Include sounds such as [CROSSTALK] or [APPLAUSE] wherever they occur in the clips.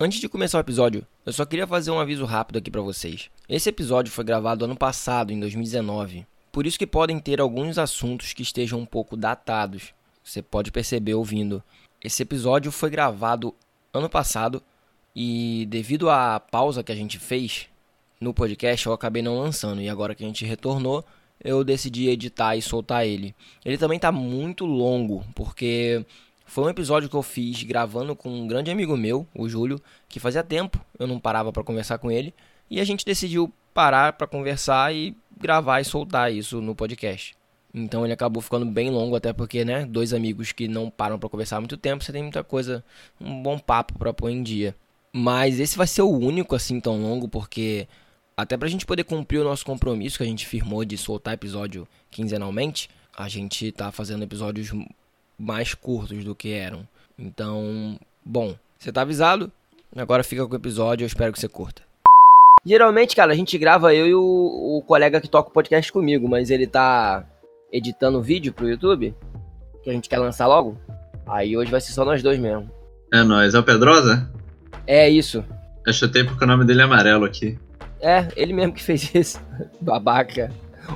Antes de começar o episódio, eu só queria fazer um aviso rápido aqui para vocês. Esse episódio foi gravado ano passado, em 2019. Por isso que podem ter alguns assuntos que estejam um pouco datados. Você pode perceber ouvindo. Esse episódio foi gravado ano passado e devido à pausa que a gente fez no podcast, eu acabei não lançando. E agora que a gente retornou, eu decidi editar e soltar ele. Ele também tá muito longo, porque foi um episódio que eu fiz gravando com um grande amigo meu, o Júlio, que fazia tempo eu não parava para conversar com ele, e a gente decidiu parar para conversar e gravar e soltar isso no podcast. Então ele acabou ficando bem longo, até porque, né, dois amigos que não param para conversar há muito tempo, você tem muita coisa, um bom papo para pôr em dia. Mas esse vai ser o único assim tão longo, porque até pra gente poder cumprir o nosso compromisso que a gente firmou de soltar episódio quinzenalmente, a gente tá fazendo episódios mais curtos do que eram. Então, bom, você tá avisado? Agora fica com o episódio, eu espero que você curta. Geralmente, cara, a gente grava eu e o, o colega que toca o podcast comigo, mas ele tá editando vídeo pro YouTube, que a gente quer lançar logo. Aí hoje vai ser só nós dois mesmo. É nóis, é o Pedrosa? É isso. Eu chutei porque o nome dele é amarelo aqui. É, ele mesmo que fez isso. [LAUGHS] Babaca.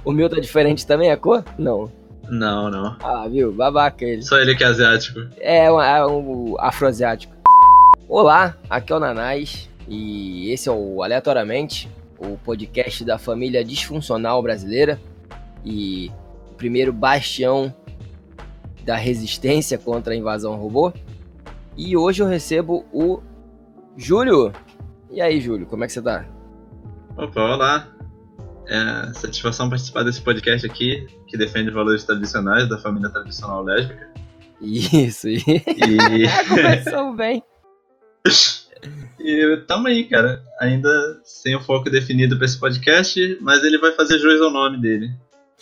O meu tá diferente também, a cor? Não. Não, não. Ah, viu? Babaca ele. Só ele que é asiático. É, um, é um afroasiático. Olá, aqui é o Nanás e esse é o Aleatoriamente, o podcast da família disfuncional brasileira e o primeiro bastião da resistência contra a invasão robô. E hoje eu recebo o Júlio. E aí, Júlio, como é que você tá? Opa, olá. É satisfação participar desse podcast aqui, que defende valores tradicionais da família tradicional lésbica. Isso, e... E, [LAUGHS] começou bem. e tamo aí, cara. Ainda sem o foco definido pra esse podcast, mas ele vai fazer jus ao nome dele.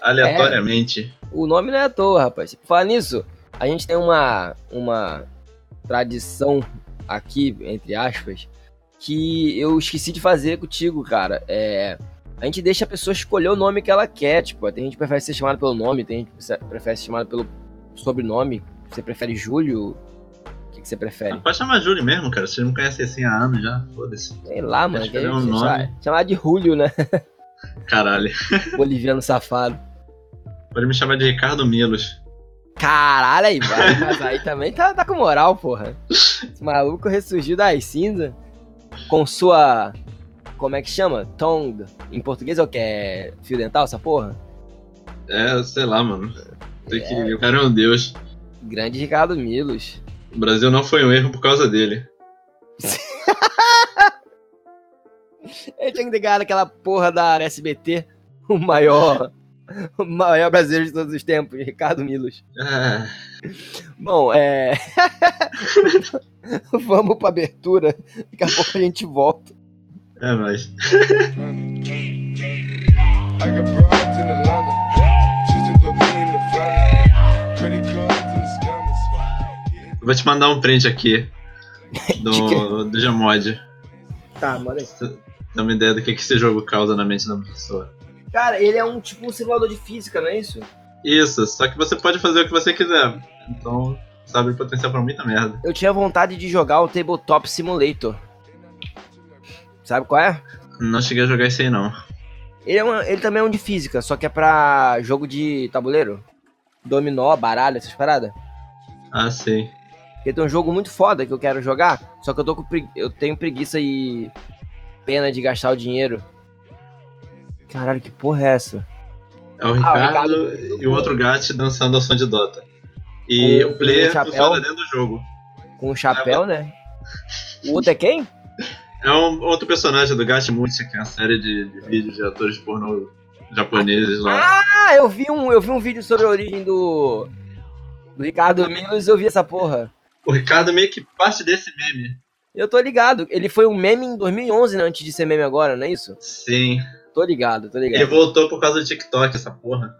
Aleatoriamente. O nome não é à toa, rapaz. Falar nisso, a gente tem uma, uma tradição aqui, entre aspas, que eu esqueci de fazer contigo, cara. É, a gente deixa a pessoa escolher o nome que ela quer. Tipo, tem gente que prefere ser chamada pelo nome, tem gente que prefere ser chamada pelo sobrenome. Você prefere Júlio? O que, que você prefere? Pode chamar Júlio mesmo, cara. Você não conhece assim há anos já. Foda-se. Sei lá, mano. Escolher um nome. Chamar de Julio, né? Caralho. [LAUGHS] Boliviano safado. Pode me chamar de Ricardo Milos. Caralho, aí, [LAUGHS] mas aí também tá, tá com moral, porra. Esse maluco ressurgiu das cinzas com sua. Como é que chama? Tongue. Em português é o que? É fio dental, essa porra? É, sei lá, mano. Tem que... O cara é um deus. Grande Ricardo Milos. O Brasil não foi um erro por causa dele. [LAUGHS] Ele tinha que ligar aquela porra da SBT, o maior, o maior brasileiro de todos os tempos, Ricardo Milos. Ah, Bom, é. [LAUGHS] Vamos pra abertura, daqui a pouco a gente volta. É nóis. Vou te mandar um print aqui do, [LAUGHS] do Jamod. Tá, manda aí. Dá uma ideia do que, que esse jogo causa na mente da pessoa. Cara, ele é um tipo um simulador de física, não é isso? Isso, só que você pode fazer o que você quiser. Então, sabe o potencial pra muita merda. Eu tinha vontade de jogar o Tabletop Simulator. Sabe qual é? Não cheguei a jogar isso aí não. Ele, é uma- ele também é um de física, só que é pra jogo de tabuleiro. Dominó, baralho, essas paradas. Ah, sei. Porque tem um jogo muito foda que eu quero jogar, só que eu tô com pregui- eu tenho preguiça e pena de gastar o dinheiro. Caralho, que porra é essa? É o Ah, o Ricardo Ricardo- e o outro gato dançando ao som de Dota. E Com o player o funciona dentro do jogo. Com um chapéu, né? O outro é quem? É um outro personagem do Gacha Multi, que é uma série de, de vídeos de atores pornô japoneses lá. Ah, eu vi um, eu vi um vídeo sobre a origem do do Ricardo Milos, eu vi essa porra. O Ricardo meio que parte desse meme. Eu tô ligado. Ele foi um meme em 2011, né, antes de ser meme agora, não é isso? Sim. Tô ligado, tô Ele ligado. voltou por causa do TikTok, essa porra.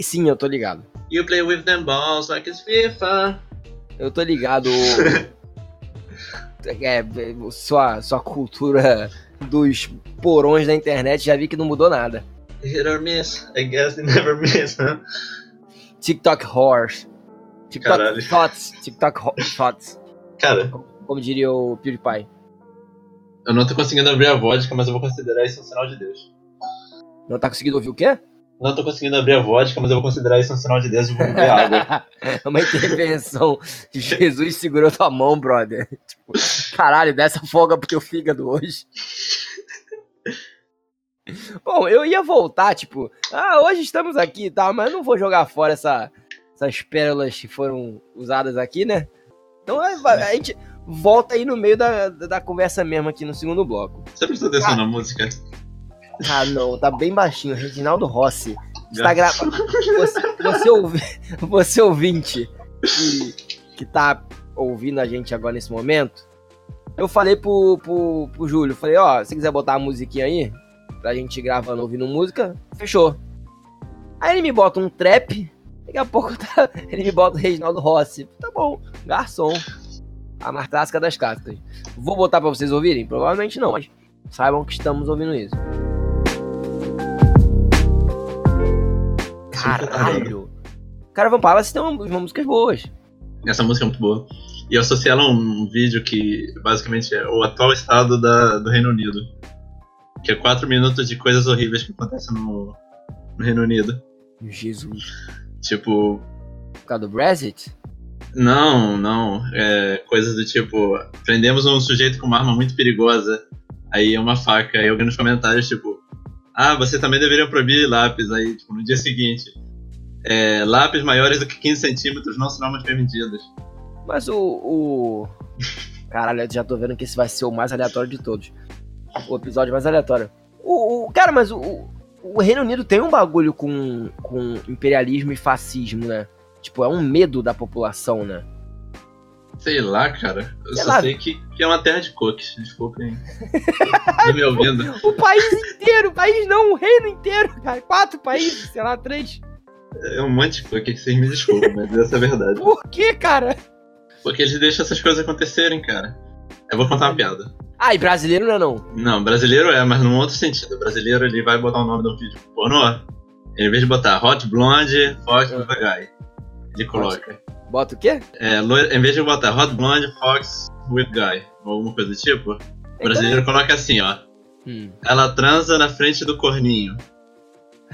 Sim, eu tô ligado. You play with them balls like it's FIFA. Eu tô ligado. [LAUGHS] é, sua, sua cultura dos porões da internet, já vi que não mudou nada. Hit or miss. I guess they [LAUGHS] never miss, huh? TikTok horse. TikTok Caralho. thoughts. TikTok ho- thoughts. Cara, Como diria o PewDiePie. Eu não tô conseguindo abrir a vodka, mas eu vou considerar isso um sinal de Deus. Não tá conseguindo ouvir o quê? Não tô conseguindo abrir a vodka, mas eu vou considerar isso um sinal de Deus e vou beber água. É [LAUGHS] uma intervenção. Jesus segurou tua mão, brother. Tipo, caralho, dessa folga pro teu fígado hoje. Bom, eu ia voltar, tipo, ah, hoje estamos aqui e tal, mas não vou jogar fora essa, essas pérolas que foram usadas aqui, né? Então a, a gente volta aí no meio da, da conversa mesmo aqui no segundo bloco. Você prestou atenção na música? Ah, não, tá bem baixinho. Reginaldo Rossi. Você tá gravando. Você, você, ouvi- você ouvinte que, que tá ouvindo a gente agora nesse momento, eu falei pro, pro, pro Júlio, falei, ó, se quiser botar a musiquinha aí, pra gente gravando ouvindo música, fechou. Aí ele me bota um trap, daqui a pouco tá- [LAUGHS] ele me bota o Reginaldo Rossi. Tá bom, garçom. A mais clássica das clássicas. Vou botar pra vocês ouvirem? Provavelmente não, mas saibam que estamos ouvindo isso. Caralho! Caravan Palace tem uma, uma músicas boas. Essa música é muito boa. E eu associei ela a um vídeo que basicamente é o atual estado da, do Reino Unido. Que é 4 minutos de coisas horríveis que acontecem no, no Reino Unido. Jesus. Tipo, Por causa do Brexit? não, não. É, coisas do tipo, prendemos um sujeito com uma arma muito perigosa. Aí é uma faca. Aí alguém nos comentários, tipo, ah, você também deveria proibir lápis. Aí, tipo, no dia seguinte, é, lápis maiores do que 15 centímetros não serão mais permitidos. Mas o, o. Caralho, eu já tô vendo que esse vai ser o mais aleatório de todos. O episódio mais aleatório. O, o- cara, mas o, o- Reino Unido tem um bagulho com, com imperialismo e fascismo, né? Tipo, é um medo da população, né? Sei lá, cara. Eu Sei só lá. sei que, que é uma terra de cookies. Desculpem. Não [LAUGHS] me ouvindo. O país inteiro, o país não, o reino inteiro, cara. Quatro países, sei lá, três. É um monte de cookie que vocês me desculpem, mas essa é a verdade. Por que, cara? Porque eles deixam essas coisas acontecerem, cara. Eu vou contar uma piada. Ah, e brasileiro não é não. Não, brasileiro é, mas num outro sentido. O brasileiro ele vai botar o nome do vídeo pornô. Em vez de botar Hot Blonde, Fox with a Guy. Ele coloca. Bota o quê? É, loira- em vez de botar Hot Blonde, Fox with Guy. Ou alguma coisa do tipo. O brasileiro coloca assim, ó. Hum. Ela transa na frente do corninho.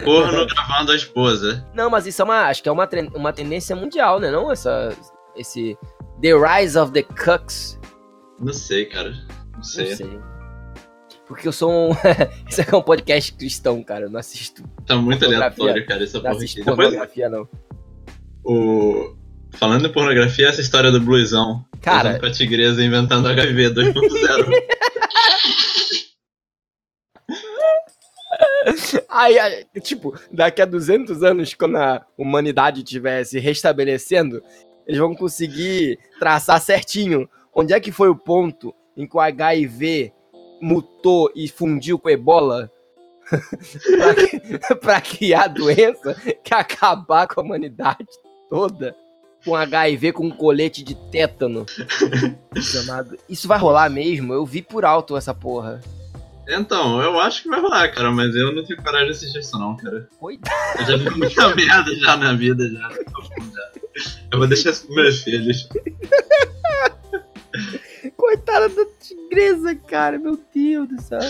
Corno [LAUGHS] gravando a esposa. Não, mas isso é uma. Acho que é uma, uma tendência mundial, né? Não? Essa. Esse. The Rise of the Cucks. Não sei, cara. Não sei. Não sei. Porque eu sou um. [LAUGHS] Isso aqui é um podcast cristão, cara. Eu não assisto. Tá muito aleatório, cara, essa Não porra aqui. Depois, pornografia, não. o... Falando em pornografia, essa história do bluesão. Cara- Com a tigresa inventando HIV 2.0. Aí, aí, tipo, daqui a 200 anos, quando a humanidade estiver se restabelecendo, eles vão conseguir traçar certinho onde é que foi o ponto em que o HIV mutou e fundiu com ebola [LAUGHS] pra, que- pra criar a doença que acabar com a humanidade toda com HIV com um colete de tétano. [LAUGHS] Chamado. Isso vai rolar mesmo? Eu vi por alto essa porra. então, eu acho que vai rolar, cara, mas eu não tenho coragem de assistir isso não, cara. Coitado. Eu já vi muita [LAUGHS] merda já na vida, já. Eu vou deixar isso pros meus filhos. [LAUGHS] Coitada da tigresa, cara, meu Deus do céu.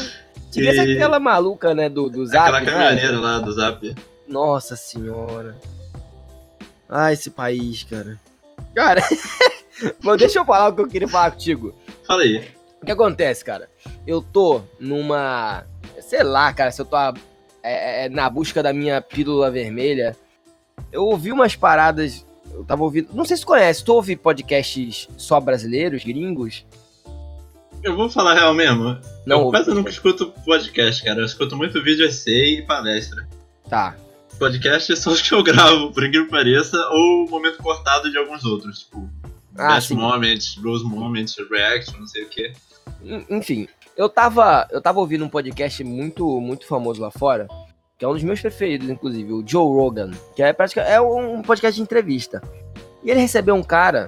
Tigresa é E- aquela maluca, né, do, do Zap. Aquela né? caminhoneira lá do Zap. Nossa senhora. Ah, esse país, cara. Cara, [LAUGHS] mas deixa eu falar o que eu queria falar contigo. Fala aí. O que acontece, cara? Eu tô numa. Sei lá, cara, se eu tô é, é, na busca da minha pílula vermelha. Eu ouvi umas paradas. Eu tava ouvindo. Não sei se tu conhece, tu ouve podcasts só brasileiros, gringos? Eu vou falar real mesmo. Não eu ouve quase nunca escuto podcast, cara. Eu escuto muito vídeo essay e palestra. Tá. Podcast são os que eu gravo, por incrível que pareça, ou o momento cortado de alguns outros, tipo Ah, Best sim. Moments, Blues Moments, Reaction, não sei o. En- Enfim, eu tava, eu tava ouvindo um podcast muito, muito famoso lá fora, que é um dos meus preferidos, inclusive, o Joe Rogan, que é, pratica, é um podcast de entrevista. E ele recebeu um cara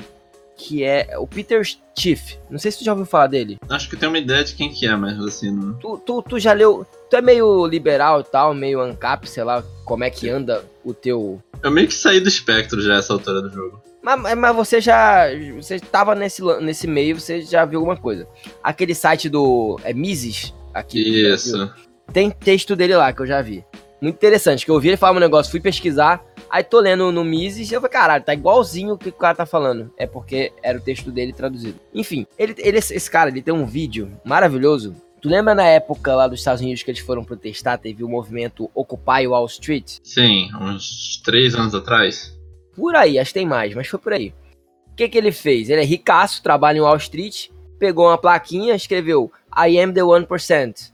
que é o Peter Schiff. Não sei se tu já ouviu falar dele. Acho que tem uma ideia de quem que é, mas assim, não. Tu, tu, tu já leu. Tu é meio liberal e tal, meio ANCAP, sei lá, como é que anda o teu. Eu meio que saí do espectro já essa altura do jogo. Mas, mas- mas você já. Você tava nesse, nesse meio, você já viu alguma coisa. Aquele site do. É Mises? Aqui. Isso. Tem texto dele lá que eu já vi. Muito interessante, que eu ouvi ele falar um negócio, fui pesquisar, aí tô lendo no Mises e eu falei, caralho, tá igualzinho o que o cara tá falando. É porque era o texto dele traduzido. Enfim, ele, ele, esse cara, ele tem um vídeo maravilhoso. Tu lembra na época lá dos Estados Unidos que eles foram protestar, teve o movimento Occupy Wall Street? Sim, uns três anos atrás. Por aí, acho que tem mais, mas foi por aí. O que que ele fez? Ele é ricaço, trabalha em Wall Street, pegou uma plaquinha, escreveu I am the 1%.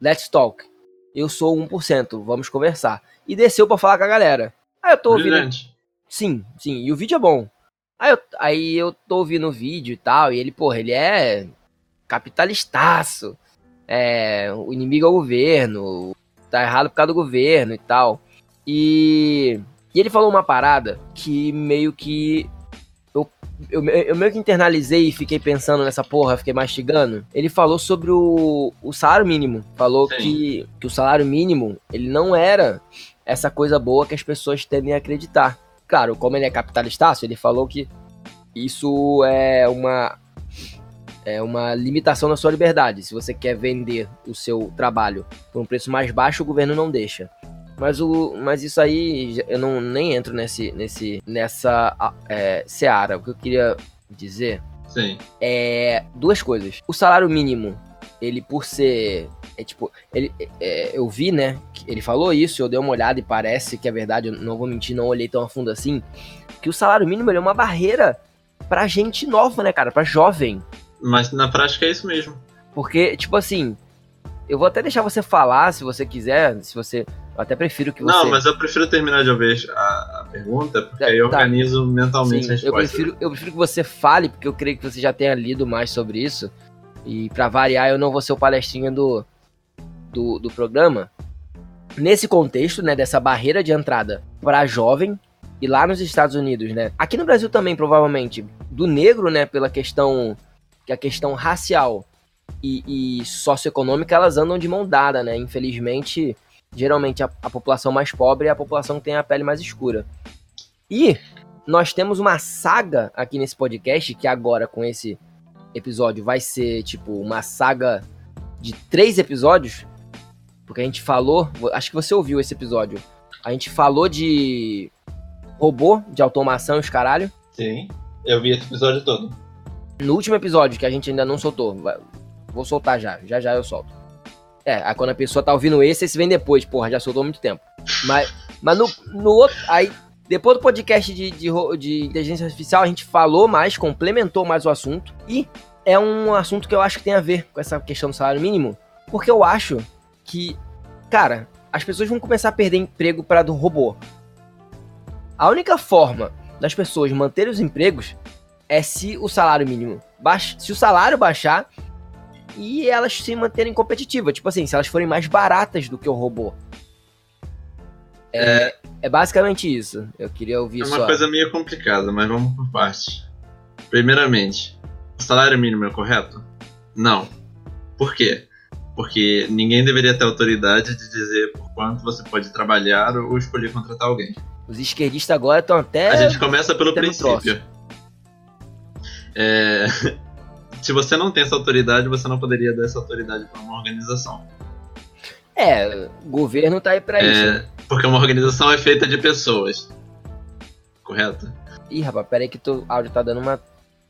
Let's talk. Eu sou 1%, vamos conversar. E desceu pra falar com a galera. Aí eu tô ouvindo. Brilhante. Sim, sim, e o vídeo é bom. Aí eu, aí eu tô ouvindo o vídeo e tal, e ele, porra, ele é capitalistaço. É, o inimigo é o governo, tá errado por causa do governo e tal. E, e ele falou uma parada que meio que eu, eu, eu meio que internalizei e fiquei pensando nessa porra, fiquei mastigando. Ele falou sobre o, o salário mínimo. Falou Sim. que, que o salário mínimo, ele não era essa coisa boa que as pessoas tendem a acreditar. Claro, como ele é capitalistaço, ele falou que isso é uma é uma limitação na sua liberdade. Se você quer vender o seu trabalho por um preço mais baixo, o governo não deixa. Mas, o, mas isso aí eu não nem entro nesse, nesse nessa é, seara. O que eu queria dizer Sim. é duas coisas. O salário mínimo, ele por ser. É tipo, ele, é, eu vi, né? Ele falou isso, eu dei uma olhada e parece que é verdade, eu não vou mentir, não olhei tão a fundo assim. Que o salário mínimo é uma barreira pra gente nova, né, cara? Pra jovem. Mas na prática é isso mesmo. Porque, tipo assim, eu vou até deixar você falar se você quiser, se você. Eu até prefiro que você. Não, mas eu prefiro terminar de ouvir a, a pergunta, porque Tá, aí eu tá. organizo mentalmente Sim, a eu resposta. prefiro, eu prefiro que você fale, porque eu creio que você já tenha lido mais sobre isso. E pra variar, eu não vou ser o palestrinha do, do, do programa. Nesse contexto, né, dessa barreira de entrada pra jovem, e lá nos Estados Unidos, né? Aqui no Brasil também, provavelmente, do negro, né, pela questão. Que a questão racial e, e socioeconômica, elas andam de mão dada, né? Infelizmente, geralmente a, a população mais pobre é a população que tem a pele mais escura. E nós temos uma saga aqui nesse podcast, que agora com esse episódio vai ser tipo uma saga de três episódios. Porque a gente falou, acho que você ouviu esse episódio. A gente falou de robô, de automação e os caralho. Sim, eu vi esse episódio todo. No último episódio, que a gente ainda não soltou, vou soltar já, já já eu solto. É, aí quando a pessoa tá ouvindo esse, esse vem depois, porra, já soltou há muito tempo. Mas, mas no, no outro, aí depois do podcast de, de, de inteligência artificial, a gente falou mais, complementou mais o assunto. E é um assunto que eu acho que tem a ver com essa questão do salário mínimo. Porque eu acho que, cara, as pessoas vão começar a perder emprego para do robô. A única forma das pessoas manterem os empregos é se o salário mínimo baixar, se o salário baixar e elas se manterem competitivas. Tipo assim, se elas forem mais baratas do que o robô. É, é basicamente isso. Eu queria ouvir É só. uma coisa meio complicada, mas vamos por parte. Primeiramente, o salário mínimo é correto? Não. Por quê? Porque ninguém deveria ter autoridade de dizer por quanto você pode trabalhar ou escolher contratar alguém. Os esquerdistas agora estão até. A gente começa pelo princípio. É, [LAUGHS] Se você não tem essa autoridade, você não poderia dar essa autoridade para uma organização. É, o governo tá aí pra isso. É, porque uma organização é feita de pessoas. Correto? Ih, rapaz, pera aí que o áudio tá dando uma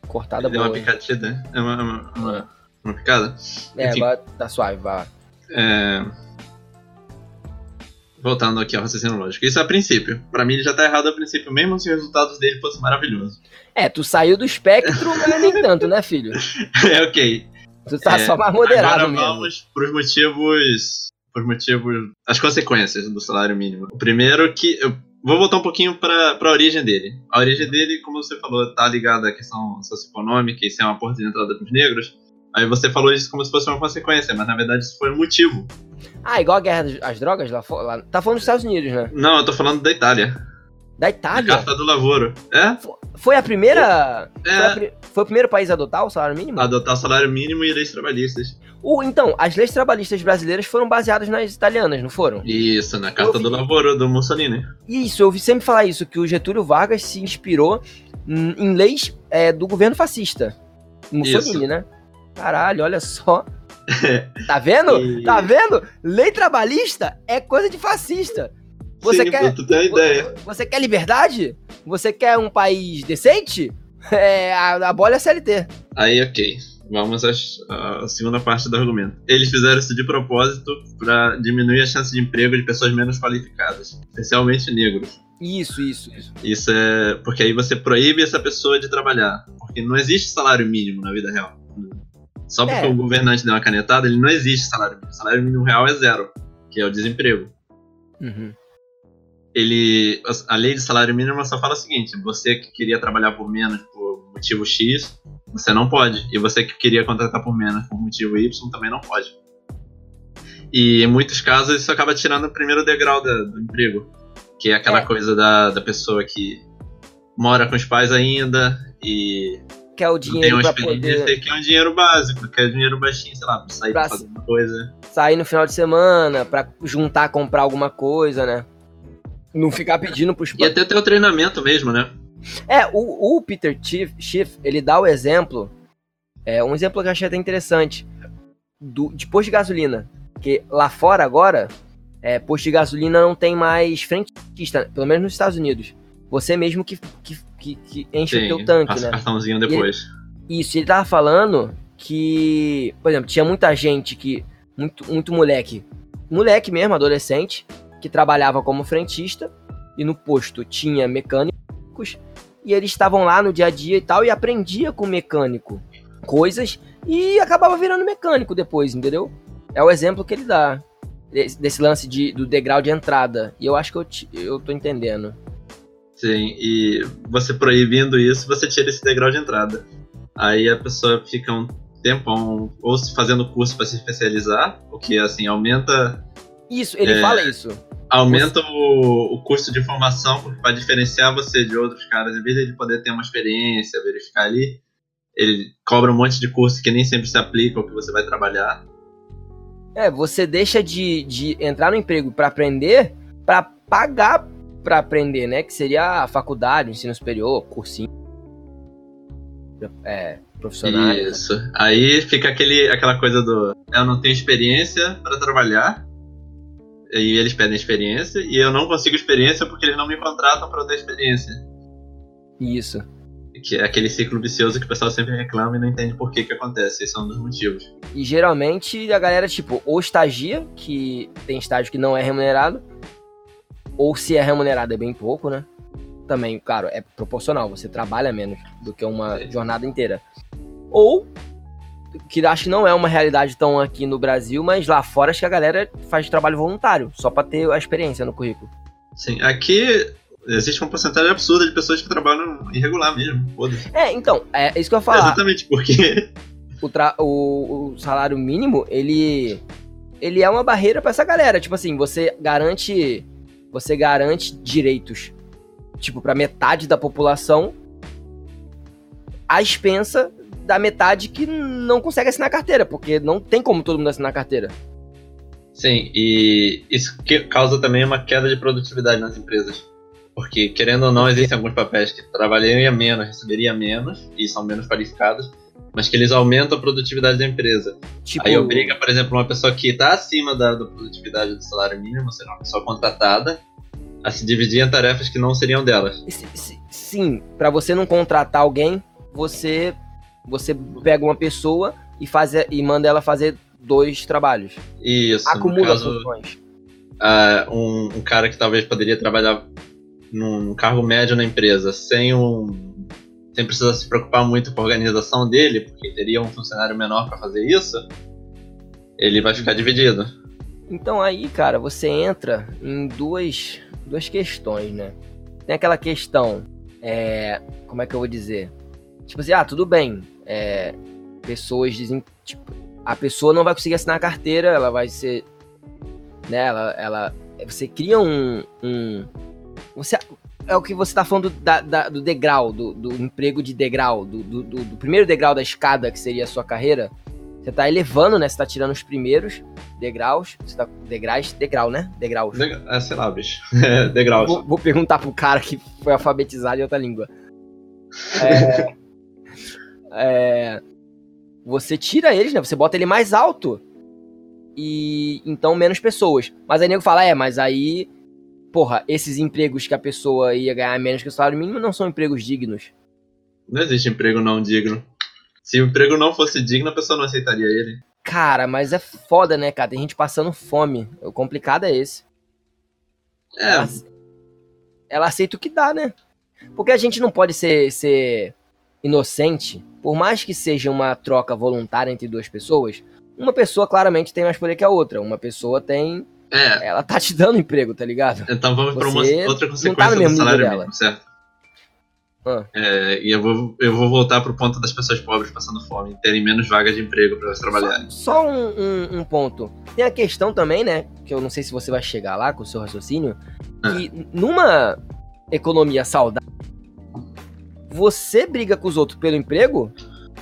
cortada Deu uma boa. hein? picatida? É uma, uma, uma, uma picada? É, Enfim. agora tá suave, vai. lá. É... Voltando aqui ao raciocínio lógico. Isso é a princípio. Pra mim ele já tá errado a princípio, mesmo se os resultados dele fossem maravilhosos. É, tu saiu do espectro, [LAUGHS] mas nem tanto, né, filho? é ok. Tu tá É, só mais moderado Agora mesmo. vamos pros motivos. Pros motivos. As consequências do salário mínimo. O primeiro que. Eu vou voltar um pouquinho pra, pra origem dele. A origem dele, como você falou, tá ligada à questão socioeconômica e ser uma porta de entrada pros negros. Aí você falou isso como se fosse uma consequência, mas na verdade isso foi um motivo. Ah, igual a guerra das as drogas lá lá- Tá falando dos Estados Unidos, né? Não, eu tô falando da Itália. Da A Itália? Carta do Lavoro. É? Foi a primeira. É. Foi, a pri- foi o primeiro país a adotar o salário mínimo? Adotar o salário mínimo e leis trabalhistas. O, então, as leis trabalhistas brasileiras foram baseadas nas italianas, não foram? Isso, na carta Eu do vi- Lavoro do Mussolini. Isso, eu ouvi sempre falar isso, que o Getúlio Vargas se inspirou em, em leis é, do governo fascista. Mussolini, Isso. né? Caralho, olha só. [LAUGHS] Tá vendo? E- Tá vendo? Lei trabalhista é coisa de fascista. Você Sim, quer. tu ter uma ideia. Você quer liberdade? Você quer um país decente? [LAUGHS] É, a, a bola é CLT. Aí, ok. Vamos à segunda parte do argumento. Eles fizeram isso de propósito para diminuir a chance de emprego de pessoas menos qualificadas, especialmente negros. Isso, isso, isso. Isso é porque aí você proíbe essa pessoa de trabalhar. Porque não existe salário mínimo na vida real. Só porque É. o governante deu uma canetada, ele não existe salário mínimo. Salário mínimo real é zero, que é o desemprego. Uhum. Ele, a lei de salário mínimo só fala o seguinte: você que queria trabalhar por menos por motivo X, você não pode. E você que queria contratar por menos por motivo Y também não pode. E em muitos casos isso acaba tirando o primeiro degrau da- do emprego, que é aquela É. coisa da, da pessoa que mora com os pais ainda e Quer o dinheiro experiência poder quer um dinheiro básico, quer dinheiro baixinho, sei lá, pra sair Pra pra fazer uma coisa. sair no final de semana, pra juntar, comprar alguma coisa, né? Não ficar pedindo pros E até ter o treinamento mesmo, né? É, o, o Peter Schiff, Schiff, ele dá o exemplo, é um exemplo que eu achei até interessante, do, de posto de gasolina. Que lá fora agora, é, posto de gasolina não tem mais frentista, pelo menos nos Estados Unidos. Você mesmo que, que, que, que enche o Tem, teu tanque, passa né? o cartãozinho depois. Isso, ele tava falando que, por exemplo, tinha muita gente que. Muito, muito moleque. Moleque mesmo, adolescente, que trabalhava como frentista e no posto tinha mecânicos e eles estavam lá no dia a dia e tal e aprendia com o mecânico coisas e acabava virando mecânico depois, entendeu? É o exemplo que ele dá desse, lance de, do degrau de entrada. E eu acho que eu, ti- eu tô entendendo. Sim, e você proibindo isso, você tira esse degrau de entrada. Aí a pessoa fica um tempão ou se fazendo curso para se especializar, o que assim aumenta Isso, ele É. fala isso. Aumenta o, o custo de formação porque para diferenciar você de outros caras, em vez de ele poder ter uma experiência, verificar ali, ele cobra um monte de curso que nem sempre se aplica ao que você vai trabalhar. É, você deixa de, de entrar no emprego pra aprender, pra pagar pra aprender, né? Que seria a faculdade, o ensino superior, cursinho. É, profissional. Isso. Aí fica aquele, aquela coisa do eu não tenho experiência para trabalhar. E eles pedem experiência e eu não consigo experiência porque eles não me contratam para eu ter experiência. Isso. Que é aquele ciclo vicioso que o pessoal sempre reclama e não entende por que que acontece. Esse é um dos motivos. E geralmente a galera, tipo, ou estagia, que tem estágio que não é remunerado, ou se é remunerado é bem pouco, né? Também, claro, é proporcional, você trabalha menos do que uma Sim. jornada inteira. Ou, que acho que não é uma realidade tão aqui no Brasil, mas lá fora acho que a galera faz trabalho voluntário, só pra ter a experiência no currículo. Sim, aqui existe uma porcentagem absurda de pessoas que trabalham irregular mesmo. Foda-se. É, então, é isso que eu ia falar. Exatamente porque. o, tra- o- o salário mínimo, ele ele é uma barreira pra essa galera. Tipo assim, você garante você garante direitos tipo pra metade da população à expensa da metade que não consegue assinar carteira, porque não tem como todo mundo assinar carteira. Sim, e isso que causa também uma queda de produtividade nas empresas. Porque, querendo ou não, existem alguns papéis que trabalharia menos, receberia menos, e são menos qualificados, mas que eles aumentam a produtividade da empresa. Tipo, Aí obriga, por exemplo, uma pessoa que está acima da, da produtividade do salário mínimo, ou seja, uma pessoa contratada, a se dividir em tarefas que não seriam delas. si- si- sim, pra você não contratar alguém, você você pega uma pessoa e faz e manda ela fazer dois trabalhos. Isso, Acumula caso, funções. ah, um, um cara que talvez poderia trabalhar num cargo médio na empresa sem um sem precisar se preocupar muito com a organização dele, porque teria um funcionário menor para fazer isso, ele vai ficar dividido. Então aí, cara, você entra em duas, duas questões, né? Tem aquela questão, é, como é que eu vou dizer? Tipo assim, ah, tudo bem, é, pessoas dizem, tipo, a pessoa não vai conseguir assinar a carteira, ela vai ser, né, ela, ela você cria um, um você, é o que você tá falando da- da- do degrau, do, do emprego de degrau, do, do- do- primeiro degrau da escada, que seria a sua carreira. Você tá elevando, né? Você tá tirando os primeiros degraus. Você tá. Degraus, degrau, né? Degraus. Deg- É, sei lá, bicho. [LAUGHS] É, degraus. Vou, vou perguntar pro cara que foi alfabetizado em outra língua. É, [LAUGHS] é, você tira eles, né? Você bota ele mais alto. E então menos pessoas. Mas aí nego fala, é, mas aí. Porra, esses empregos que a pessoa ia ganhar menos que o salário mínimo não são empregos dignos. Não existe emprego não digno. Se o emprego não fosse digno, a pessoa não aceitaria ele. Cara, mas é foda, né, cara? Tem gente passando fome. O complicado é esse. É, Ela, ela aceita o que dá, né? Porque a gente não pode ser, ser inocente. Por mais que seja uma troca voluntária entre duas pessoas, uma pessoa claramente tem mais poder que a outra. Uma pessoa tem. é. Ela tá te dando emprego, tá ligado? Então vamos para uma Você outra tá consequência no do salário nível mínimo, dela. certo? Ah. É, e eu vou, eu vou voltar pro ponto das pessoas pobres passando fome, terem menos vagas de emprego para elas trabalharem. Só, só um, um- um ponto. Tem a questão também, né? Que eu não sei se você vai chegar lá com o seu raciocínio. Que numa economia saudável, você briga com os outros pelo emprego,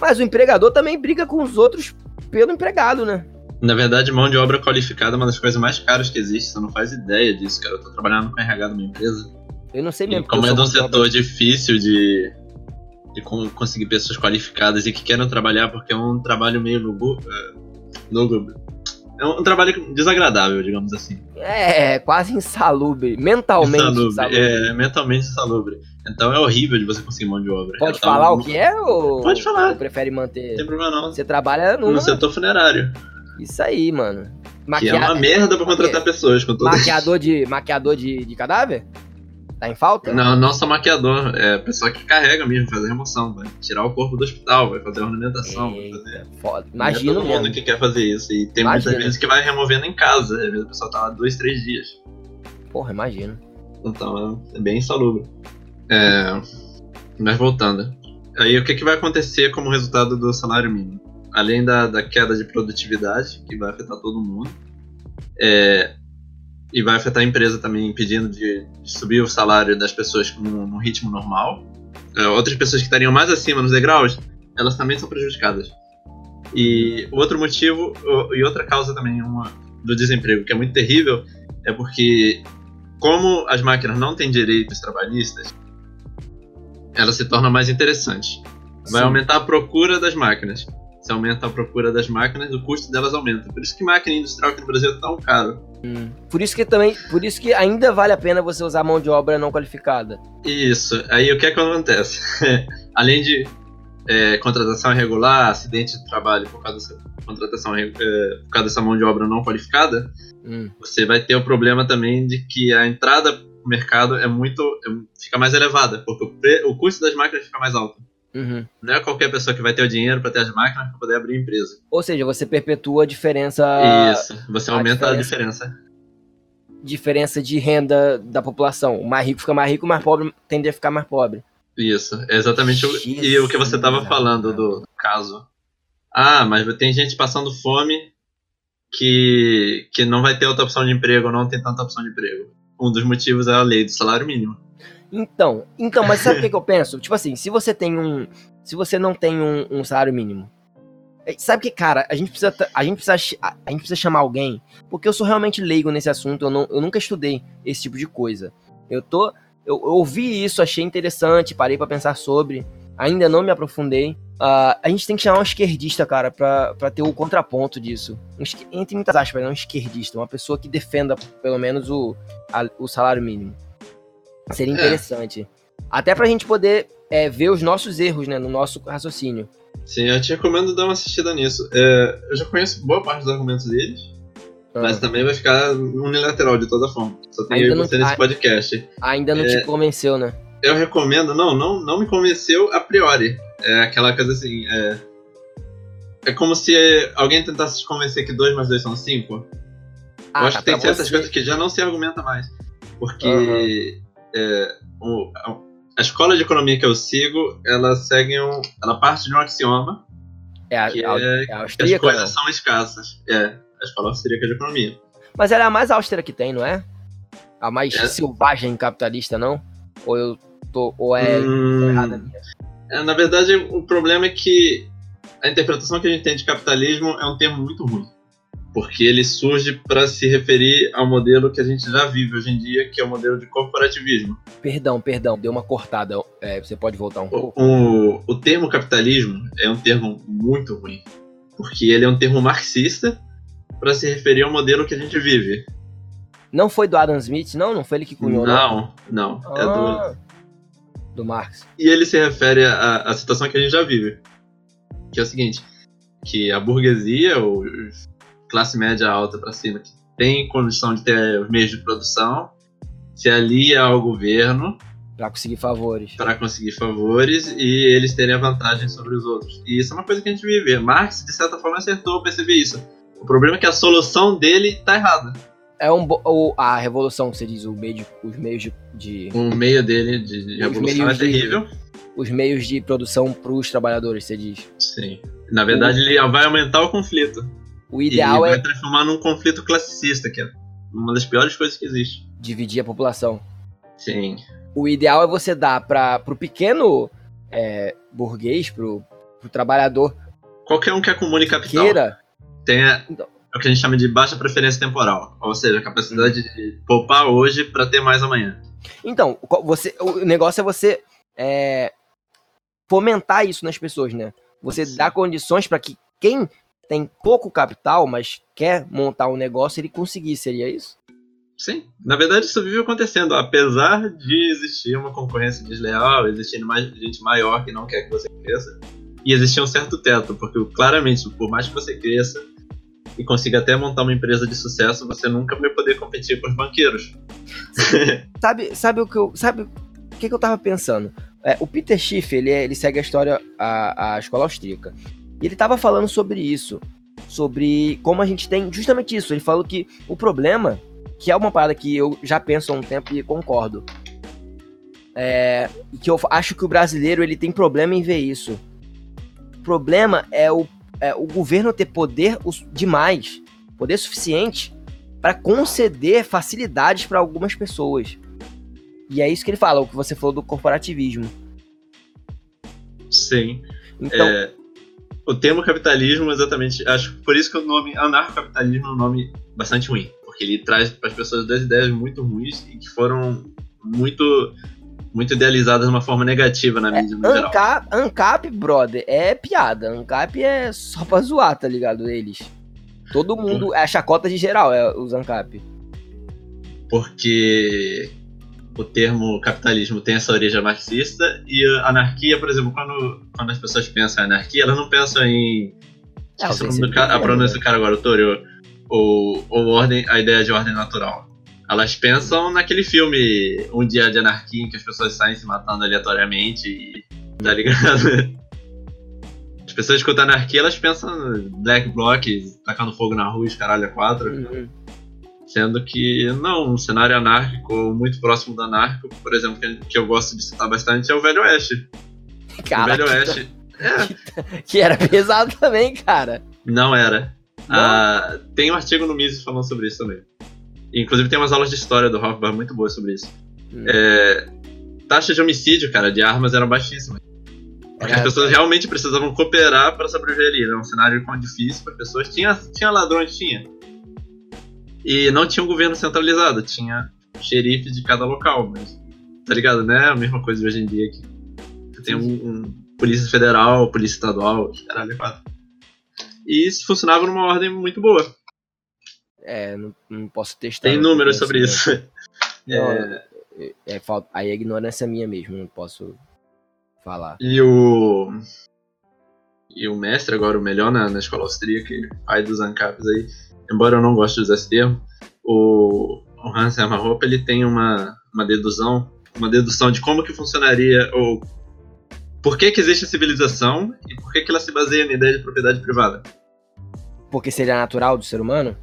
mas o empregador também briga com os outros pelo empregado, né? Na verdade, mão de obra qualificada é uma das coisas mais caras que existe. Você não faz ideia disso, cara. Eu tô trabalhando com RH numa empresa. Eu não sei E mesmo. como porque é de um setor difícil de, de con- conseguir pessoas qualificadas e que querem trabalhar porque é um trabalho meio lugu- é, lúgubre. É um trabalho desagradável, digamos assim. É, quase insalubre. Mentalmente Insalubre, insalubre. É, mentalmente insalubre. Então é horrível de você conseguir mão de obra. Pode Então, falar o que é ou, Pode falar. ou prefere Não manter? tem problema não. Você trabalha numa... No setor funerário. Isso aí, mano. Que é uma merda pra contratar pessoas com todo Maquiador de, maquiador de, de cadáver? Tá em falta? Não, não só maquiador, é pessoa que carrega mesmo, fazer remoção, vai tirar o corpo do hospital, vai fazer ornamentação, vai fazer. Eita, foda. Não é Imagina todo mundo mesmo. que quer fazer isso. E tem Imagina. muitas vezes que vai removendo em casa, às vezes o pessoal tá lá dois, três dias. Porra, imagina. Então é bem insalubre. É, mas voltando. Aí o que, que vai acontecer como resultado do salário mínimo? Além da, da queda de produtividade, que vai afetar todo mundo, é, e vai afetar a empresa também, impedindo de, de subir o salário das pessoas num, num ritmo normal. É, outras pessoas que estariam mais acima nos degraus, elas também são prejudicadas. E outro motivo, e outra causa também uma, do desemprego, que é muito terrível, é porque como as máquinas não têm direitos trabalhistas, ela se torna mais interessante. Vai Sim. aumentar a procura das máquinas. Se aumenta a procura das máquinas, o custo delas aumenta. Por isso que máquina industrial aqui no Brasil é tão caro. Por isso que também, por isso que ainda vale a pena você usar mão de obra não qualificada. Isso. Aí o que é que acontece? [LAUGHS] Além de é, contratação irregular, acidente de trabalho por causa dessa contratação é, por causa dessa mão de obra não qualificada, Hum. você vai ter o problema também de que a entrada mercado é muito é- fica mais elevada, porque o, pre- o custo das máquinas fica mais alto. Uhum. Não é qualquer pessoa que vai ter o dinheiro para ter as máquinas para poder abrir empresa. Ou seja, você perpetua a diferença, Isso. Você aumenta a diferença. diferença de renda da população. O mais rico fica mais rico, o mais pobre tende a ficar mais pobre. Isso, é exatamente o, e o que você estava Jesus, falando cara. do caso. Ah, mas tem gente passando fome que, que não vai ter outra opção de emprego, não tem tanta opção de emprego. Um dos motivos é a lei do salário mínimo. Então, então, mas sabe o que, [LAUGHS] que eu penso? Tipo assim, se você tem um. Se você não tem um, um salário mínimo. é, Sabe que, cara, a gente precisa. A gente precisa, a gente precisa chamar alguém. Porque eu sou realmente leigo nesse assunto. Eu, não, eu nunca estudei esse tipo de coisa. Eu tô. Eu, eu ouvi isso, achei interessante, parei pra pensar sobre. Ainda não me aprofundei. Ah, a gente tem que chamar um esquerdista, cara, pra, pra ter o contraponto disso. Um entre muitas aspas, não um esquerdista. Uma pessoa que defenda, pelo menos, o, a- o salário mínimo. Seria É. interessante. Até pra gente poder é, ver os nossos erros, né, no nosso raciocínio. Sim, eu te recomendo dar uma assistida nisso. É, eu já conheço boa parte dos argumentos deles, Ah, mas também vai ficar unilateral de toda forma. Só tem eu Ainda e não- você nesse ah. podcast. Ainda não é. te convenceu, né? Eu recomendo, não, não, não me convenceu a priori. É aquela coisa assim, é. É como se alguém tentasse te convencer que 2 mais 2 são 5. Eu Ah, acho que tem certas você- coisas que já não se argumenta mais. Porque é, o- a, a escola de economia que eu sigo, ela segue um. Ela parte de um axioma É, a, que a- é é que as austríaca, coisas não? são escassas. É, a escola austríaca de economia. Mas ela é a mais austera que tem, não é? A mais É. selvagem capitalista, não? Ou eu tô. Ou é Hum, errada a minha? É, na verdade, o problema é que a interpretação que a gente tem de capitalismo é um termo muito ruim. Porque ele surge para se referir ao modelo que a gente já vive hoje em dia, que é o modelo de corporativismo. Perdão, perdão, deu uma cortada. É, você pode voltar um O, pouco? o, o termo capitalismo é um termo muito ruim. Porque ele é um termo marxista para se referir ao modelo que a gente vive. Não foi do Adam Smith, não? Não foi ele que cunhou, Não, não. É do, Ah, do Marx. E ele se refere à, à situação que a gente já vive. Que é o seguinte, que a burguesia, ou classe média alta para cima, que tem condição de ter os meios de produção, se alia ao governo Pra conseguir favores. para conseguir favores e eles terem a vantagem sobre os outros. E isso é uma coisa que a gente vive. Marx, de certa forma, acertou perceber isso. O problema é que a solução dele tá errada. É um o- a revolução, você diz, o meio de- os meios de, de- O meio dele de, de Os revolução é meios de- terrível. os meios de produção pros trabalhadores, você diz. Sim. Na verdade, ele vai aumentar o conflito. O ideal e é vai transformar num conflito classicista, que é uma das piores coisas que existe. dividir a população. Sim. O ideal é você dar para pro pequeno é, burguês, pro, pro trabalhador Qualquer um que acumule capital queira. tem a- Então. É o que a gente chama de baixa preferência temporal. Ou seja, a capacidade de poupar hoje para ter mais amanhã. Então, você, o negócio é você é, fomentar isso nas pessoas, né? Você Sim. dar condições para que quem tem pouco capital, mas quer montar um negócio, ele conseguir, seria isso? Sim. Na verdade, isso vive acontecendo. Apesar de existir uma concorrência desleal, existindo mais gente maior que não quer que você cresça, e existir um certo teto, porque claramente, por mais que você cresça e consiga até montar uma empresa de sucesso, você nunca vai poder competir com os banqueiros. [LAUGHS] Sabe, sabe o que eu, sabe o que, eu tava pensando? É, o Peter Schiff, ele, é- ele segue a história, a, a escola austríaca. E ele tava falando sobre isso, sobre como a gente tem justamente isso. Ele falou que o problema, que é uma parada que eu já penso há um tempo e concordo, é que eu acho que o brasileiro ele tem problema em ver isso. O problema é o, é o governo ter poder demais, poder suficiente para conceder facilidades para algumas pessoas. E é isso que ele fala, o que você falou do corporativismo. Sim. Então, É, o termo capitalismo, exatamente, acho que por isso que o nome anarcocapitalismo é um nome bastante ruim. Porque ele traz para as pessoas duas ideias muito ruins e que foram muito, muito idealizadas de uma forma negativa na mídia no geral. Ancap, Ancap, brother, é piada. Ancap é só pra zoar, tá ligado? Eles. Todo mundo. É a chacota de geral, é os Ancap. Porque o termo capitalismo tem essa origem marxista e a anarquia, por exemplo, quando, quando as pessoas pensam em anarquia, elas não pensam em. É, do cara- a pronúncia do cara agora, o Torio. Ou, ou ordem, a ideia de ordem natural. Elas pensam naquele filme Um Dia de Anarquia em que as pessoas saem se matando aleatoriamente e. tá ligado? [LAUGHS] As pessoas escutam anarquia, elas pensam em Black Bloc, tacando fogo na rua, os caralho a quatro. Uhum. Sendo que, não, um cenário anárquico, muito próximo do anárquico, por exemplo, que, que eu gosto de citar bastante, é o Velho Oeste. o Cara, Velho que, Oeste é, [LAUGHS] que era pesado também, cara. não era. Ah, tem um artigo no Mises falando sobre isso também. Inclusive tem umas aulas de história do Hofbauer muito boas sobre isso. Hum. É, taxa de homicídio, cara, de armas eram baixíssimas. Porque Era- as pessoas realmente precisavam cooperar para sobreviver ali. Era um cenário difícil para as pessoas. Tinha, tinha ladrões, tinha. E não tinha um governo centralizado, tinha xerife de cada local, mas. Tá ligado? Não é a mesma coisa hoje em dia que tem um, um polícia federal, polícia estadual, caralho, é quatro. E isso funcionava numa ordem muito boa. É, não, não posso testar. Tem números sobre né? isso. [LAUGHS] Não, É, é, é falta, aí a ignorância é minha mesmo, não posso falar. E o. E o mestre, agora o melhor na, na escola austríaca, pai dos ANCAPs aí, embora eu não goste de usar esse termo, o, o Hans Hoppe, ele tem uma, uma dedução, uma dedução de como que funcionaria, ou por que que existe a civilização e por que que ela se baseia na ideia de propriedade privada. Porque seria natural do ser humano?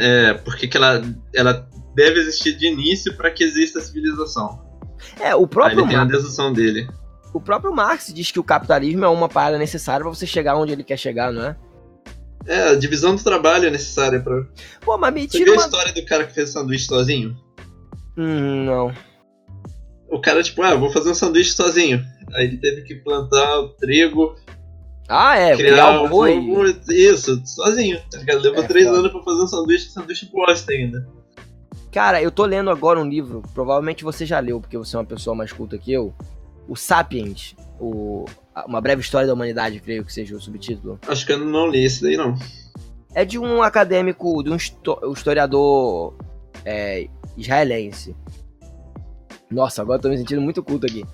É, por que ela, ela deve existir de início para que exista a civilização. É, o Aí próprio, ele tem a dedução dele. o próprio Marx diz que o capitalismo é uma parada necessária pra você chegar onde ele quer chegar, não é? É, a divisão do trabalho é necessária para Pô, mas me Você tira viu a uma... história do cara que fez sanduíche sozinho? Hum, não. o cara, tipo, ah, vou fazer um sanduíche sozinho. Aí ele teve que plantar o trigo, Ah, é, criar o isso, sozinho. Tá ligado? Levou É, três foda. anos pra fazer um sanduíche, sanduíche bosta ainda. Cara, eu tô lendo agora um livro, provavelmente você já leu, porque você é uma pessoa mais culta que eu. O Sapiens, o, Uma Breve História da Humanidade, creio que seja o subtítulo. Acho que eu não li esse daí, não. É de um acadêmico, de um um historiador é, israelense. Nossa, agora eu tô me sentindo muito culto aqui.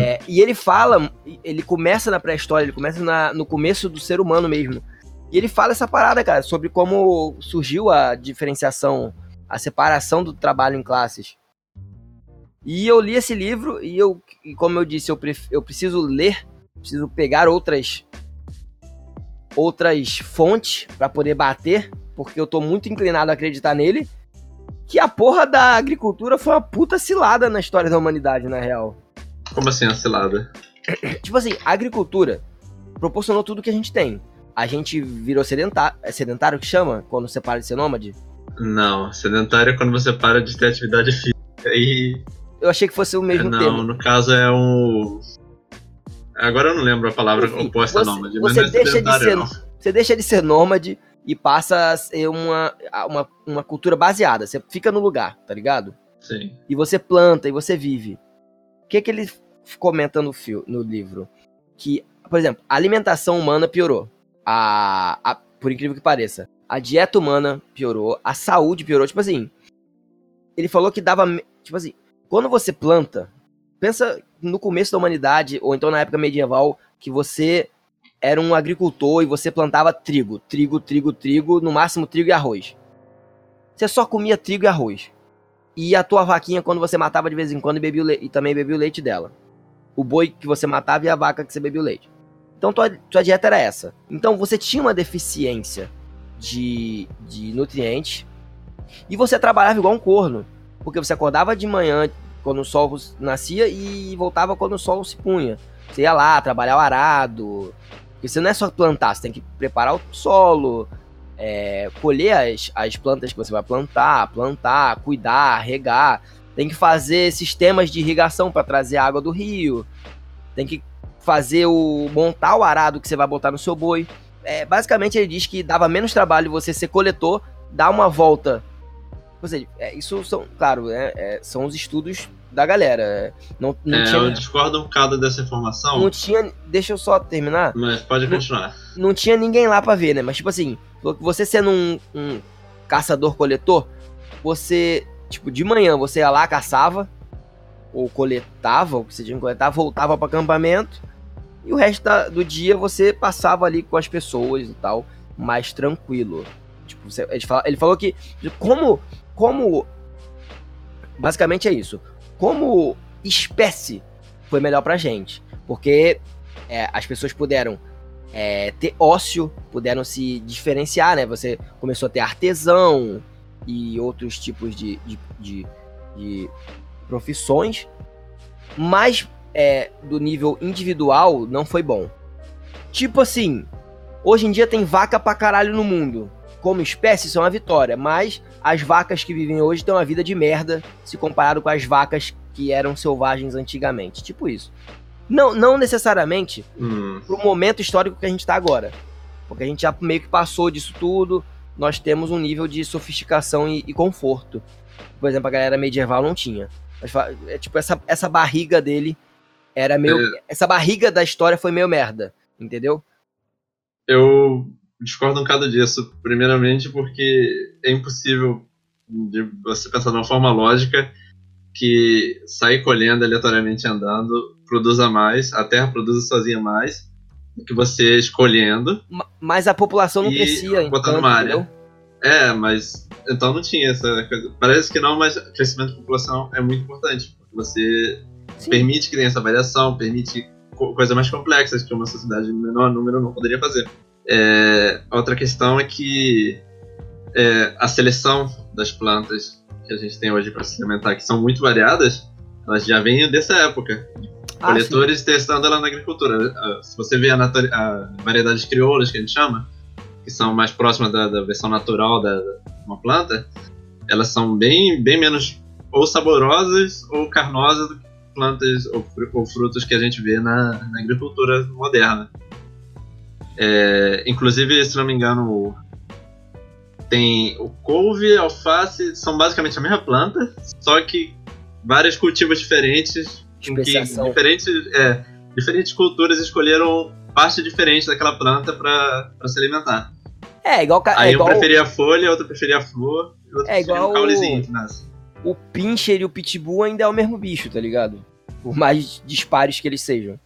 É, e ele fala, ele começa na pré-história, ele começa na- no começo do ser humano mesmo. E ele fala essa parada, cara, sobre como surgiu a diferenciação, a separação do trabalho em classes. E eu li esse livro e eu, e como eu disse, eu, pref- eu preciso ler, preciso pegar outras outras fontes pra poder bater, porque eu tô muito inclinado a acreditar nele. Que a porra da agricultura foi uma puta cilada na história da humanidade, na real. Como assim, a cilada? Tipo assim, a agricultura proporcionou tudo que a gente tem. A gente virou sedentário, é sedentário que chama? Quando você para de ser nômade? Não, sedentário é quando você para de ter atividade física e. Eu achei que fosse o mesmo não, termo. no caso é um. Agora eu não lembro a palavra Enfim, oposta a você- nômade, mas você não é deixa de ser- não. Você deixa de ser nômade e passa a ser uma, uma, uma cultura baseada. Você fica no lugar, tá ligado? Sim. E você planta e você vive. Que que ele comenta no, fio, no livro? Que, por exemplo, a alimentação humana piorou. A, a- por incrível que pareça. A dieta humana piorou. A saúde piorou. Tipo assim, ele falou que dava. Tipo assim, quando você planta, pensa no começo da humanidade, ou então na época medieval, que você era um agricultor e você plantava trigo. Trigo, trigo, trigo, no máximo trigo e arroz. Você só comia trigo e arroz. E a tua vaquinha, quando você matava de vez em quando, e, bebia e também bebia o leite dela. O boi que você matava e a vaca que você bebia o leite. Então tua, tua dieta era essa. Então você tinha uma deficiência de, de nutrientes e você trabalhava igual um corno. Porque você acordava de manhã quando o sol nascia e voltava quando o sol se punha. Você ia lá trabalhar o arado. Porque você não é só plantar, você tem que preparar o solo, é, colher as, as plantas que você vai plantar, plantar, cuidar, regar. Tem que fazer sistemas de irrigação para trazer água do rio. Tem que fazer o montar o arado que você vai botar no seu boi. É, basicamente ele diz que dava menos trabalho você ser coletor, dar uma volta. Ou seja, é, isso são, claro, é, é, são os estudos da galera. Não, não É, tinha, eu discordo um bocado dessa informação, não tinha. Deixa eu só terminar mas pode continuar. não tinha ninguém lá pra ver, né? Mas, tipo assim, você sendo um, um caçador-coletor, você, tipo, de manhã você ia lá, caçava, ou coletava, o que você tinha que coletar, voltava pro acampamento, e o resto da- do dia você passava ali com as pessoas e tal, mais tranquilo. Tipo, você- ele, fala- ele falou que, como, como, basicamente é isso, como espécie foi melhor pra gente, porque é, as pessoas puderam é, ter ócio, puderam se diferenciar, né? Você começou a ter artesão e outros tipos de, de, de, de profissões, mas é, do nível individual não foi bom. Tipo assim, hoje em dia tem vaca pra caralho no mundo. Como espécie, isso é uma vitória, mas as vacas que vivem hoje têm uma vida de merda se comparado com as vacas que eram selvagens antigamente. Tipo isso. Não, não necessariamente Hum, pro momento histórico que a gente tá agora. Porque a gente já meio que passou disso tudo, nós temos um nível de sofisticação e, e conforto. Por exemplo, a galera medieval não tinha. Mas é, tipo, essa, essa barriga dele era meio. Essa barriga da história foi meio merda, entendeu? eu discordo um bocado disso. Primeiramente porque é impossível de você pensar de uma forma lógica que sair colhendo aleatoriamente andando produza mais, a terra produza sozinha mais do que você escolhendo. Ma- Mas a população não E crescia, botando então, uma área. É, mas então não tinha essa coisa. Parece que não, mas crescimento da população é muito importante. Porque você Sim. permite que tenha essa variação, permite co coisas mais complexas que uma sociedade de menor número não poderia fazer. É, outra questão é que é, a seleção das plantas que a gente tem hoje para se alimentar, que são muito variadas, elas já vêm dessa época. Ah, sim. Coletores testando ela na agricultura. Ah, Se você vê a, a variedades crioulas que a gente chama, que são mais próximas da, da versão natural da, da uma planta, elas são bem, bem menos ou saborosas ou carnosas do que plantas ou, ou frutos que a gente vê na, na agricultura moderna. É, inclusive, se não me engano, tem o couve, alface, são basicamente a mesma planta, só que vários cultivos diferentes, em que diferentes, é, diferentes culturas escolheram parte diferente daquela planta para se alimentar. É, igual, ca- é Aí um igual preferia a folha, outro preferia a flor, e outro É preferia igual o caulezinho que nasce. o pincher e o pitbull ainda é o mesmo bicho, tá ligado? Por mais dispares que eles sejam.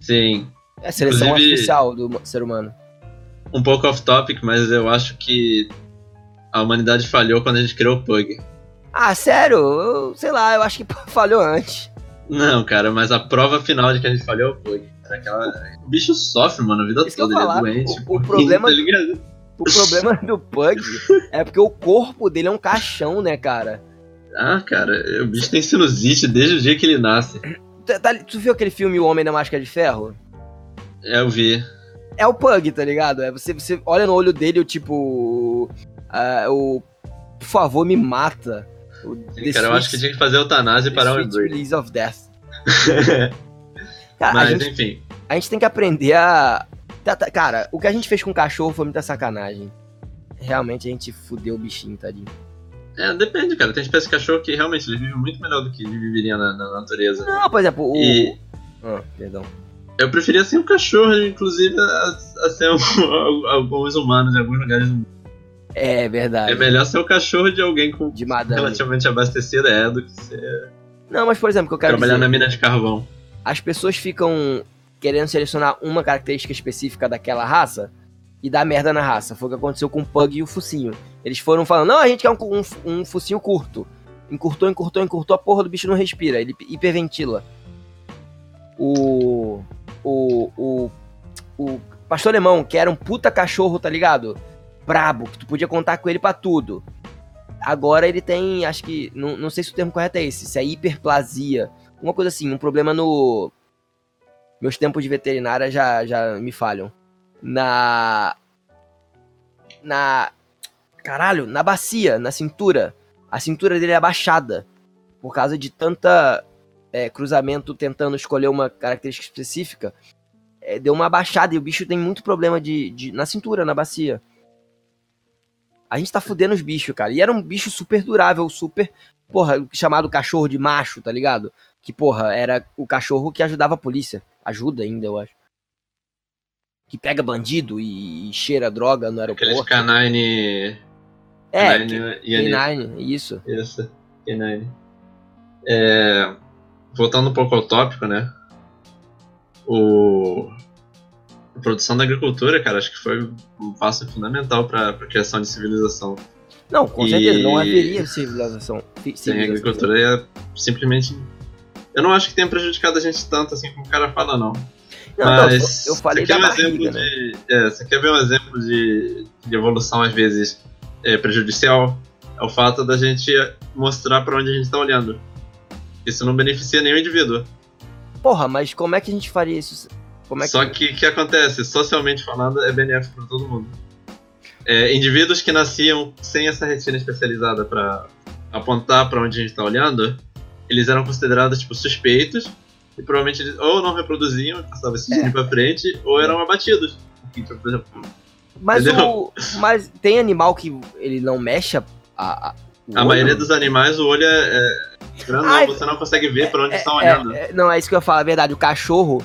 Sim, É a seleção Inclusive- artificial do ser humano. um pouco off topic, mas eu acho que a humanidade falhou quando a gente criou o Pug. Ah, sério? Eu, sei lá, eu acho que [LAUGHS] falhou antes. Não, cara, mas a prova final de que a gente falhou é o Pug. Aquela... O bicho sofre, mano, a vida Isso toda, ele falar, é doente. o- o porrinho, [LAUGHS] problema- Tá? O problema do Pug [LAUGHS] é porque o corpo dele é um caixão, né, cara? Ah, cara, o bicho tem sinusite desde o dia que ele nasce. Tá- tá- tu viu aquele filme O Homem da Máscara de Ferro? É, eu vi. É o Pug, tá ligado? É você, você olha no olho dele, o tipo. ah, o. Por favor, me mata. O Sim, cara, eu acho que tinha que fazer eutanásia e parar o. Release of Death. [LAUGHS] Cara, a Mas, gente, enfim. a gente tem que aprender a. tá- tá- Cara, o que a gente fez com o cachorro foi muita sacanagem. Realmente a gente fudeu o bichinho, tadinho. É, depende, cara. Tem espécie de cachorro que realmente eles vivem muito melhor do que ele viveria na, na natureza. Não, por exemplo, o. E- Ah, perdão. Eu preferia ser um cachorro, inclusive, a, a ser um, [LAUGHS] alguns humanos em alguns lugares do mundo. É verdade. É melhor ser o cachorro de alguém com De madame. relativamente abastecido, é, do que ser Não, mas por exemplo, que eu quero trabalhar dizer, na mina de carvão. as pessoas ficam querendo selecionar uma característica específica daquela raça e dar merda na raça. Foi o que aconteceu com o Pug e o Focinho. Eles foram falando, não, a gente quer um, um, um focinho curto. Encurtou, encurtou, encurtou, a porra do bicho não respira, ele hiperventila. O. O. O. O pastor alemão, que era um puta cachorro, tá ligado? Brabo, que tu podia contar com ele pra tudo. Agora ele tem, acho que. Não, não sei se o termo correto é esse, se é hiperplasia. Uma coisa assim, um problema no. Meus tempos de veterinária já, já me falham. Na. Na. Caralho, na bacia, na cintura. A cintura dele é abaixada. Por causa de tanta é, cruzamento tentando escolher uma característica específica. É, deu uma abaixada e o bicho tem muito problema de, de, na cintura, na bacia. A gente tá fudendo os bichos, cara. E era um bicho super durável, super. Porra, chamado cachorro de macho, tá ligado? Que, porra, era o cachorro que ajudava a polícia. Ajuda ainda, eu acho. Que pega bandido e, e cheira droga no Aqueles aeroporto. canine. É, canine e ani- K9, isso. Isso, canine. É, voltando um pouco ao tópico, né? O. A produção da agricultura, cara, acho que foi um passo fundamental para a criação de civilização. Não, com E- certeza, não haveria civilização. Sem a agricultura é simplesmente. Eu não acho que tenha prejudicado a gente tanto assim como o cara fala, não. Não, não, Mas eu, eu falei você da quer um barriga, exemplo né? de, é, Você quer ver um exemplo de, de evolução, às vezes, é, prejudicial? É o fato da gente mostrar para onde a gente está olhando. Isso não beneficia nenhum indivíduo. Porra, mas como é que a gente faria isso? Como é que... Só que o que acontece? Socialmente falando, é benéfico para todo mundo. É, indivíduos que nasciam sem essa retina especializada para apontar para onde a gente está olhando, eles eram considerados tipo suspeitos e provavelmente eles ou não reproduziam, passavam esse É. para frente, ou eram abatidos. Tipo, Mas, o, mas tem animal que ele não mexe a... a, A maioria dos animais, o olho é, é grandão, Ai, você não consegue ver para onde É, estão é, olhando. é, não, é isso que eu ia falar, é verdade. O cachorro,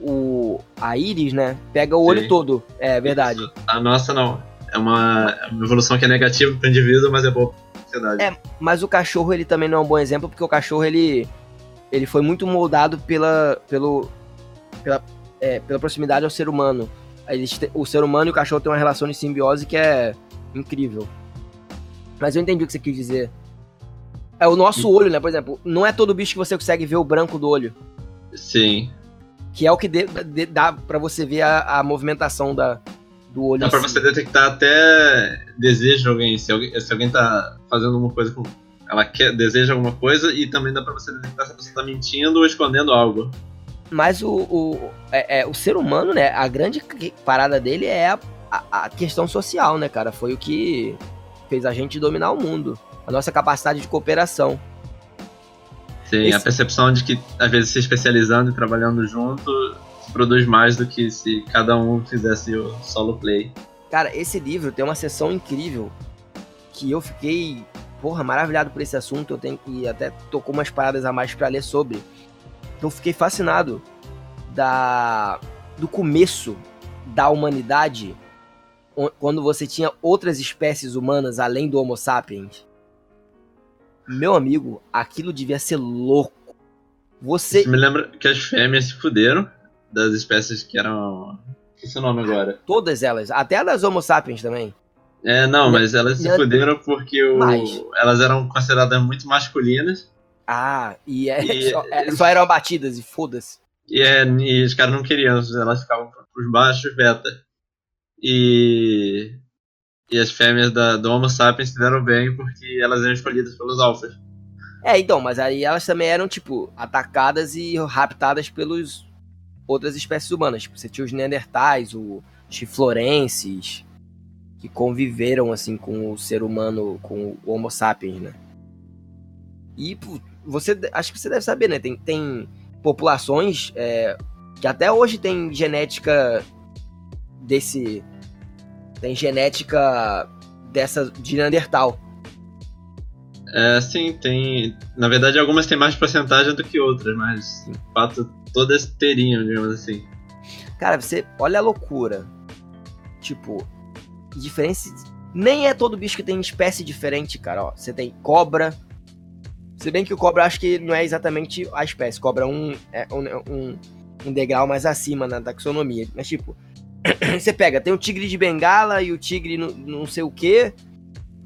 o, a íris, né, pega o olho Sim. todo. É verdade. A nossa não. É uma, é uma evolução que é negativa para o indivíduo, mas é boa para a sociedade. É. Mas o cachorro, ele também não é um bom exemplo, porque o cachorro, ele, ele foi muito moldado pela, pelo, pela, é, pela proximidade ao ser humano. Te- o ser humano e o cachorro têm uma relação de simbiose que é incrível. Mas eu entendi o que você quis dizer. É o nosso olho, né? Por exemplo, não é todo bicho que você consegue ver o branco do olho. Sim. Que é o que dê- dê- dá pra você ver a, a movimentação da, do olho. Dá em pra você detectar até desejo de alguém. Se alguém, se alguém tá fazendo alguma coisa com. Ela quer, deseja alguma coisa e também dá pra você detectar se a pessoa tá mentindo ou escondendo algo. Mas o, o, é, é, o ser humano, né? A grande parada dele é a, a, a questão social, né, cara? Foi o que fez a gente dominar o mundo. A nossa capacidade de cooperação. Sim, Esse- a percepção de que, às vezes, se especializando e trabalhando junto, se produz mais do que se cada um fizesse o solo play. Cara, esse livro tem uma sessão incrível que eu fiquei, porra, maravilhado por esse assunto. Eu tenho que até tocou umas paradas a mais pra ler sobre. Eu fiquei fascinado da do começo da humanidade, quando você tinha outras espécies humanas além do Homo sapiens. Meu amigo, aquilo devia ser louco. Você Isso me lembra que as fêmeas se fuderam das espécies que eram. Esqueci o nome agora. todas elas, até das Homo sapiens também. É, não, mas elas se Minha- fuderam porque o... Mas- elas eram consideradas muito masculinas Ah, e, é, E- [LAUGHS] só, é, só eram abatidas e foda-se. e, é, e os caras não queriam, elas ficavam pros baixos beta. E. E as fêmeas da, do Homo sapiens se deram bem porque elas eram escolhidas pelos alfas. É, então, mas aí elas também eram, tipo, atacadas e raptadas pelos outras espécies humanas. Tipo, você tinha os Neandertais, os Chiflorenses, que conviveram, assim, com o ser humano, com o Homo sapiens, né? E, pô, você, acho que você deve saber, né? Tem, tem populações é, que até hoje tem genética desse... Tem genética dessa de Neandertal. É, sim, tem. Na verdade, algumas têm mais porcentagem do que outras, mas de fato todas teriam, digamos assim. Cara, você olha a loucura. Tipo, diferença. Nem é todo bicho que tem espécie diferente, cara. Ó, você tem cobra. Se bem que o cobra acho que não é exatamente a espécie. Cobra é um, é um, um, um degrau mais acima na taxonomia. Mas, tipo, você pega, tem o tigre de bengala e o tigre não, não sei o que.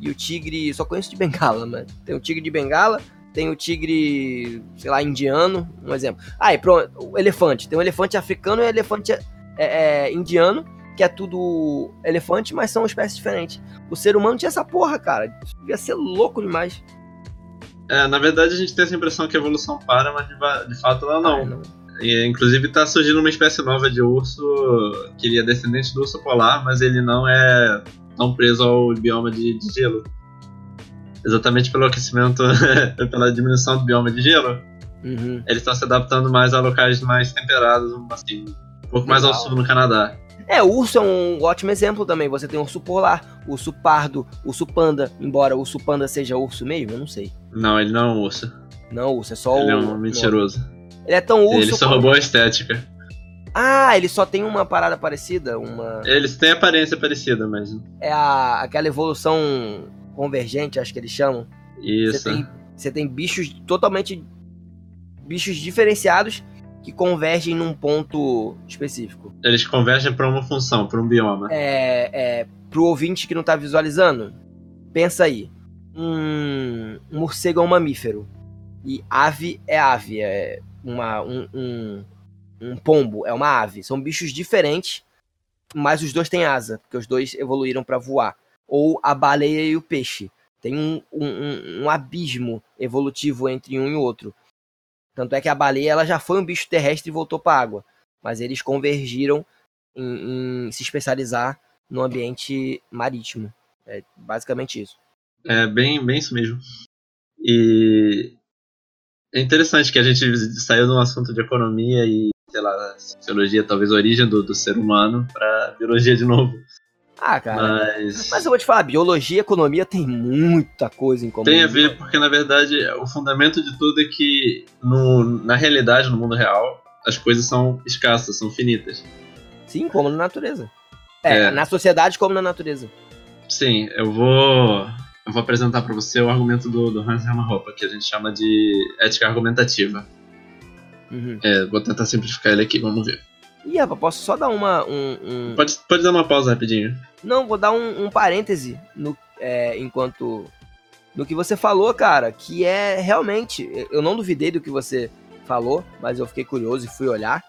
E o tigre. Só conheço de bengala, mas tem o tigre de bengala. Tem o tigre, sei lá, indiano, um exemplo. Ah, e pronto, o elefante. Tem o elefante africano e o elefante é, é, indiano, que é tudo elefante, mas são espécies diferentes. O ser humano tinha essa porra, cara. Isso devia ser louco demais. É, na verdade, a gente tem essa impressão que a evolução para, mas de, de fato ela não. Ah, não. E, inclusive, tá surgindo uma espécie nova de urso que ele é descendente do urso polar, mas ele não é tão preso ao bioma de, de gelo. Exatamente pelo aquecimento, [LAUGHS] pela diminuição do bioma de gelo, Uhum. eles estão se adaptando mais a locais mais temperados, assim, um pouco mais ao Legal. sul no Canadá. É, o urso é um ótimo exemplo também. Você tem urso polar, urso pardo, urso panda. Embora o urso panda seja urso mesmo, eu não sei. Não, ele não é um urso. Não, urso é só ele o. é um mentiroso. Ele é tão urso. ele só roubou a estética. Ah, ele só tem uma parada parecida, uma. Eles têm aparência parecida, mas. É a, aquela evolução convergente, acho que eles chamam. Isso. Você tem, você tem bichos totalmente. bichos diferenciados que convergem num ponto específico. Eles convergem pra uma função, pra um bioma. É, é, pro ouvinte que não tá visualizando, pensa aí. Um, um morcego é um mamífero. E ave é ave. É uma, um, um, um pombo é uma ave. São bichos diferentes, mas os dois têm asa, porque os dois evoluíram para voar. Ou a baleia e o peixe. Tem um, um, um- abismo evolutivo entre um e outro. Tanto é que a baleia ela já foi um bicho terrestre e voltou para água. Mas eles convergiram em, em se especializar no ambiente marítimo. É basicamente isso. É bem, bem isso mesmo. E é interessante que a gente saiu de um assunto de economia e, sei lá, sociologia, talvez origem do, do ser humano, pra biologia de novo. Ah, cara. Mas, Mas eu vou te falar, biologia e economia tem muita coisa em comum. tem a ver porque, na verdade, o fundamento de tudo é que, no, na realidade, no mundo real, as coisas são escassas, são finitas. Sim, como na natureza. É, É. na sociedade como na natureza. Sim, eu vou, eu vou apresentar para você o argumento do, do Hans Hermann que a gente chama de ética argumentativa. Uhum. É, vou tentar simplificar ele aqui, vamos ver. Ih, rapaz, posso só dar uma. Um, um- Pode, pode dar uma pausa rapidinho. Não, vou dar um, um parêntese no, é, enquanto. No que você falou, cara, que é realmente. Eu não duvidei do que você falou, mas eu fiquei curioso e fui olhar.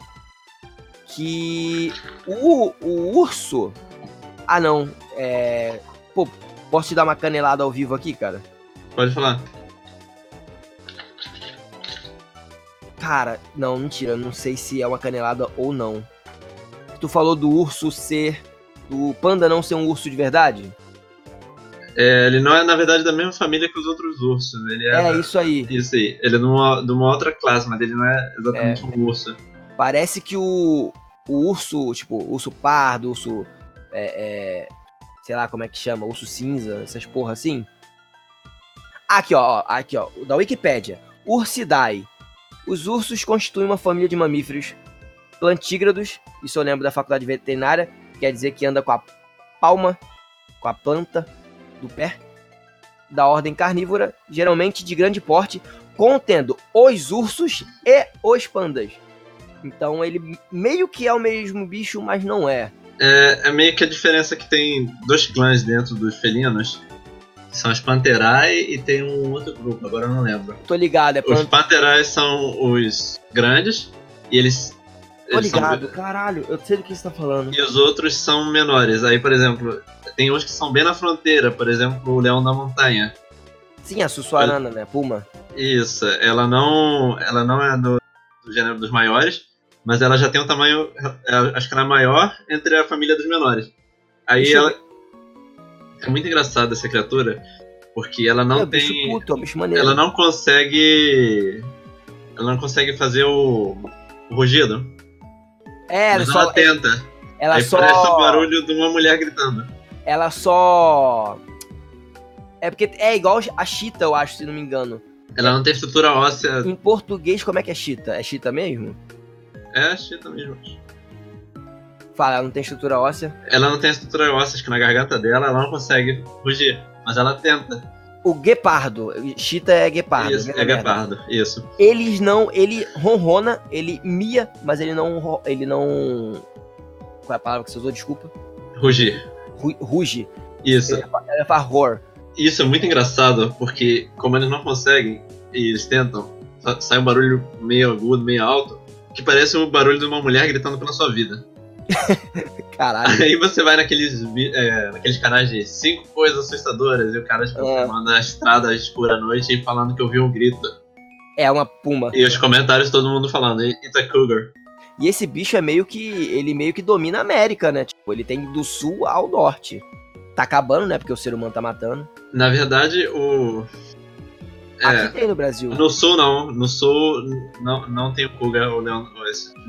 Que o, o urso. Ah, não. É. Pô, posso te dar uma canelada ao vivo aqui, cara? Pode falar. Cara, não, mentira, não sei se é uma canelada ou não. Tu falou do urso ser. Do panda não ser um urso de verdade? É, ele não é, na verdade, da mesma família que os outros ursos. Ele é, É, isso aí. Isso aí. Ele é de uma, de uma outra classe, mas ele não é exatamente um urso. Parece que o, o urso, tipo, urso pardo, urso. É, é, sei lá como é que chama, urso cinza, essas porra assim. Aqui, ó, aqui, ó, da Wikipédia. Ursidae. Os ursos constituem uma família de mamíferos plantígrados, isso eu lembro da faculdade veterinária, quer dizer que anda com a palma, com a planta do pé, da ordem carnívora, geralmente de grande porte, contendo os ursos e os pandas. Então ele meio que é o mesmo bicho, mas não é. É, é meio que a diferença que tem dois clãs dentro dos felinos. São os Panterae e tem um outro grupo, agora eu não lembro. Tô ligado, é Os pan... Panterae são os grandes e eles. Tô eles são- ligado, caralho, eu sei do que você tá falando. e os outros são menores. Aí, por exemplo, tem uns que são bem na fronteira, por exemplo, o Leão da Montanha. Sim, a Sussuarana, né? Puma. Isso, ela não, ela não é do, do gênero dos maiores, mas ela já tem um tamanho, é, acho que ela é maior entre a família dos menores. Aí Deixa ela é muito engraçada essa criatura, porque ela não é, bicho tem, puto, é bicho maneiro. ela não consegue, ela não consegue fazer o, o rugido, É, ela só. ela tenta. Ela Aí só. parece o barulho de uma mulher gritando. Ela só. É porque é igual a chita, eu acho, se não me engano. Ela não tem estrutura óssea, Em português, como é que é chita? É chita mesmo? É chita mesmo. Fala, ela não tem estrutura óssea. Ela não tem estrutura óssea, acho que na garganta dela ela não consegue rugir, mas ela tenta. O guepardo. Chita é guepardo. Isso, né, é guepardo, isso. Eles não. Ele ronrona, ele mia, mas ele não. Ele não. Qual é a palavra que você usou? Desculpa. Rugir. Ru- Ruge. Isso. Ele fa- Ela faz roar. Isso é muito engraçado, porque como eles não conseguem e eles tentam, sa- sai um barulho meio agudo, meio alto, que parece o barulho de uma mulher gritando pela sua vida. [LAUGHS] Caralho. Aí você vai naqueles, é, naqueles canais de cinco coisas assustadoras e o cara tipo, É. manda a estrada escura à noite e falando que ouviu um grito. É uma puma. E os comentários todo mundo falando, it's a cougar. E esse bicho é meio que. Ele meio que domina a América, né? Tipo, ele tem do sul ao norte. Tá acabando, né? Porque o ser humano tá matando. Na verdade, o. É, Aqui tem no Brasil. no sul não, no sul não, não tem o cougar, o leão,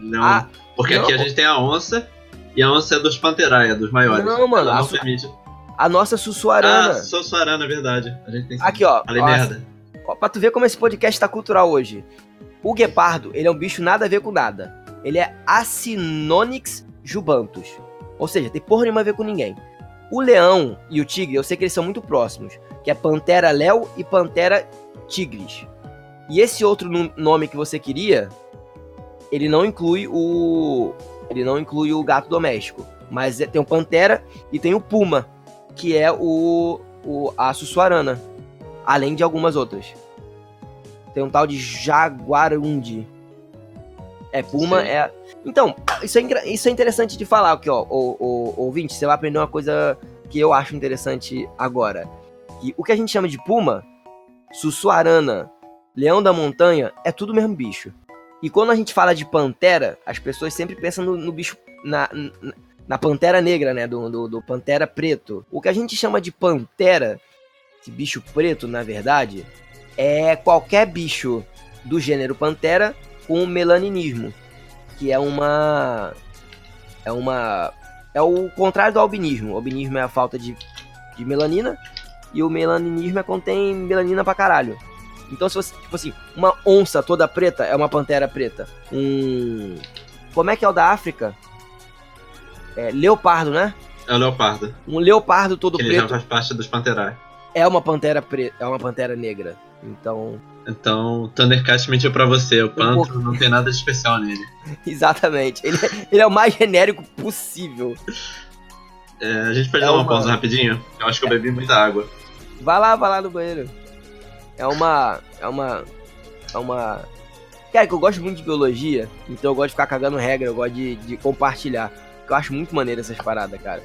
leão Ah, Porque Não. aqui a gente tem a onça e a onça é dos panteraia, dos maiores. Não, mano, Ela a não su- permite. a nossa Ah, Sussuarana. sou suarana, é verdade. A gente tem. Aqui, ó. Falei merda. ó, Pra tu ver como esse podcast tá cultural hoje. O guepardo, ele é um bicho nada a ver com nada. Ele é Acinonyx jubantus. Ou seja, tem porra nenhuma a ver com ninguém. O leão e o tigre, eu sei que eles são muito próximos. Que é Pantera léo e Pantera tigris. E esse outro nome que você queria, ele não inclui o... Ele não inclui o gato doméstico. Mas é- tem o Pantera e tem o Puma, que é o, o a Sussuarana. Além de algumas outras. Tem um tal de Jaguarundi. É, Puma Sim. é. Então, isso é, isso é interessante de falar aqui, ó. O, o, ouvinte, você vai aprender uma coisa que eu acho interessante agora. Que o que a gente chama de Puma, Sussuarana, Leão da Montanha, é tudo o mesmo bicho. E quando a gente fala de Pantera, as pessoas sempre pensam no, no bicho. Na, na, na Pantera Negra, né? Do, do, do Pantera Preto. O que a gente chama de Pantera, esse bicho preto, na verdade, é qualquer bicho do gênero Pantera com melaninismo. Que é uma. É uma. É o contrário do albinismo. O albinismo é a falta de, de melanina. E o melaninismo é quando tem melanina pra caralho. Então, se você. Tipo assim, uma onça toda preta é uma pantera preta. Um. Como é que é o da África? É, leopardo, né? É o leopardo. Um leopardo todo Que ele já preto faz parte dos panterai. é uma pantera preta, é uma pantera negra. Então, Então, Thundercat mentiu pra você. O panto pouco. não tem nada de especial nele. [LAUGHS] exatamente. Ele, ele é o mais genérico possível. É, a gente pode É dar uma uma- pausa rapidinho? Eu acho que eu bebi muita água. Vai lá, vai lá no banheiro. É uma. É uma. É uma. Cara, que eu gosto muito de biologia, então eu gosto de ficar cagando regra, eu gosto de, de compartilhar. Eu acho muito maneiro essas paradas, cara.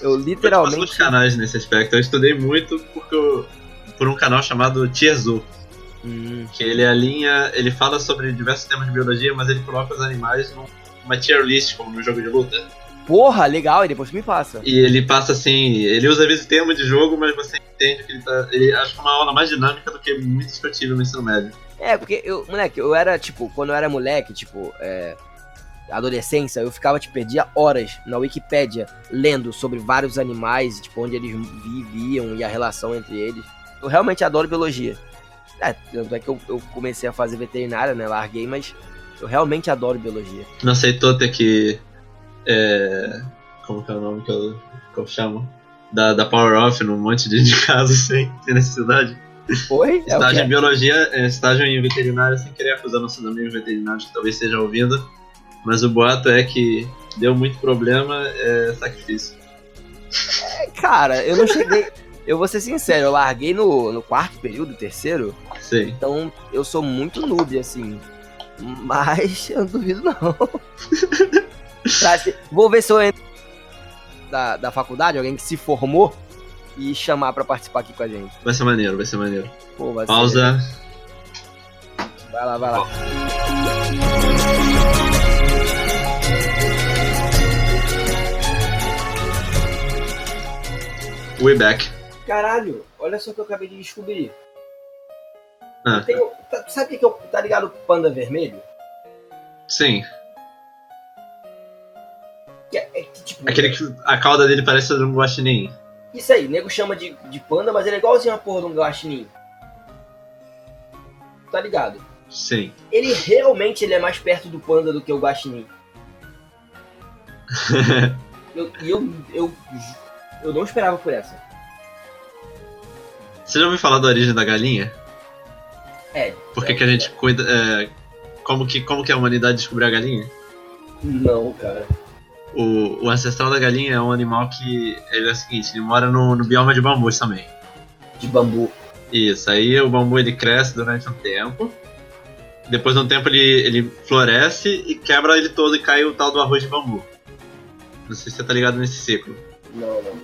Eu Eu literalmente. os canais nesse aspecto. Eu estudei muito porque eu- por um canal chamado Tierzu. Hum, que ele alinha, ele fala sobre diversos temas de biologia, mas ele coloca os animais numa tier list, como no jogo de luta. Porra, legal, e depois me passa. E ele passa assim, ele usa às vezes termo de jogo, mas você entende que ele tá. Ele é uma aula mais dinâmica do que muitos que eu tive no ensino médio. É, porque eu, moleque, eu era, tipo, quando eu era moleque, tipo, é, adolescência, eu ficava, tipo, perdia horas na Wikipédia lendo sobre vários animais, tipo, onde eles viviam e a relação entre eles. Eu realmente adoro biologia. É, tanto é que eu, eu comecei a fazer veterinária, né, larguei, mas eu realmente adoro biologia. Não aceitou ter que. É, como que é o nome que eu, que eu chamo? Da, da Power Off num monte de, de [LAUGHS] casos sem, sem necessidade. Foi? É Estágio em biologia, é, estágio em veterinária, sem querer acusar nossos amigos veterinários que talvez estejam ouvindo, mas o boato é que deu muito problema, é sacrifício. Cara, eu não cheguei. Eu vou ser sincero, eu larguei no, no quarto período, terceiro, Sei. então eu sou muito noob, assim. Mas eu não duvido, não. [LAUGHS] Vou ver se eu entro da, da faculdade, alguém que se formou, e chamar pra participar aqui com a gente. Vai ser maneiro, vai ser maneiro. Pô, vai ser- Pausa. Vai lá, vai lá. We back. Caralho, olha só o que eu acabei de descobrir. Ah, tenho- tá- sabe o que eu. Tá ligado o panda vermelho? sim. Que é, é que, tipo, Aquele que a cauda dele parece um guaxinim. Isso aí, nego chama de, de panda, mas ele é igualzinho a porra de um guaxinim. Tá ligado? Sim. Ele realmente ele é mais perto do panda do que o guaxinim. [LAUGHS] Eu- E eu, eu, eu não esperava por essa. Você já ouviu falar da origem da galinha? É. Por que, que a gente cuida. é, como, que, como que a humanidade descobriu a galinha? Não, cara. O, o ancestral da galinha é um animal que. Ele é o seguinte, ele mora no, no bioma de bambus também. De bambu. Isso, aí o bambu ele cresce durante um tempo. Depois de um tempo ele, ele floresce e quebra ele todo e cai o tal do arroz de bambu. Não sei se você tá ligado nesse ciclo. Não, não.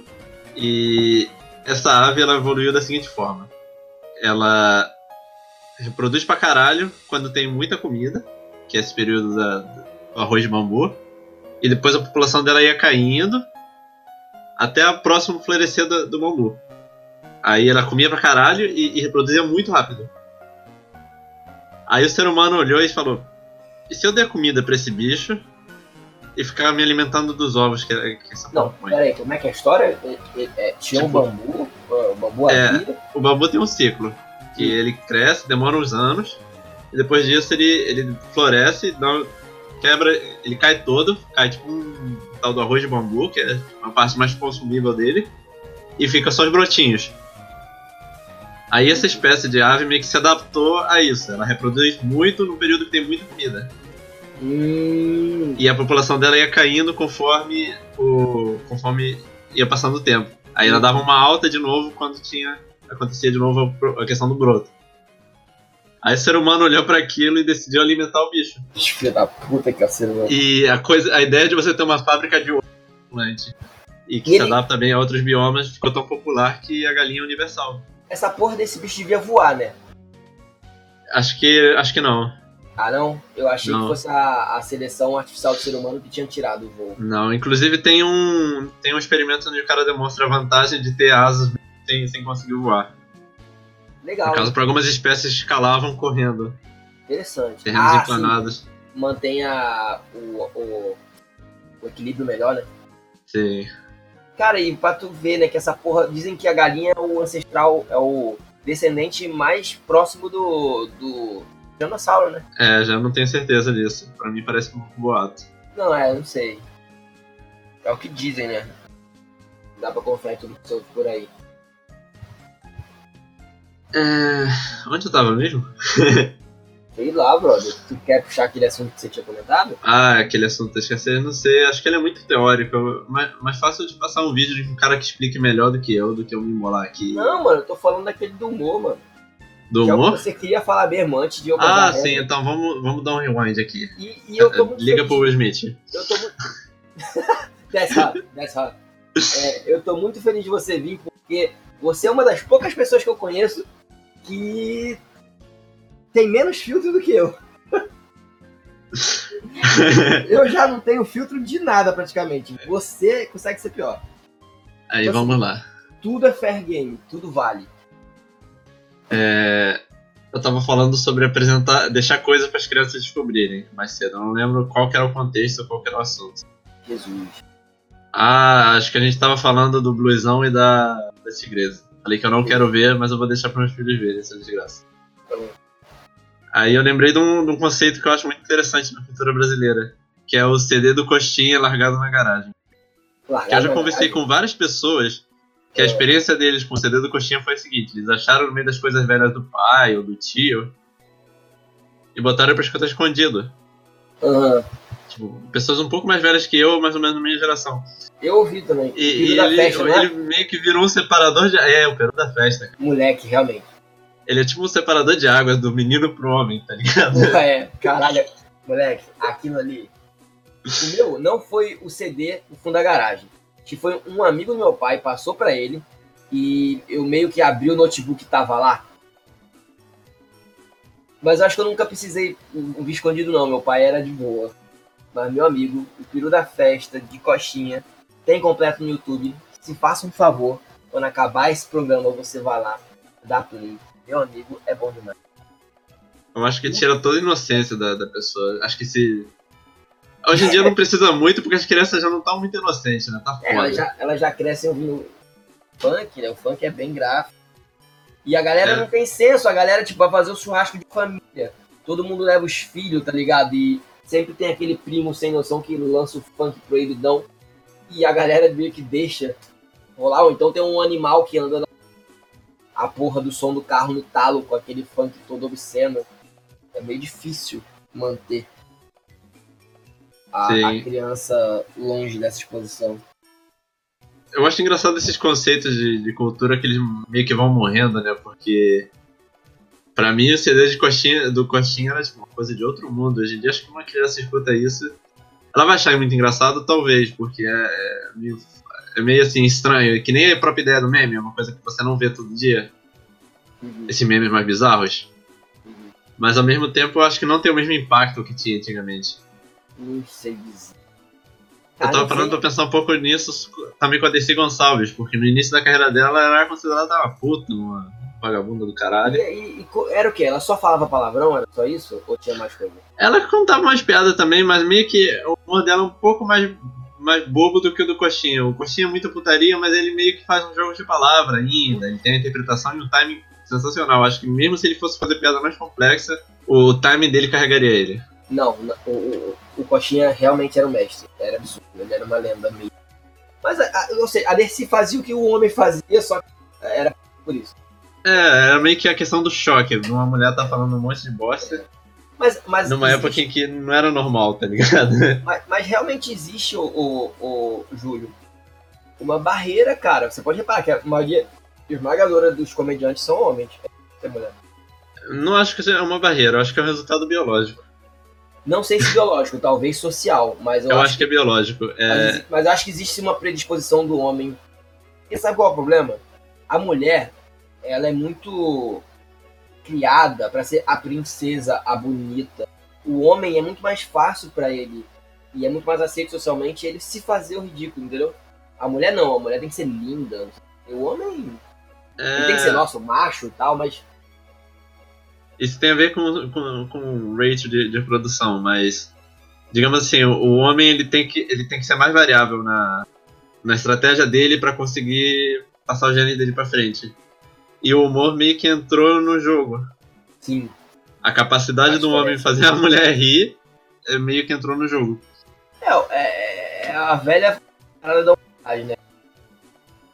E essa ave ela evoluiu da seguinte forma: ela reproduz pra caralho quando tem muita comida, que é esse período da, do arroz de bambu, e depois a população dela ia caindo até o próximo florescer do, do bambu. Aí ela comia pra caralho e, e reproduzia muito rápido. Aí o ser humano olhou e falou: e se eu der comida pra esse bicho e ficar me alimentando dos ovos que, que essa Não, porra põe?" peraí, como é que é a história? É, é, é, tinha um Tipo- bambu, o bambu É. havia. o bambu tem um ciclo. Que ele cresce, demora uns anos, e depois disso ele, ele floresce, dá, quebra, ele cai todo, cai tipo um tal do arroz de bambu, que é a parte mais consumível dele, e fica só os brotinhos. Aí essa espécie de ave meio que se adaptou a isso. Ela reproduz muito no período que tem muita comida. Hum, E a população dela ia caindo conforme o conforme ia passando o tempo. Aí ela dava uma alta de novo quando tinha acontecia de novo a questão do broto. Aí o ser humano olhou para aquilo e decidiu alimentar o bicho. filho da puta que é o ser humano. E a coisa, a ideia de você ter uma fábrica de ovo e que E se ele- adapta bem a outros biomas ficou tão popular que a galinha é universal. Essa porra desse bicho devia voar, né? Acho que acho que não. Ah, não? Eu achei Não. que fosse a, a seleção artificial do ser humano que tinha tirado o voo. Não, inclusive tem um tem um experimento onde o cara demonstra a vantagem de ter asas sem, sem conseguir voar. Legal, No caso, para algumas espécies escalavam correndo, interessante. terrenos ah, inclinados. sim, mantenha o, o, o equilíbrio melhor, né? Sim. Cara, e pra tu ver, né, que essa porra. Dizem que a galinha é o ancestral, é o descendente mais próximo do. do dinossauro, né? É, já não tenho certeza disso. Pra mim parece um boato. Não, é, não sei. É o que dizem, né? Dá pra confiar em tudo que solto por aí. É... Onde eu tava mesmo? [LAUGHS] Sei lá, brother. Tu quer puxar aquele assunto que você tinha comentado? Ah, aquele assunto eu esqueci, eu não sei, acho que ele é muito teórico. Mais, mais fácil de passar um vídeo de um cara que explique melhor do que eu, do que eu me embolar aqui. Não, mano, eu tô falando daquele do humor, mano. Do Que é o que humor? você queria falar mesmo antes de eu Ah, sim, regra. então vamos, vamos dar um rewind aqui. E, e eu tô muito Liga feliz. pro Will Smith. Eu tô muito. that's hot, that's hot. É, eu tô muito feliz de você vir, porque você é uma das poucas pessoas que eu conheço que tem menos filtro do que eu. [LAUGHS] Eu já não tenho filtro de nada praticamente. Você consegue ser pior. Aí vamos lá. Tudo é fair game, tudo vale. É, eu tava falando sobre apresentar, deixar coisas para as crianças descobrirem mais cedo. Eu não lembro qual que era o contexto, qual que era o assunto. Jesus. Ah, acho que a gente tava falando do blusão e da, da tigresa. Falei que eu não quero ver, mas eu vou deixar para meus filhos verem essa desgraça. Tá bom. Aí eu lembrei de um, de um conceito que eu acho muito interessante na cultura brasileira, que é o CD do Coxinha largado na garagem. Que eu já conversei com várias pessoas que a É. experiência deles com o CD do Coxinha foi a seguinte: eles acharam no meio das coisas velhas do pai ou do tio e botaram pra escutar escondido. Aham. Tipo, pessoas um pouco mais velhas que eu, mais ou menos da minha geração. Eu ouvi também. E, e da ele, festa, né? ele meio que virou um separador de. É, o peru da festa. cara. Moleque, realmente. Ele é tipo um separador de águas do menino pro homem, tá ligado? [LAUGHS] É, caralho. Moleque, aquilo ali. O meu não foi o CD no fundo da garagem. Que foi um amigo do meu pai, passou pra ele. E eu meio que abri o notebook que tava lá. Mas eu acho que eu nunca precisei ouvir escondido, não. Meu pai era de boa. Mas meu amigo, o peru da festa, de coxinha, tem completo no YouTube. Se faça um favor, quando acabar esse programa, você vai lá, dá play. Meu amigo, é bom demais. Eu acho que tira toda a inocência da, da pessoa. Acho que se. Hoje em dia não precisa muito, porque as crianças já não estão muito inocentes, né? Tá É, Ela foda. já, ela já cresce ouvindo funk, né? O funk é bem gráfico. E a galera É. não tem senso, a galera, tipo, vai fazer o churrasco de família. Todo mundo leva os filhos, tá ligado? E sempre tem aquele primo sem noção que lança o funk proibidão. E a galera meio que deixa rolar. Ou então tem um animal que anda na... a porra do som do carro no talo com aquele funk todo obsceno. É meio difícil manter a, a criança longe dessa exposição. Eu acho engraçado esses conceitos de, de cultura que eles meio que vão morrendo, né? Porque. Pra mim, o CD de coxinha, do Coxinha era tipo, uma coisa de outro mundo. Hoje em dia, acho que uma criança escuta isso. Ela vai achar muito engraçado, talvez, porque é, é meio, é meio assim estranho. Que nem a própria ideia do meme, é uma coisa que você não vê todo dia. Uhum. Esses memes mais bizarros. Mas ao mesmo tempo, eu acho que não tem o mesmo impacto que tinha antigamente. Não sei dizer. Eu tava parando pra pensar um pouco nisso também com a Dercy Gonçalves, porque no início da carreira dela ela era considerada uma puta, uma vagabunda do caralho. E, e- e era o quê? Ela só falava palavrão? Era só isso? Ou tinha mais coisa? Ela contava umas piadas também, mas meio que o humor dela é um pouco mais, mais bobo do que o do Coxinha. O Coxinha é muita putaria, mas ele meio que faz um jogo de palavra ainda. Ele tem a interpretação e um timing sensacional. Acho que mesmo se ele fosse fazer piada mais complexa, o timing dele carregaria ele. Não, o, o, o Coxinha realmente era o mestre. Era absurdo. Ele era uma lenda meio. Mas, a, a, eu sei, a Dercy fazia o que o homem fazia, só que era por isso. É, era meio que a questão do choque. Uma mulher tá falando um monte de bosta Mas, mas, numa existe- época em que não era normal, tá ligado? [LAUGHS] mas, mas realmente existe, o, o, o Júlio, uma barreira, cara. Você pode reparar que a maioria esmagadora dos comediantes são homens. É mulher. Não acho que seja uma barreira, eu acho que é um resultado biológico. Não sei se biológico, [LAUGHS] talvez social, mas eu, Eu, acho acho que é biológico. Mas, É, exi- mas acho que existe uma predisposição do homem. E sabe qual é o problema? A mulher, ela é muito criada pra ser a princesa, a bonita. O homem é muito mais fácil pra ele e é muito mais aceito socialmente ele se fazer o ridículo, entendeu? A mulher não, a mulher tem que ser linda. O homem ele tem que ser é, nosso macho e tal, mas isso tem a ver com, com, com o rate de, de produção, mas digamos assim, o, o homem ele tem, que, ele tem que ser mais variável na, na estratégia dele pra conseguir passar o gene dele pra frente. E o humor meio que entrou no jogo. sim, A capacidade Faz do homem diferença. fazer a [LAUGHS] mulher rir é meio que entrou no jogo. é, é, é a velha parada da humanidade, né?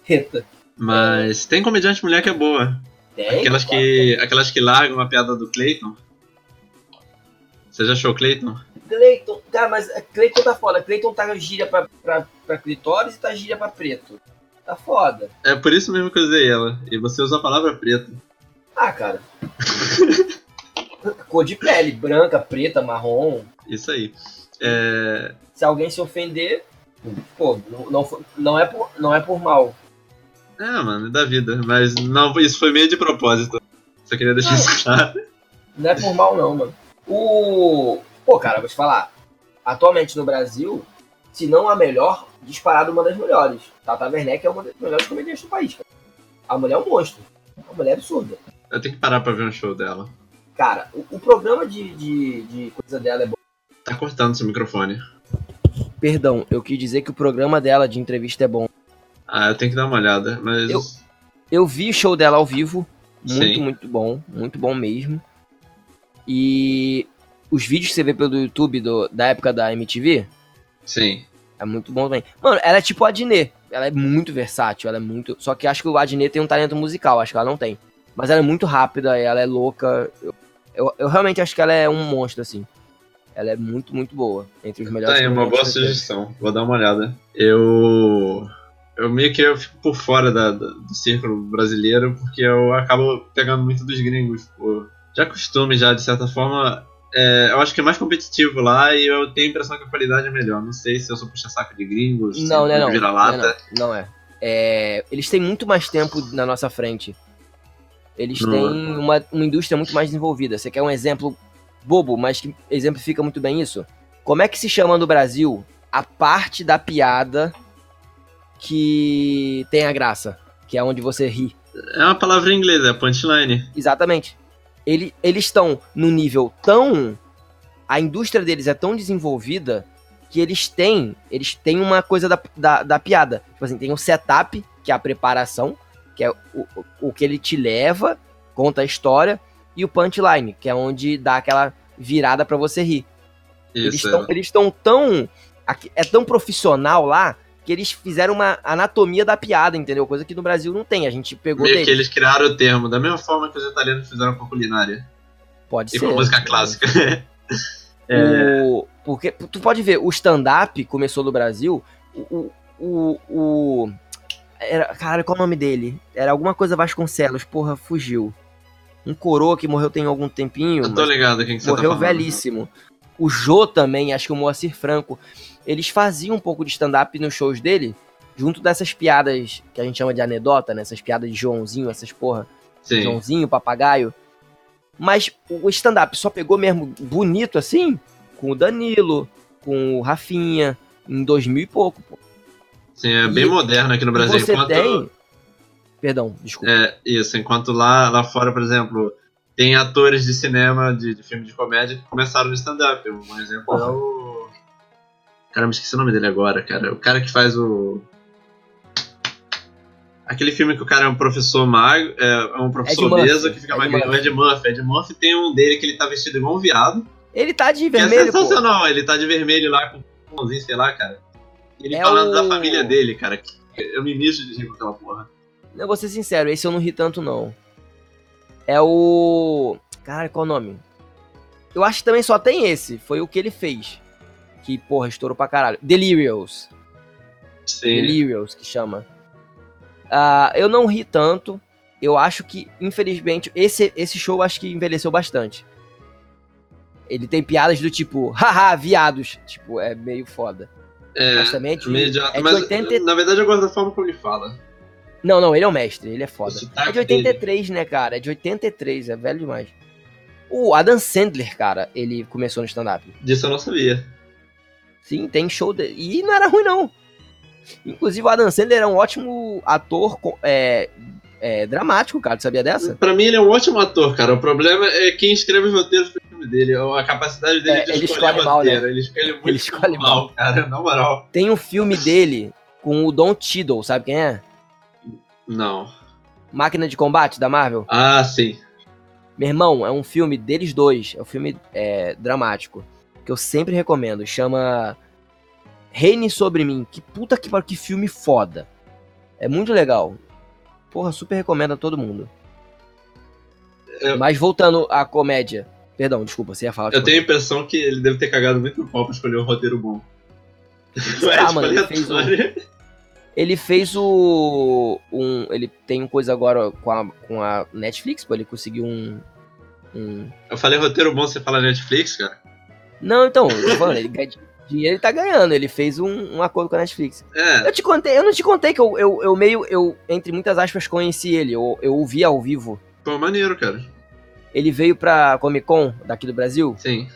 Reta. Mas tem comediante mulher que é boa. Tem, Aquelas que, aquelas que largam a piada do Clayton. Você já achou Clayton? Cleiton, cara, mas Cleiton tá foda. Cleiton tá gíria pra, pra, pra clitóris e tá gíria pra preto. Tá foda. É por isso mesmo que eu usei ela. E você usa a palavra preta. Ah, cara. [LAUGHS] Cor de pele, branca, preta, marrom. Isso aí. É, Se alguém se ofender, pô, não, não, não, é, por, não é por mal. é, mano, é da vida. Mas não, isso foi meio de propósito. Só queria deixar isso claro. Não é por mal, não, mano. O. Pô, cara, vou te falar. Atualmente no Brasil, se não a melhor, disparado uma das melhores. Tata Werneck é uma das melhores comediantes do país, cara. A mulher é um monstro. A mulher é absurda. Eu tenho que parar pra ver um show dela. Cara, o, o programa de, de, de coisa dela é bom. Tá cortando seu microfone. Perdão, eu quis dizer que o programa dela de entrevista é bom. Ah, eu tenho que dar uma olhada, mas. Eu- Eu vi o show dela ao vivo. Muito, Sim. muito bom. Muito bom mesmo. E os vídeos que você vê pelo YouTube do- da época da MTV Sim. É muito bom também. Mano, ela é tipo a Adnet. Ela é muito versátil, ela é muito. Só que acho que o Adnet tem um talento musical, acho que ela não tem. Mas ela é muito rápida, ela é louca. Eu, eu, eu realmente acho que ela é um monstro, assim. Ela é muito, muito boa. Entre os melhores. Tá aí, uma boa sugestão. Vou dar uma olhada. Eu. Eu meio que eu fico por fora da- da- do círculo brasileiro, porque eu acabo pegando muito dos gringos. Pô. Já costume, já, de certa forma. É, eu acho que é mais competitivo lá e eu tenho a impressão que a qualidade é melhor. Não sei se eu sou puxa-saco de gringos, se Não, eu não, não. vira Não, lata. não, não é. É, Eles têm muito mais tempo na nossa frente. Eles Não. têm uma, uma indústria muito mais desenvolvida. Você quer um exemplo bobo, mas que exemplifica muito bem isso? Como é que se chama no Brasil a parte da piada que tem a graça? Que é onde você ri. É uma palavra em inglês, é punchline. Exatamente. Ele, eles estão num nível tão. A indústria deles é tão desenvolvida que eles têm. Eles têm uma coisa da, da, da piada. Tipo assim, tem o setup, que é a preparação, que é o, o, o que ele te leva, conta a história, e o punchline, que é onde dá aquela virada pra você rir. Eles Isso. estão eles tão tão. aqui- É tão profissional lá que eles fizeram uma anatomia da piada, entendeu? Coisa que no Brasil não tem. A gente pegou Meio deles. que eles criaram o termo, da mesma forma que os italianos fizeram com a culinária Pode e ser. com a música clássica. É, [LAUGHS] O, porque tu pode ver, o stand-up começou no Brasil. O. o, o, o- era, caralho, qual é o nome dele? Era alguma coisa Vasconcelos, porra, fugiu. Um coroa que morreu tem algum tempinho. eu tô ligado quem que você morreu tá velhíssimo. O Jô também, acho que o Moacir Franco. Eles faziam um pouco de stand-up nos shows dele, junto dessas piadas que a gente chama de anedota, né? Essas piadas de Joãozinho, essas porra. Sim. Joãozinho, papagaio. Mas o stand-up só pegou mesmo bonito assim com o Danilo, com o Rafinha, em 2000 e pouco. Pô. Sim, é bem E- moderno aqui no Brasil. você enquanto, tem. Perdão, desculpa. é, isso, enquanto lá, lá fora, por exemplo, tem atores de cinema, de, de filme de comédia, que começaram no stand-up. Um exemplo Porra. é o. Cara, me esqueci o nome dele agora, cara. O cara que faz o. Aquele filme que o cara é um professor mago, é um professor Ed Murphy. obeso que fica magrinho. O. Ed Murphy. Ed Murphy tem um dele que ele tá vestido igual um viado. Ele tá de é vermelho, pô. sensacional, ele tá de vermelho lá com um pãozinho, sei lá, cara. Ele É falando o- da família dele, cara. Eu me mijo de rir com aquela porra. Eu vou ser sincero, esse eu não ri tanto, não. É o. Caralho, qual o nome? Eu acho que também só tem esse. Foi o que ele fez. Que, porra, estourou pra caralho. Delirious. Sim. Delirious, que chama. Ah, eu não ri tanto. Eu acho que, infelizmente, esse, esse show acho que envelheceu bastante. Ele tem piadas do tipo, haha, viados. Tipo, é meio foda. É, Mas também é de, idiota, é de mas 80... na verdade eu gosto da forma como ele fala. Não, não, ele é o mestre, ele é foda. É de 83, né, cara? É de 83, é velho demais. O Adam Sandler, cara, ele começou no stand-up. Disso eu não sabia. Sim, tem show dele. E não era ruim, não. Inclusive, o Adam Sandler é um ótimo ator é, é, dramático, cara. Tu sabia dessa? Pra mim ele é um ótimo ator, cara. O problema é quem escreve os roteiros pro filme dele. A capacidade dele É, de ele escolher escolhe mal, né? Ele escolhe muito Ele escolhe mal, cara. Na moral. Tem um filme dele com o Don Cheadle, sabe quem é? Não. Máquina de Combate da Marvel. Ah, sim. Meu irmão, é um filme deles dois. É um filme é, dramático. Que eu sempre recomendo. Chama Reine Sobre Mim. Que puta que pariu, que filme foda. É muito legal. Porra, super recomendo a todo mundo. Eu- Mas voltando à comédia. Perdão, desculpa, você ia falar. Eu tenho a impressão que ele deve ter cagado muito pau pra escolher um roteiro bom. Ah, mano, ele fez um-. Ele fez o. Um, ele tem uma coisa agora com a, com a Netflix, pô. Ele conseguiu um. um... Eu falei roteiro bom, você fala Netflix, cara? Não, então, falando, ele ganha dinheiro, ele tá ganhando. Ele fez um, um acordo com a Netflix. É, Eu te contei, eu não te contei que eu, eu, eu meio, eu, entre muitas aspas, conheci ele. Eu, eu o vi ao vivo. pô, maneiro, cara. Ele veio pra Comic Con daqui do Brasil. Sim.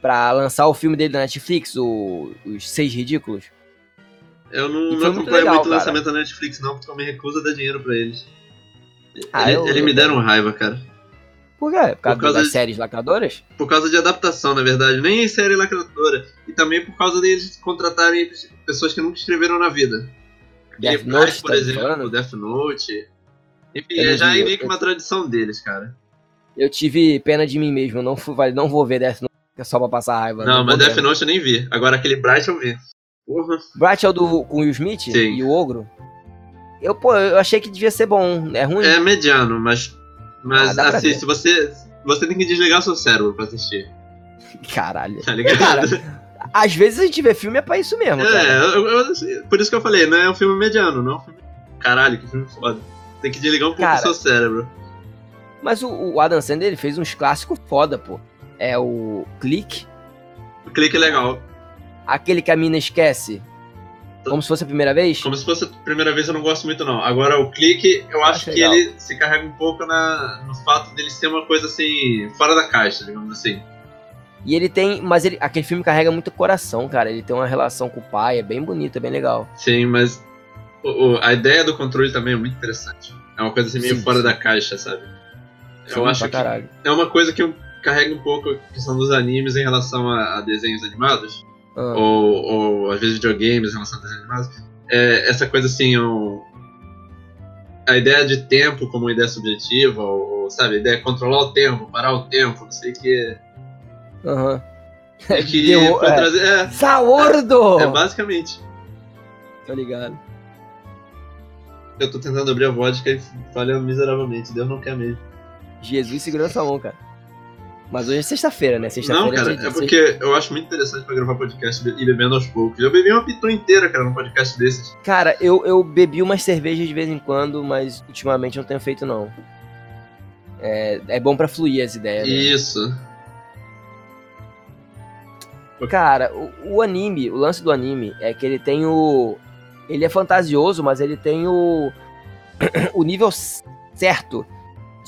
pra lançar o filme dele da Netflix, o, Os Seis Ridículos. Eu não, não foi muito acompanho legal, muito lançamento da Netflix, não, porque eu me recuso a dar dinheiro pra eles. Ah, Ele- eu- Eles me deram raiva, cara. Por quê? Por causa, Por causa das de- séries lacradoras? Por causa de adaptação, na verdade. Nem em série lacradora. E também por causa deles contratarem pessoas que nunca escreveram na vida. Death Note, por tá exemplo, falando? Death Note. Enfim, não já é meio que uma tradição deles, cara. Eu tive pena de mim mesmo, não, fui, não vou ver Death Note é só pra passar raiva. Não, mas vou Death mesmo. Note eu nem vi. Agora aquele Bright eu vi. Porra. Bright é o do, com o Will Smith Sim. e o Ogro? Eu, pô, eu achei que devia ser bom. É ruim? É mediano, mas. Mas Ah, se você. Você tem que desligar seu cérebro pra assistir, Caralho. tá ligado? Cara, Às vezes a gente vê filme é pra isso mesmo, é, eu- eu- por isso que eu falei, não é um filme mediano, não é um filme. Caralho, que filme foda. Tem que desligar um pouco Cara, o seu cérebro. Mas o, o Adam Sandler ele fez uns clássicos foda, pô. É o Clique, O clique é legal. aquele que a mina esquece. Como se fosse a primeira vez. Como se fosse a primeira vez, eu não gosto muito, não. Agora, o clique, eu acho, Acho que legal. ele se carrega um pouco na, no fato dele ser uma coisa assim, fora da caixa, digamos assim. E ele tem. Mas ele, aquele filme carrega muito coração, cara. Ele tem uma relação com o pai, é bem bonito, é bem legal. Sim, mas o- o- a ideia do controle também é muito interessante. É uma coisa assim meio Sim, fora sim. da caixa, sabe? Sim, eu acho que caralho. é uma coisa que eu carrego um pouco a questão dos animes em relação a, a desenhos animados, Ah, ou, ou às vezes videogames relação a animados. É, essa coisa assim, um- a ideia de tempo como uma ideia subjetiva, ou, ou, sabe, a ideia de controlar o tempo, parar o tempo, não sei o que. Aham. É que Deu- é. trazer. É, Saordo! é basicamente. Tô ligado. Eu tô tentando abrir a vodka e falhando miseravelmente. Deus não quer mesmo. Jesus segurando sua mão, cara. Mas hoje é sexta-feira, né? Sexta-feira Não, cara, dia é de- porque eu acho muito interessante pra gravar podcast e bebendo aos poucos. Eu bebi uma pitu inteira, cara, num podcast desses. Cara, eu, eu bebi umas cervejas de vez em quando, mas ultimamente não tenho feito, não. É, é bom pra fluir as ideias. né? Isso. Cara, o, o anime, o lance do anime é que ele tem o. Ele é fantasioso, mas ele tem o. [CLEARS THROAT] o nível certo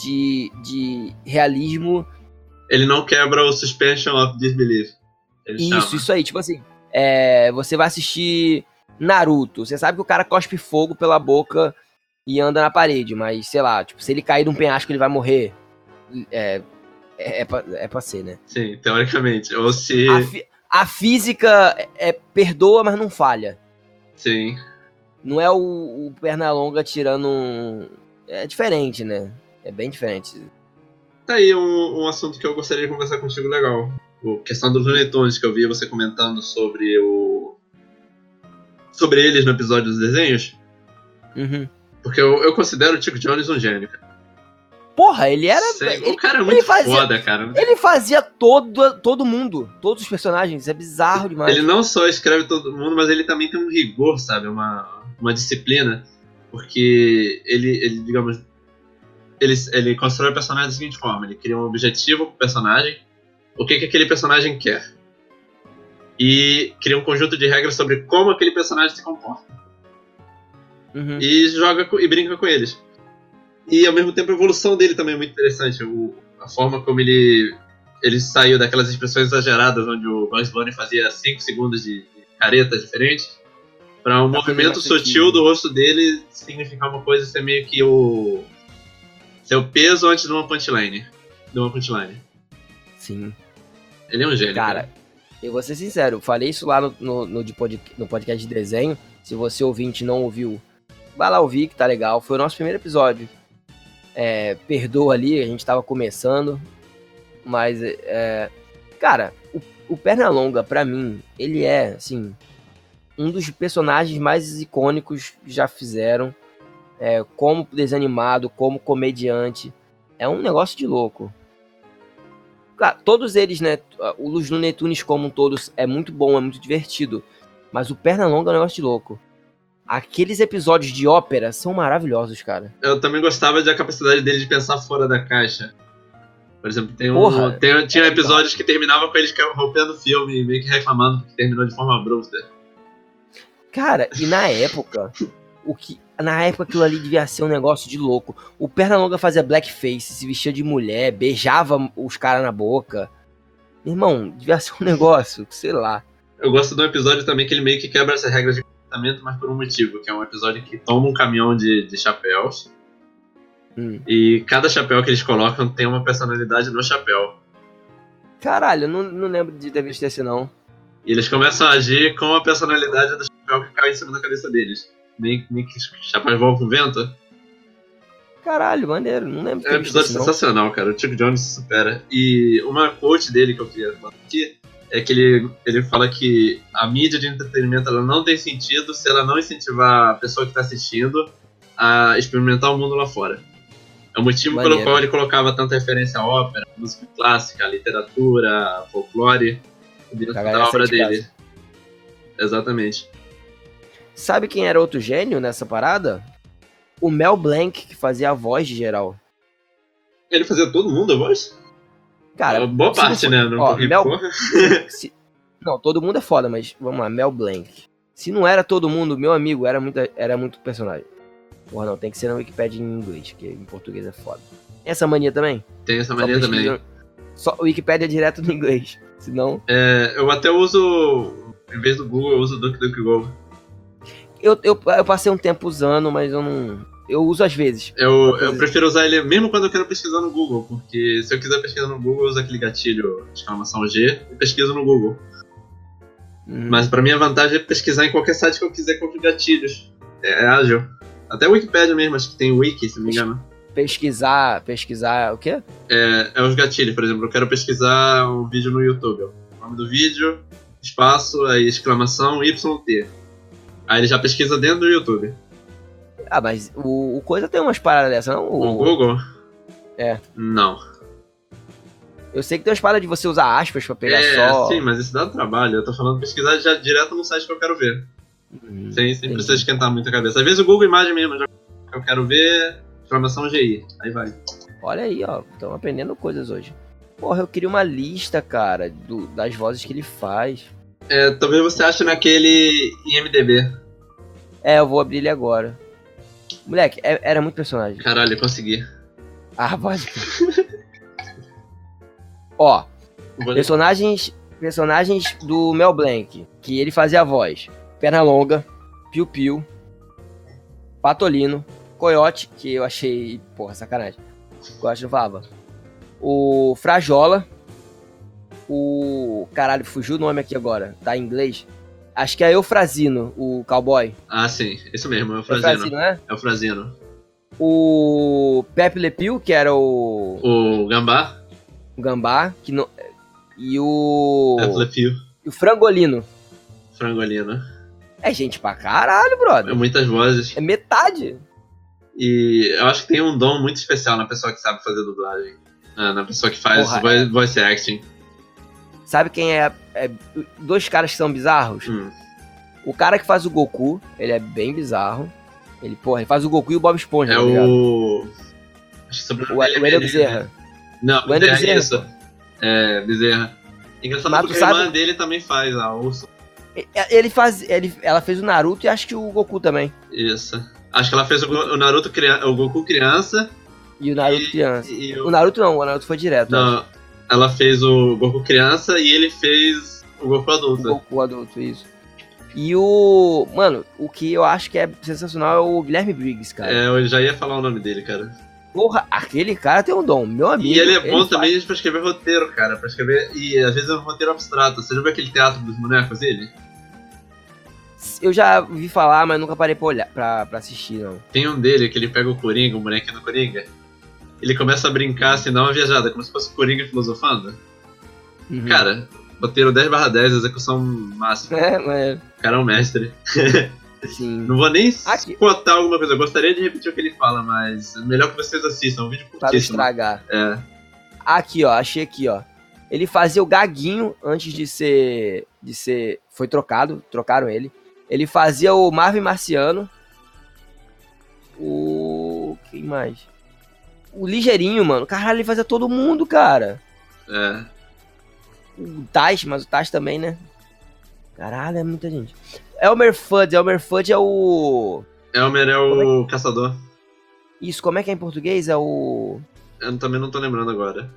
de, de realismo. Ele não quebra o suspension of disbelief. Isso, chama. isso aí. Tipo assim, é, você vai assistir Naruto. Você sabe que o cara cospe fogo pela boca e anda na parede, mas sei lá, tipo, se ele cair num penhasco, ele vai morrer. É, é, é, pra, é pra ser, né? Sim, teoricamente. Ou se. A, fi- a física é, perdoa, mas não falha. Sim. Não é o, o Pernalonga tirando um. É diferente, né? É bem diferente. Tá aí um, um assunto que eu gostaria de conversar contigo legal. A questão dos Looney Tunes, que eu vi você comentando sobre o. Sobre eles no episódio dos desenhos. Uhum. Porque eu, eu considero o Chico Jones um gênio. Porra, ele era. Ele, o cara é muito fazia- foda, cara. ele fazia todo, todo mundo, todos os personagens. É bizarro demais. Ele não só escreve todo mundo, mas ele também tem um rigor, sabe? Uma, uma disciplina. Porque ele, ele digamos. Ele, ele constrói o personagem da seguinte forma: ele cria um objetivo pro personagem, o que, que aquele personagem quer. E cria um conjunto de regras sobre como aquele personagem se comporta. Uhum. E joga e brinca com eles. E ao mesmo tempo a evolução dele também é muito interessante. O- a forma como ele, ele saiu daquelas expressões exageradas onde o Bugs Bunny fazia 5 segundos de, de caretas diferentes para um movimento sutil do rosto dele significar uma coisa ser meio que o seu peso antes de uma punchline. De uma punchline. Sim. Ele é um gênio. Cara, eu vou ser sincero, falei isso lá no, no, no, de pod- no podcast de desenho. Se você ouvinte não ouviu, vai lá ouvir que tá legal. Foi o nosso primeiro episódio. É, perdoa ali, a gente tava começando. Mas, é, cara, o, o Pernalonga, pra mim, ele é, assim, um dos personagens mais icônicos que já fizeram. É, como desanimado, como comediante. É um negócio de louco. Claro, todos eles, né? O Luz no Netunes como um todos é muito bom, é muito divertido. Mas o Pernalonga é um negócio de louco. Aqueles episódios de ópera são maravilhosos, cara. Eu também gostava da capacidade dele de pensar fora da caixa. Por exemplo, tem um, Porra, tem- tinha é episódios que terminavam com eles rompendo o filme e meio que reclamando porque terminou de forma abrupta. Cara, e na época, o que. Na época aquilo ali devia ser um negócio de louco. O Pernalonga fazia blackface, se vestia de mulher, beijava os caras na boca. Irmão, devia ser um [LAUGHS] negócio, sei lá. Eu gosto de um episódio também que ele meio que quebra essa regra de comportamento, mas por um motivo, que é um episódio que toma um caminhão de, de chapéus Hum. e cada chapéu que eles colocam tem uma personalidade no chapéu. Caralho, não, não lembro de ter visto esse não. E eles começam a agir com a personalidade do chapéu que cai em cima da cabeça deles. Meio, meio que os chapéus voam com vento. Caralho, maneiro, não lembro É um episódio esse não. sensacional, cara. O Chuck Jones se supera. E uma quote dele que eu queria falar aqui é que ele, ele fala que a mídia de entretenimento ela não tem sentido se ela não incentivar a pessoa que está assistindo a experimentar o mundo lá fora. É o motivo pelo Maneiro. qual ele colocava tanta referência à ópera, música clássica, literatura, folclore dentro da galera obra dele. Exatamente. Sabe quem era outro gênio nessa parada? O Mel Blanc, que fazia a voz de geral. Ele fazia todo mundo a voz? Cara, Boa se não parte, for- né? Não, ó, Mel- [LAUGHS] se- Não, todo mundo é foda, mas vamos lá, Mel Blanc. Se não era todo mundo, meu amigo, era muito, era muito personagem. Porra, não, tem que ser na Wikipedia em inglês, que em português é foda. Tem essa mania também? tem essa Só mania também. pesquisa- Só Wikipedia direto no inglês. Senão. É, eu até uso, em vez do Google, eu uso o DuckDuckGo. Eu, eu, eu passei um tempo usando, mas eu não. Eu uso às vezes. Eu, eu prefiro usar ele mesmo quando eu quero pesquisar no Google, porque se eu quiser pesquisar no Google, eu uso aquele gatilho, exclamação G, e pesquiso no Google. Hum. Mas pra mim a vantagem é pesquisar em qualquer site que eu quiser com os gatilhos. É, é ágil. Até o Wikipedia mesmo, acho que tem Wiki, se não me engano. Pesquisar. Pesquisar. O quê? É, é os gatilhos, por exemplo, eu quero pesquisar um vídeo no YouTube. O nome do vídeo, espaço, aí exclamação YT. Aí ele já pesquisa dentro do YouTube. Ah, mas o, o coisa tem umas paradas dessa, não? O O, Google? É. Não. eu sei que tem umas paradas de você usar aspas pra pegar é, só. sim, mas isso dá trabalho. Eu tô falando pesquisar já direto no site que eu quero ver. Hum, Sem, sem esquentar muito a cabeça. Às vezes o Google Imagem mesmo, já eu quero ver, exclamação GI. Aí vai. Olha aí, ó. Estão aprendendo coisas hoje. Porra, eu queria uma lista, cara, do- das vozes que ele faz. É, talvez você ache naquele IMDB. É, eu vou abrir ele agora. Moleque, é- era muito personagem. Caralho, eu consegui. Ah, pode. [LAUGHS] Ó, Vou- personagens, personagens do Mel Blanc, que ele fazia a voz. Pernalonga, Piu Piu, Patolino, Coyote, que eu achei, porra, sacanagem. Coyote não falava. O Frajola, o... Caralho, fugiu o nome aqui agora, tá em inglês. Acho que é Eufrazino, o cowboy. Ah, sim, isso mesmo, é o Frazino. Eufrazino, né? É o Pepe Le Pew, que era o, O Gambá o Gambá, que não... E o... é Flepio. e o Frangolino. Frangolino. É gente pra caralho, É brother. muitas vozes. É metade. E eu acho que tem um dom muito especial na pessoa que sabe fazer dublagem. Ah, na pessoa que faz Porra, voice, voice acting. Sabe quem é, é- Dois caras que são bizarros? Hum. O cara que faz o Goku, ele é bem bizarro. Ele, porra, ele faz o Goku e o Bob Esponja, É tá o. Acho que sobre O, o Wendel Bezerra. Não, O Wendel Bezerra, Bezerra, isso. É, Bezerra. Engraçado Mas porque tu a irmã sabe- dele também faz a urso. E- Ele faz. Ele, ela fez o Naruto e acho que o Goku também. Isso. Acho que ela fez o, o Naruto criança, o Goku criança E o Naruto e, criança. e O o, Naruto não, o Naruto foi direto. acho. Ela fez o Goku criança e ele fez o Goku O adulto. Goku adulto, isso. E o. Mano, o que eu acho que é sensacional é o Guilherme Briggs, cara. É, eu já ia falar o nome dele, cara. Porra, aquele cara tem um dom, meu amigo. E ele é bom também pra escrever roteiro, cara. Pra escrever. E às vezes é um roteiro abstrato. Você já viu aquele teatro dos bonecos dele? Eu já vi falar, mas nunca parei pra olhar, pra, pra assistir, não. Tem um dele que ele pega o Coringa, o bonequinho do Coringa. Ele começa a brincar assim, dá uma viajada, como se fosse Coringa filosofando. Uhum. Cara, roteiro 10 barra 10, execução máxima. É, mas. O cara é um mestre. Sim. [LAUGHS] Não vou nem Aqui. botar alguma coisa, eu gostaria de repetir o que ele fala, mas melhor que vocês assistam, é um vídeo Pra não curtíssimo. estragar. É, Aqui, ó, achei aqui, ó. Ele fazia o Gaguinho antes de ser. de ser. Foi trocado, trocaram ele. Ele fazia o Marvin Marciano. O. Quem mais? O Ligeirinho, mano. Caralho, ele fazia todo mundo, cara. é. O Tais, mas o Tais também, né? Caralho, é muita gente. Elmer Fudd, Elmer Fudd é o. Elmer é o caçador. Isso, como é que é em português? É o. Eu também não tô lembrando agora.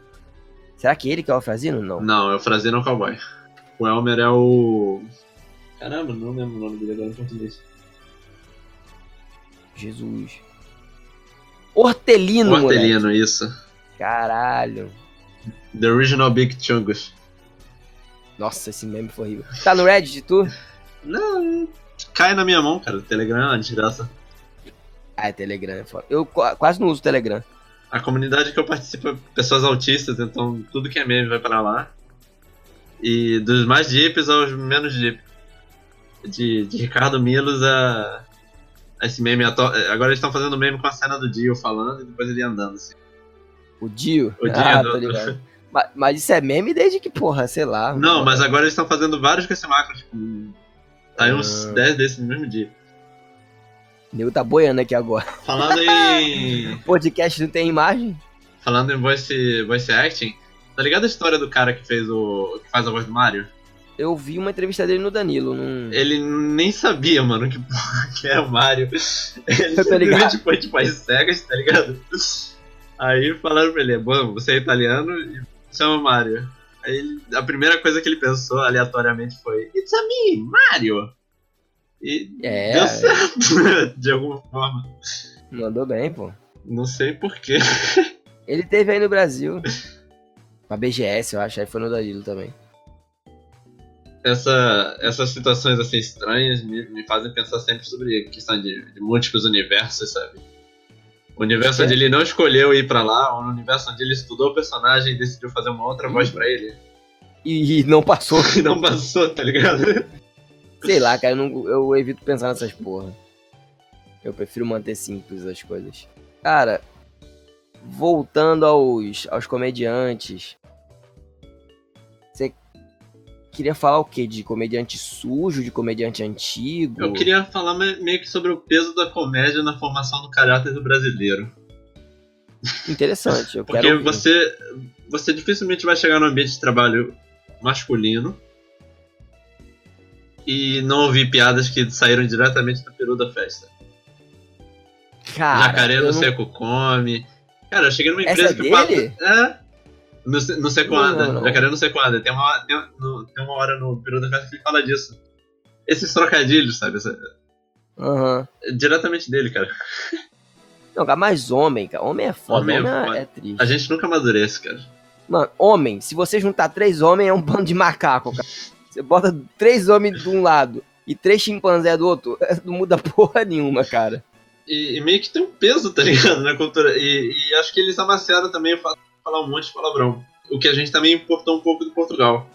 Será que ele que é o Frazino? Não. Não, é o Frazino o cowboy. O Elmer é o. Caramba, não lembro o nome dele agora em português. Jesus. Hortelino, O moleque. Hortelino, isso. Caralho. The Original Big Chungus. Nossa, esse meme foi horrível. Tá no Reddit, tu? Não, cai na minha mão, cara. O Telegram é uma desgraça. Ah, é Telegram, é foda. Eu qua- quase não uso Telegram. A comunidade que eu participo é pessoas autistas, então tudo que é meme vai pra lá. E dos mais deeps aos menos deep. De, de Ricardo Milos a esse meme. ato- Agora eles estão fazendo meme com a cena do Dio falando e depois ele andando assim. O Dio? O Dio ah, do- tô ligado. Mas, mas isso é meme desde que, porra, sei lá. Não, mas agora eles estão fazendo vários com esse macro. Tipo, tá aí uns Ah. 10 desses no mesmo dia. O nego tá boiando aqui agora. Falando em. [LAUGHS] Podcast não tem imagem? falando em voice, voice acting, tá ligado a história do cara que fez o. que faz a voz do Mario? Eu vi uma entrevista dele no Danilo. Num... Ele nem sabia, mano, que porra [LAUGHS] que é o Mario. Ele [LAUGHS] simplesmente foi tipo as cegas, tá ligado? Aí falaram pra ele, bom, você é italiano e chama Mario. Aí ele- a primeira coisa que ele pensou aleatoriamente foi, It's a me, Mario! E É, deu certo, [LAUGHS] de alguma forma. mandou bem, pô. Não sei porquê. Ele teve aí no Brasil. Pra BGS, eu acho. Aí foi no Danilo também. Essa, essas situações assim estranhas me, me fazem pensar sempre sobre a questão de, de múltiplos universos, sabe? O universo É. onde ele não escolheu ir pra lá, no universo onde ele estudou o personagem e decidiu fazer uma outra voz pra ele. E, e não passou. [LAUGHS] E não passou, tá ligado? Sei lá, cara. Eu, não- eu evito pensar nessas porra. Eu prefiro manter simples as coisas. Cara, voltando aos, aos comediantes. Queria falar o quê? De comediante sujo, de comediante antigo? Eu queria falar me- meio que sobre o peso da comédia na formação do caráter do brasileiro. Interessante, eu Porque quero ouvir. você, você dificilmente vai chegar no ambiente de trabalho masculino e não ouvir piadas que saíram diretamente do peru da festa. Cara, Jacaré no não- seco come. Cara, eu cheguei numa Essa empresa é que dele? É. No, no seco Não, não, não. Jacaré no seco anda. Tem uma, tem, no- tem uma hora no peru da festa que ele fala disso. Esses trocadilhos, sabe? Essa- Aham. é diretamente dele, cara. Não, cara, mas homem, cara. Homem é foda. Homem Homem, é é, foda. é triste. A gente nunca amadurece, cara. Mano, homem, se você juntar três homens, é um bando de macaco, cara. Você bota três homens de um lado e três chimpanzés do outro, [LAUGHS] não muda porra nenhuma, cara. E, e meio que tem um peso, tá ligado, na cultura. E, e acho que eles amaciaram também o fato falar um monte de palavrão. O que a gente também importou um pouco do Portugal.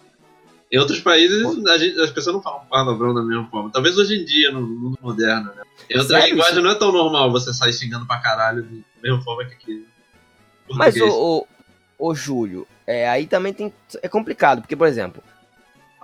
Em outros países, a gente- as pessoas não falam palavrão da mesma forma. Talvez hoje em dia, no mundo moderno, né? Em outra Sério? linguagem não é tão normal você sair xingando pra caralho da mesma forma que aqui. no Mas, ô, ô, ô Júlio, é, aí também tem. É complicado, porque, por exemplo,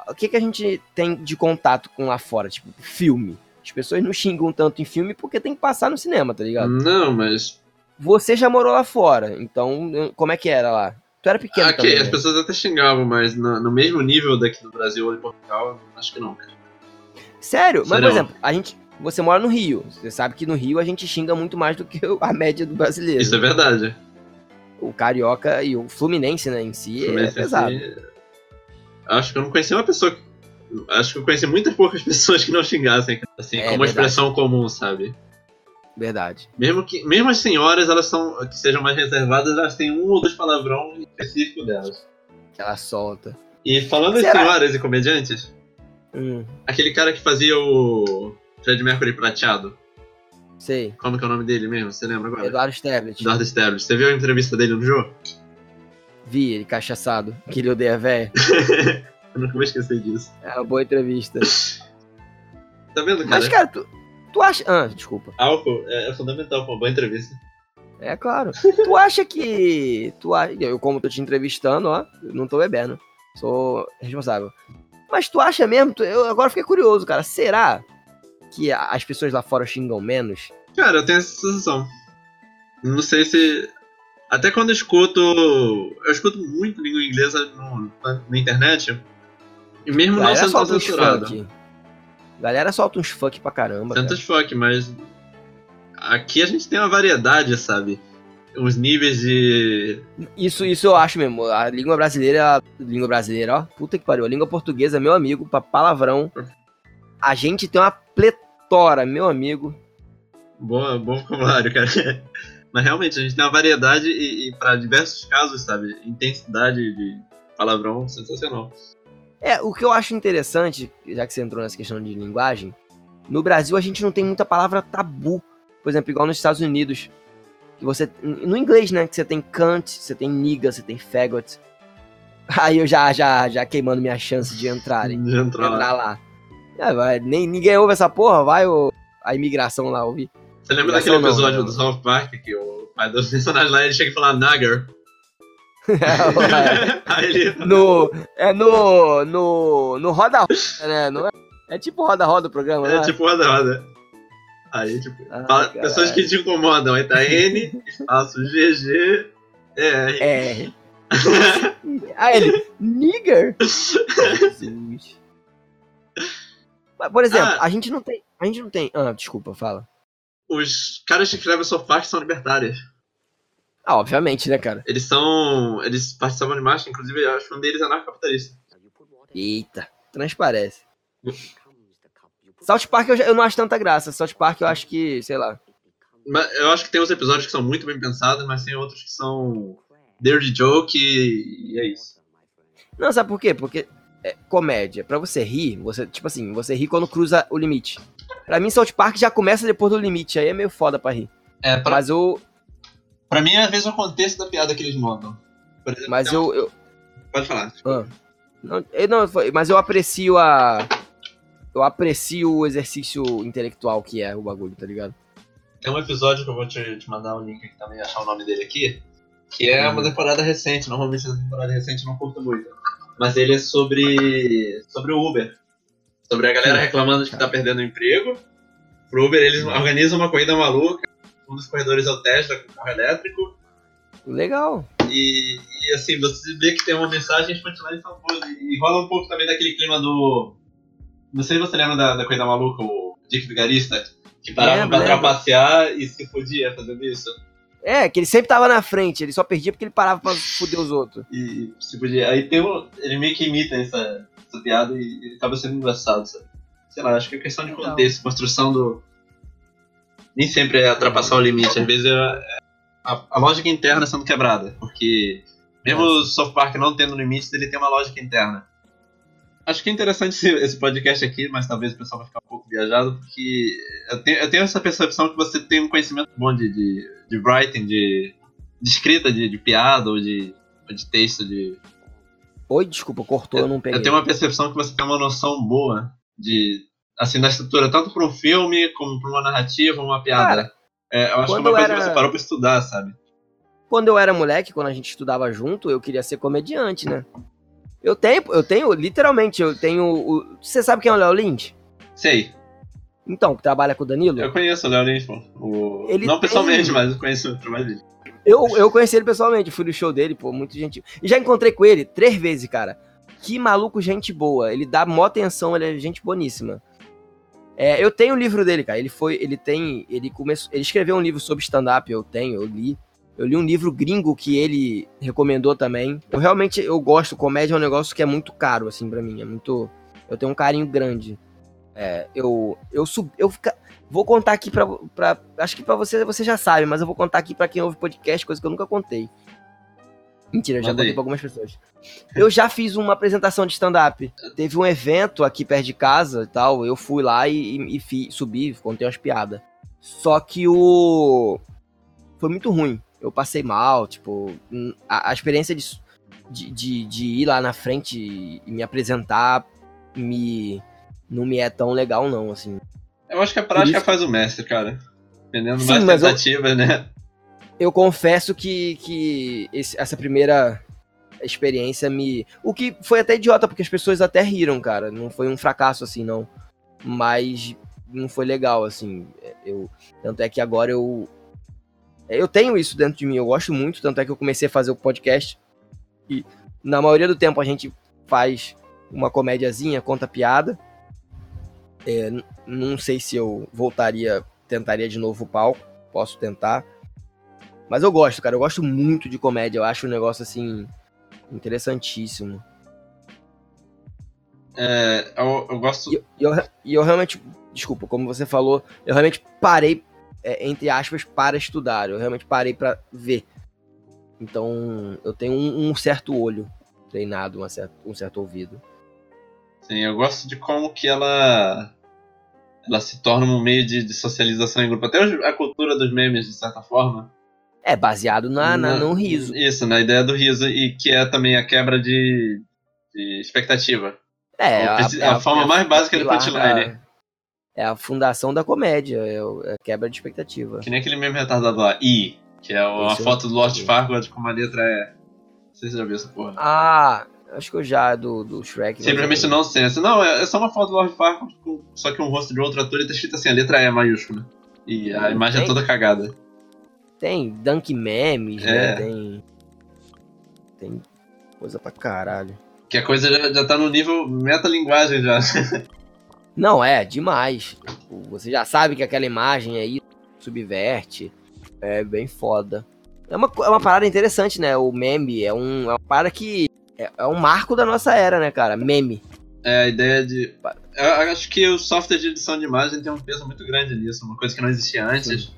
o que, que a gente tem de contato com lá fora? Tipo, filme. As pessoas não xingam tanto em filme porque tem que passar no cinema, tá ligado? Não, mas. Você já morou lá fora, então como é que era lá? Tu era pequeno Aqui, também, as né? pessoas até xingavam, mas no, no mesmo nível daqui do Brasil ou de Portugal, acho que não, cara. Sério? Mas, Sério. por exemplo, a gente. Você mora no Rio. Você sabe que no Rio a gente xinga muito mais do que a média do brasileiro. Isso é verdade. O carioca e o Fluminense, né, em si, é Fluminense, pesado. assim, Acho que eu não conheci uma pessoa. que- Acho que eu conheci muitas poucas [LAUGHS] pessoas que não xingassem, assim, É como uma verdade. expressão comum, sabe? Verdade. Mesmo que, mesmo as senhoras, elas são que sejam mais reservadas, elas têm um ou dois palavrão específico delas. Ela solta. E falando em Será? senhoras e comediantes, Hum, aquele cara que fazia o Fred Mercury prateado, sei. como que é o nome dele mesmo? Você lembra agora? Eduardo Sterblitch. Eduardo Sterblitch. Você viu a entrevista dele no jogo? Vi ele cachaçado. Que ele odeia véia. [LAUGHS] Eu nunca vou esquecer disso. É uma boa entrevista. Tá vendo, cara? Mas, cara, tu, tu acha. Ah, desculpa. Álcool é, é fundamental pra uma boa entrevista. É claro. tu acha que. Tu acha. Eu, como tô te entrevistando, ó, não tô bebendo. Sou responsável. Mas tu acha mesmo? Eu agora fiquei curioso, cara. Será que as pessoas lá fora xingam menos? Cara, eu tenho essa sensação. Não sei se. Até quando eu escuto. Eu escuto muito língua inglesa no- na, na internet. E mesmo não Galera sendo tão censurado. Funk. Galera solta uns funk pra caramba. Tantos fuck, mas. Aqui a gente tem uma variedade, sabe? uns níveis de. Isso, isso eu acho mesmo. A língua brasileira, a língua brasileira, ó, puta que pariu. A língua portuguesa, meu amigo, pra palavrão. A gente tem uma pletora, meu amigo. Boa, bom vocabulário, cara. [LAUGHS] Mas realmente, a gente tem uma variedade e, e para diversos casos, sabe? Intensidade de palavrão sensacional. É, o que eu acho interessante, já que você entrou nessa questão de linguagem, no Brasil a gente não tem muita palavra tabu. Por exemplo, igual nos Estados Unidos. Que você. No inglês, né? Que você tem cunt, você tem nigga, você tem faggot. [LAUGHS] Aí eu já, já, já queimando minha chance de entrar, hein? De entrar lá. entrar lá. É, vai, nem, ninguém ouve essa porra, vai o, a imigração lá ouvir. Você lembra Ligação daquele episódio não. do South Park que o pai do [LAUGHS] personagem lá ele chega e fala Nugger? [LAUGHS] Ele. no, é no, no, no Roda Roda, né? Não é, é tipo Roda Roda o programa, É né? tipo roda roda. Aí, tipo, Ah, fala- pessoas que te incomodam. Aí tá N, espaço GG, R. É. Aí ele, nigger? Jesus. Por exemplo, Ah. a gente não tem. A gente não tem. Ah, desculpa, fala. Os caras que escrevem South Park são libertários. Ah, obviamente, né, cara? Eles são. Eles participavam de marcha, inclusive eu acho que um deles é anarcocapitalista. Eita, transparece. South Park eu, já- eu não acho tanta graça. South Park eu acho que, sei lá. Mas eu acho que tem uns episódios que são muito bem pensados, mas tem outros que são dirty joke e, e é isso. Não, sabe por quê? Porque é, comédia, pra você rir, você, tipo assim, você ri quando cruza o limite. Pra mim, South Park já começa depois do limite, aí é meio foda pra rir. É, pra, Mas eu. Pra mim, é o contexto da piada que eles montam. Exemplo, Mas eu. eu Pode falar. ah, não, eu não, mas eu aprecio a. Eu aprecio o exercício intelectual que é o bagulho, tá ligado? Tem um episódio que eu vou te, te mandar um link aqui também, achar o nome dele aqui. Que é uma Uhum. temporada recente, normalmente essa temporada recente não curto muito. Mas ele é sobre. sobre o Uber. Sobre a galera reclamando de que tá perdendo o emprego. Pro Uber, eles organizam uma corrida maluca. Um dos corredores é o Tesla com carro elétrico. Legal. E, e, assim, você vê que tem uma mensagem punchline são boas. E rola um pouco também daquele clima do. Não sei se você lembra da, da corrida maluca, o Dick Vigarista, que parava Lembro, pra lembro. trapacear e se podia fazendo isso. É, que ele sempre tava na frente, ele só perdia porque ele parava pra fuder os outros. E se podia. Aí tem um. Ele meio que imita essa, essa piada e, e acaba sendo engraçado, sabe? Sei lá, acho que é questão de contexto, construção do. Nem sempre é ultrapassar o limite, às vezes é é a, a lógica interna sendo quebrada, porque mesmo o South Park não tendo limites, ele tem uma lógica interna. Acho que é interessante esse, esse podcast aqui, mas talvez o pessoal vai ficar um pouco viajado, porque eu tenho, eu tenho essa percepção que você tem um conhecimento bom de, de, de writing, de, de escrita, de, de piada ou de, de texto, de, Oi, desculpa, cortou, eu não peguei. eu tenho uma percepção que você tem uma noção boa de assim na estrutura tanto para um filme como para uma narrativa, uma piada. Cara, é, eu acho que é uma coisa era- que você parou para estudar, sabe? Quando eu era moleque, quando a gente estudava junto, eu queria ser comediante, né? Eu tenho, eu tenho, literalmente, eu tenho. o- Você sabe quem é o Léo Lynch? Sei. Então, que trabalha com o Danilo? Eu conheço o Léo Lins, pô. O... Ele Não tem- pessoalmente, mas eu conheço o trabalho dele. Eu, eu conheci ele pessoalmente, fui no show dele, pô, muito gentil. E já encontrei com ele três vezes, cara. Que maluco, gente boa. Ele dá mó atenção, ele é gente boníssima. É, eu tenho o livro dele, cara. Ele foi, ele tem, ele começou, ele escreveu um livro sobre stand-up, eu tenho, eu li. Eu li um livro gringo que ele recomendou também. Eu realmente, eu gosto, comédia é um negócio que é muito caro, assim, pra mim. É muito, eu tenho um carinho grande. É, eu, eu sub, eu fica, vou contar aqui pra, pra acho que pra você, você já sabe, mas eu vou contar aqui pra quem ouve podcast, coisa que eu nunca contei. Mentira, eu já contei pra algumas pessoas. Eu já fiz uma apresentação de stand-up. Teve um evento aqui perto de casa e tal. Eu fui lá e, e, e fi- subi, contei umas piadas. Só que o. Foi muito ruim. Eu passei mal, tipo. A, a experiência de, de, de, de ir lá na frente e me apresentar me. Não me é tão legal, não, assim. Eu acho que a prática isso- faz o mestre, cara. Dependendo Sim, mais mas eu- tentativas, né? Eu confesso que, que esse- essa primeira experiência me. O que foi até idiota, porque as pessoas até riram, cara. Não foi um fracasso assim, não. Mas não foi legal, assim. Eu, tanto é que agora eu. Eu tenho isso dentro de mim, eu gosto muito, tanto é que eu comecei a fazer o podcast. E na maioria do tempo a gente faz uma comédiazinha, conta piada. É, não sei se eu voltaria, tentaria de novo o palco, posso tentar. Mas eu gosto, cara. Eu gosto muito de comédia. Eu acho um negócio assim. interessantíssimo. É, eu, eu gosto. E, eu, e eu realmente. Desculpa, como você falou, eu realmente parei, é, entre aspas, para estudar. Eu realmente parei para ver. Então, eu tenho um, um certo olho treinado, uma certa, um certo ouvido. Sim, eu gosto de como que ela ela se torna um meio de, de socialização em grupo. Até a cultura dos memes, de certa forma. É baseado na, na- no riso. Isso, na ideia do riso. E que é também a quebra de, de expectativa. É, A- a forma mais básica do punchline. da- É a fundação da comédia, é, é a quebra de expectativa. Que nem aquele meme retardado lá, I, que é uma eu- foto do Lord Farquaad com uma letra E. Não sei se você já viu essa porra. Ah, acho que eu já, do, do Shrek. Simplesmente não senso. Não, é, é só uma foto do Lord Farquaad, só que um rosto de outro ator e tá escrito assim, a letra E maiúscula. E a imagem é toda cagada. Tem Dunk Memes, É. né? Tem. Tem coisa pra caralho. Que a coisa já, já tá no nível metalinguagem já. [LAUGHS] Não, é, demais. Tipo, Você já sabe que aquela imagem aí subverte. É bem foda. É uma, é uma parada interessante, né? O meme é, um, é uma parada que. É, é um marco da nossa era, né, cara? Meme. É a ideia de. Eu acho que o software de edição de imagem tem um peso muito grande nisso, uma coisa que não existia antes.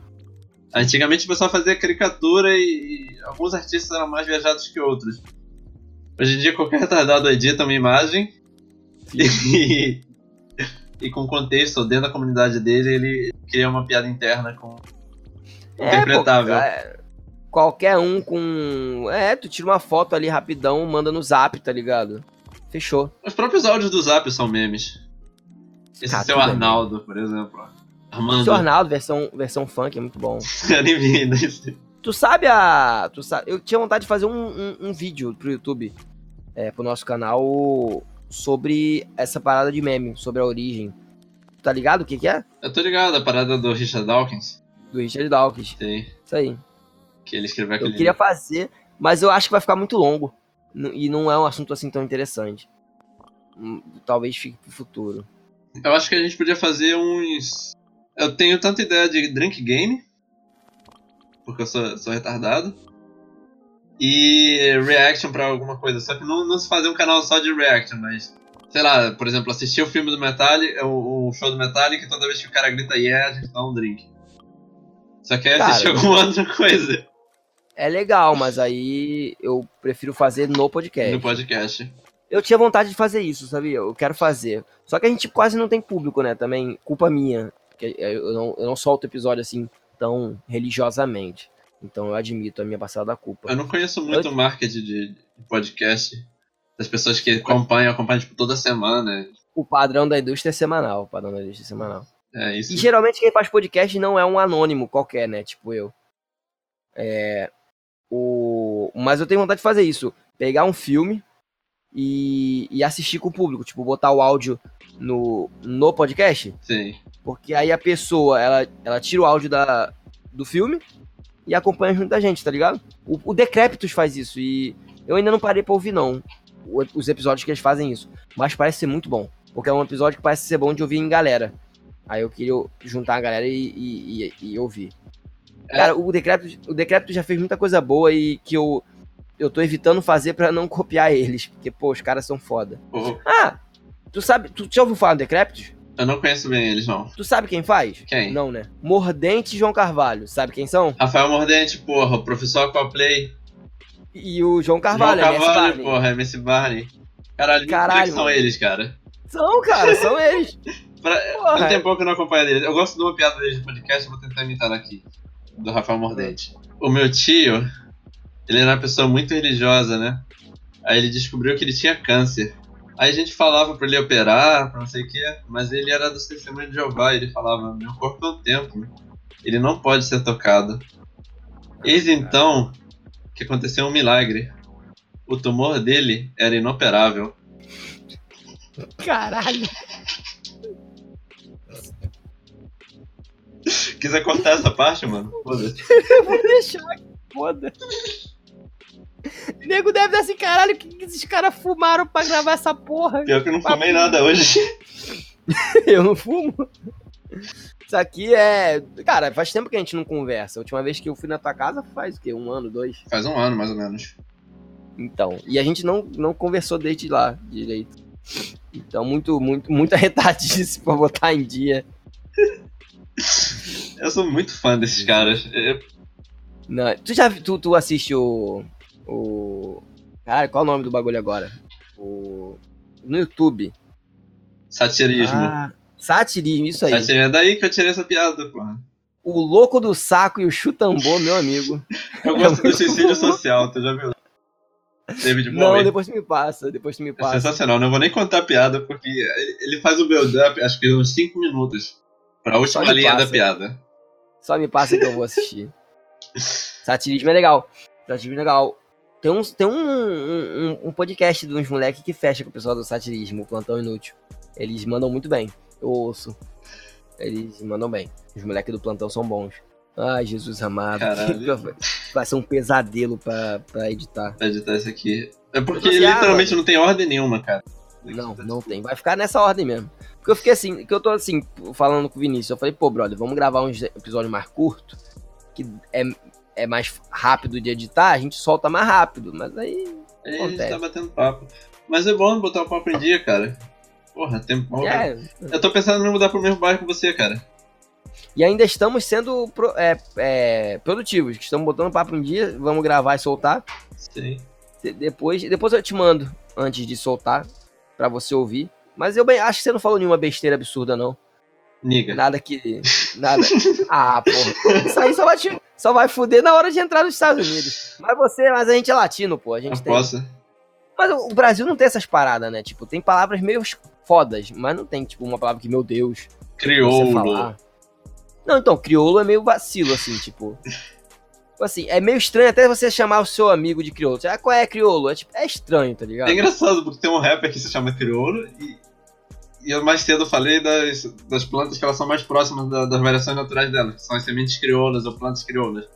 Antigamente o pessoal fazia caricatura e, e alguns artistas eram mais viajados que outros. Hoje em dia qualquer retardado edita uma imagem [LAUGHS] e, e com contexto dentro da comunidade dele ele cria uma piada interna com. Interpretável. pô, é, qualquer um com. É, tu tira uma foto ali rapidão, manda no zap, tá ligado? Fechou. Os próprios áudios do Zap são memes. Esse Ah, seu é Arnaldo, por exemplo. Armando. Seu Arnaldo, versão, versão funk, é muito bom. [LAUGHS] Nem vi ainda isso. Tu sabe a. Tu sabe, eu tinha vontade de fazer um, um, um vídeo pro YouTube, é, pro nosso canal, sobre essa parada de meme, sobre a origem. Tá ligado o que, que é? Eu tô ligado, a parada do Richard Dawkins. Do Richard Dawkins. Sim. Isso aí. Que ele escreveu Eu aquele. queria fazer, mas eu acho que vai ficar muito longo. E não é um assunto assim tão interessante. Hum, Talvez fique pro futuro. Eu acho que a gente podia fazer uns. Eu tenho tanta ideia de drink game. Porque eu sou, sou retardado. E reaction pra alguma coisa. Só que não, não se fazer um canal só de reaction, mas. Sei lá, por exemplo, assistir o filme do Metallica, o, o show do Metallica, e toda vez que o cara grita yeah, a gente dá um drink. Só que aí Cara, assistir alguma [LAUGHS] outra coisa É legal, mas aí eu prefiro fazer no podcast. no podcast. Eu tinha vontade de fazer isso, sabia? Eu quero fazer. Só que a gente quase não tem público, né? Também, culpa minha. Porque eu não, eu não solto episódio assim tão religiosamente. Então eu admito a minha passada da culpa. Eu não conheço muito o marketing de, de podcast. Das pessoas que acompanham, acompanham tipo, toda semana. O padrão da indústria é semanal. O padrão da indústria é semanal. É isso. E geralmente quem faz podcast não é um anônimo qualquer, né? Tipo eu. É. O... Mas eu tenho vontade de fazer isso. Pegar um filme e, e assistir com o público. Tipo, botar o áudio no, no podcast. Sim. Porque aí a pessoa, ela, ela tira o áudio da, do filme e acompanha junto da gente, tá ligado? O, o Decrépitos faz isso e eu ainda não parei pra ouvir, não, os episódios que eles fazem isso. Mas parece ser muito bom, porque é um episódio que parece ser bom de ouvir em galera. Aí eu queria juntar a galera e, e, e- e ouvir. É. Cara, o Decrépitos, o Decrépitos já fez muita coisa boa e que eu, eu tô evitando fazer pra não [LAUGHS] copiar eles, porque, pô, os caras são foda. Pô, Ah, tu sabe, tu já ouviu falar do Decrépitos? Eu não conheço bem eles, não. Tu sabe quem faz? Quem? Não, né? Mordente e João Carvalho. Sabe quem são? Rafael Mordente, porra, o professor Aquaplay. E o João Carvalho, João MS Carvalho, Barney. porra, MC Barney. Caralho, Caralho, que são mano. eles, cara. São, cara, são eles. [LAUGHS] Pra... Porra. Tem tempo que eu não acompanho eles. Eu gosto de uma piada deles no podcast, eu vou tentar imitar aqui. Do Rafael Mordente. O meu tio, ele era uma pessoa muito religiosa, né? Aí ele descobriu que ele tinha câncer. Aí a gente falava pra ele operar, pra não sei o que, mas ele era do testemunho de Jeová, e ele falava, meu corpo é um templo. Ele não pode ser tocado. Eis então que aconteceu um milagre. O tumor dele era inoperável. Caralho. Quiser cortar essa parte, mano? Foda-se. [LAUGHS] Vou deixar. Foda. Nego deve dar assim, caralho, o que, que esses caras fumaram pra gravar essa porra? Pior que eu não fumei nada hoje. [LAUGHS] Eu não fumo. Isso aqui é. Cara, faz tempo que a gente não conversa. A última vez que eu fui na tua casa faz o quê? Um ano, dois? Faz um ano, mais ou menos. Então. E a gente não, não conversou desde lá direito. Então, muito, muito, muita [LAUGHS] retardíssimo pra botar em dia. Eu sou muito fã desses caras. Eu- Não, tu já tu, tu assiste o. O. Cara, qual é o nome do bagulho agora? O. No YouTube. Satirismo. Ah, satirismo, isso aí. Satirismo. É daí que eu tirei essa piada, porra. O louco do saco e o chutambô, meu amigo. Eu gosto do [LAUGHS] suicídio social, tu já viu? David Não, Bowie. depois tu me passa, depois tu me É passa. sensacional, não vou nem contar a piada, porque ele- faz o build-up, acho que uns 5 minutos, pra última linha passa. da piada. Só me passa que eu vou assistir. [LAUGHS] Satirismo é legal. Satirismo é legal. Tem, uns, tem um, um, um- um podcast de uns moleques que fecha com o pessoal do satirismo, o Plantão Inútil. Eles mandam muito bem. Eu ouço. Eles mandam bem. Os moleques do plantão são bons. Ai, Jesus amado. Caralho. [LAUGHS] Vai ser um pesadelo pra, pra editar. Pra editar isso aqui. É porque tô assim, literalmente ah, não tem ordem nenhuma, cara. Não, não tem. Vai ficar nessa ordem mesmo. Porque eu fiquei assim, que eu tô assim, falando com o Vinícius. Eu falei, pô, brother, vamos gravar uns episódios mais curtos, que é, é mais rápido de editar, a gente solta mais rápido. Mas aí. Aí a gente Acontece. tá batendo papo. Mas é bom botar o papo em dia, cara. Porra, tempo. É, Eu tô pensando em mudar pro mesmo bairro com você, cara. E ainda estamos sendo pro- é, é, produtivos, que estamos botando papo em dia, vamos gravar e soltar. Sim. De- Depois, depois eu te mando, antes de soltar, pra você ouvir. Mas eu bem, acho que você não falou nenhuma besteira absurda, não. Niga. Nada que. Nada. Ah, porra. Isso aí só vai, te- só vai fuder na hora de entrar nos Estados Unidos. [LAUGHS] Mas você, mas a gente é latino, pô. A gente tem. Mas o Brasil não tem essas paradas, né? Tipo, tem palavras meio fodas, mas não tem, tipo, uma palavra que, meu Deus, Crioulo. Não, então, crioulo é meio vacilo, assim, tipo. Tipo [LAUGHS] Assim, é meio estranho até você chamar o seu amigo de crioulo. Ah, qual é crioulo? É, tipo, é estranho, tá ligado? É engraçado, porque tem um rapper que se chama crioulo e, e eu mais cedo falei das, das plantas que elas são mais próximas da- das variações naturais delas, que são as sementes crioulas ou plantas crioulas.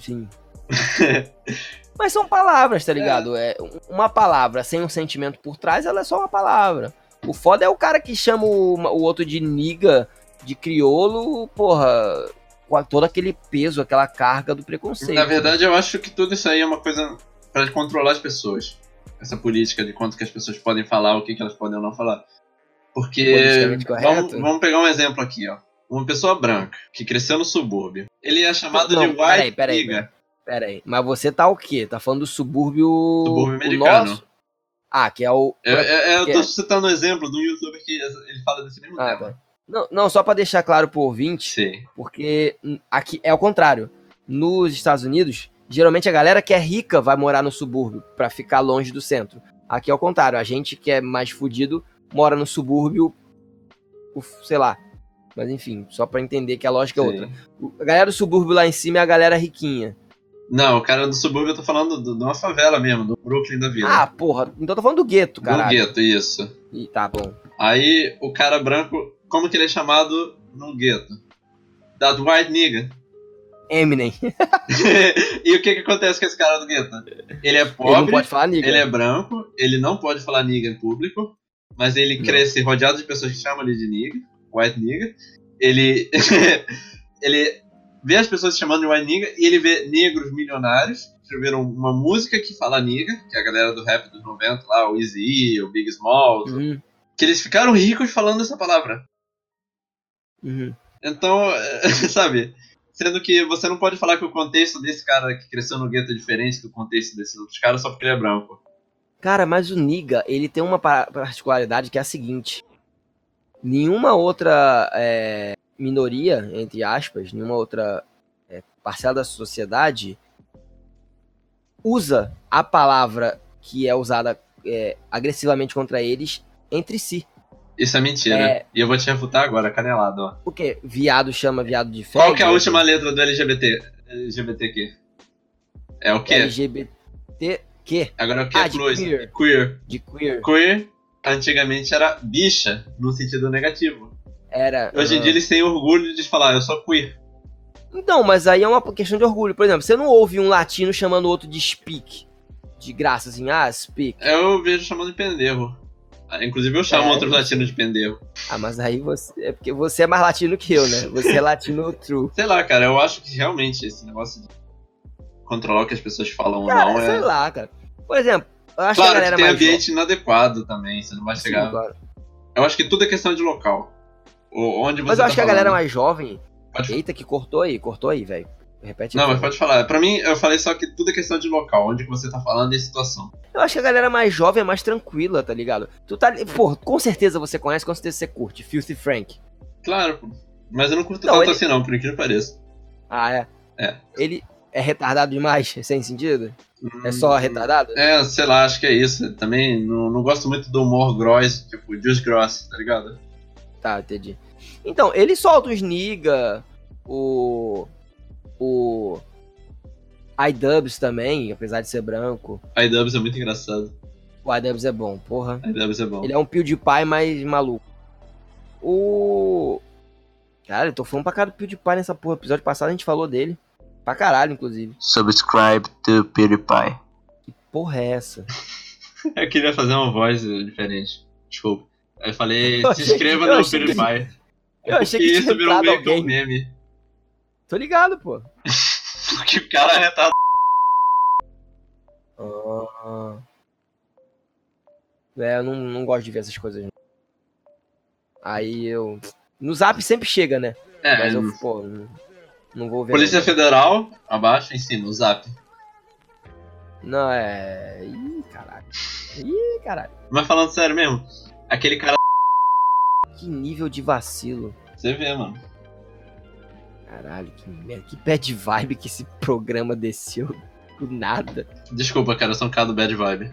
Sim. [LAUGHS] Mas são palavras, tá ligado? É. uma palavra sem um sentimento por trás, ela é só uma palavra. O foda é o cara que chama o, o outro de niga, de crioulo, porra, com todo aquele peso, aquela carga do preconceito. Na verdade, eu acho que tudo isso aí é uma coisa pra controlar as pessoas. Essa política de quanto que as pessoas podem falar, o que, que elas podem ou não falar. Porque. Vamos, vamos pegar um exemplo aqui, ó. Uma pessoa branca que cresceu no subúrbio. Ele é chamado Não, de white peraí, peraí, nigga. Pera aí, mas você tá o quê? Tá falando do subúrbio. Subúrbio americano. nosso? Ah, que é o. É, é- eu tô é- citando um exemplo de um youtuber que ele fala desse mesmo Ah, tema. tá. Não, não, só pra deixar claro pro ouvinte, Sim. porque aqui é o contrário. Nos Estados Unidos, geralmente a galera que é rica vai morar no subúrbio pra ficar longe do centro. Aqui é o contrário, a gente que é mais fudido mora no subúrbio, sei lá. Mas enfim, só pra entender que a lógica é sim. outra. O- A galera do subúrbio lá em cima é a galera riquinha. Não, o cara do subúrbio eu tô falando do- de uma favela mesmo, do Brooklyn da vida. Ah, porra, então eu tô falando do gueto, do caralho. gueto, isso. Ih, tá bom. Aí o cara branco, como que ele é chamado no gueto? That white nigga. Eminem. [LAUGHS] e o que que acontece com esse cara do gueto? Ele é Ele não pobre, pode falar nigga. ele é branco, ele não pode falar nigga em público, mas ele Não. cresce rodeado de pessoas que chamam ele de nigga, white nigga. Ele [LAUGHS] ele vê as pessoas chamando de white nigga e ele vê negros milionários que escreveram uma música que fala nigga, que é a galera do rap dos 90 lá, o Easy, o Big Small, Uhum, que eles ficaram ricos falando essa palavra. uhum. Então, [LAUGHS] sabe? Sendo que você não pode falar que o contexto desse cara que cresceu no gueto é diferente do contexto desses outros caras só porque ele é branco. Cara, mas o Niga, ele tem uma pa- particularidade que é a seguinte. Nenhuma outra é, minoria, entre aspas, nenhuma outra é, parcela da sociedade usa a palavra que é usada é, agressivamente contra eles entre si. Isso é mentira. É. E eu vou te refutar agora, canelado, ó. O quê? Viado chama viado de fé? Qual que é a última letra do LGBT? LGBTQ? É o quê? LGBT que? Agora é o que Ah, é de plus? queer. Queer. De queer. Queer, antigamente era bicha, no sentido negativo. Era. Hoje em ah, dia eles têm orgulho de falar, eu sou queer. Então, mas aí é uma questão de orgulho. Por exemplo, você não ouve um latino chamando o outro de speak. De graça, assim, ah, speak. Eu vejo chamando de pendejo. Ah, Inclusive eu chamo É, outros latinos de pendejo. Ah, mas aí você. É porque você é mais latino que eu, né? Você é latino true. Sei lá, cara, eu acho que realmente esse negócio de controlar o que as pessoas falam ou Cara, não sei é. lá, cara. Por exemplo, eu acho Claro que a que galera tem ambiente inadequado também, você não vai chegar. Sim, claro. Eu acho que tudo é questão de local. O- Onde você Mas eu tá acho que a galera falando. mais jovem. Pode- Eita, que cortou aí, cortou aí, velho. Repete Não, mas pode falar. Pra mim, eu falei só que tudo é questão de local, onde você tá falando e situação. Eu acho que a galera mais jovem é mais tranquila, tá ligado? Tu tá. Pô, com certeza você conhece, com certeza você curte. Filthy Frank. Claro, pô. Mas eu não curto Não, tanto ele- assim não, por incrível que pareça. Ah, é? É. Ele é retardado demais, [LAUGHS] sem sentido? É só Hum, retardado? É, sei lá, acho que é isso. Também não, não gosto muito do humor gross, tipo, Juice Gross, tá ligado? Tá, entendi. Então, ele solta os niga, o. O. iDubbbz também, apesar de ser branco. iDubbbz é muito engraçado. O iDubbbz é bom, porra. iDubbbz é bom. Ele é um PewDiePie mais maluco. O. Cara, eu tô falando pra cara do PewDiePie nessa porra. Episódio passado a gente falou dele. Pra caralho, inclusive. Subscribe to PewDiePie. Que porra é essa? Eu queria fazer uma voz diferente. Desculpa. Aí eu falei, Eu se inscreva eu no achei que- PewDiePie. eu achei que Porque tinha isso virou meio que um meme. Tô ligado, pô. Porque o cara é retardado. Ah. É, eu não, não gosto de ver essas coisas. não. Aí eu. No zap sempre chega, né? É, Mas eu, pô, não, não vou ver. Polícia não. Federal, abaixo, em cima, o zap. Não, é. Ih, caralho. Ih, caralho. Mas falando sério mesmo, aquele cara. Que nível de vacilo. Você vê, mano. Caralho, que merda. Que bad vibe que esse programa desceu do nada. Desculpa, cara, eu sou um cara do bad vibe.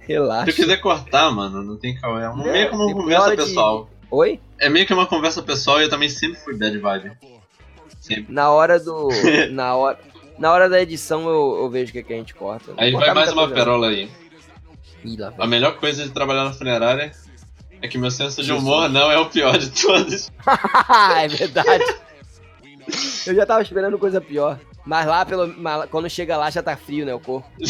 Relaxa. Se eu quiser cortar, mano, não tem qual. É uma- meio que uma conversa de- pessoal. Oi? É meio que uma conversa pessoal e eu também sempre fui bad vibe. Sempre. Na hora do. [LAUGHS] na hora. Na hora da edição eu, eu vejo o que, que a gente corta. Não Aí vai mais uma perola aí. Ih, lá A melhor coisa de trabalhar na funerária é que meu senso de humor não é o pior de todos. [LAUGHS] é verdade. Eu já tava esperando coisa pior. Mas lá, pelo, mas quando chega lá, já tá frio, né? O corpo. [LAUGHS]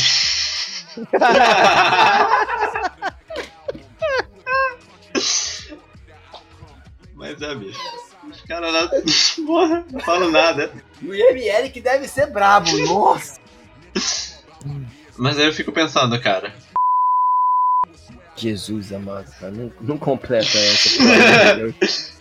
Mas é, bicho. Os caras lá. [LAUGHS] Porra, não falam nada. E o IML que deve ser brabo, nossa. Mas aí eu fico pensando, cara. Jesus amado, cara. Não, não completa essa, Deus.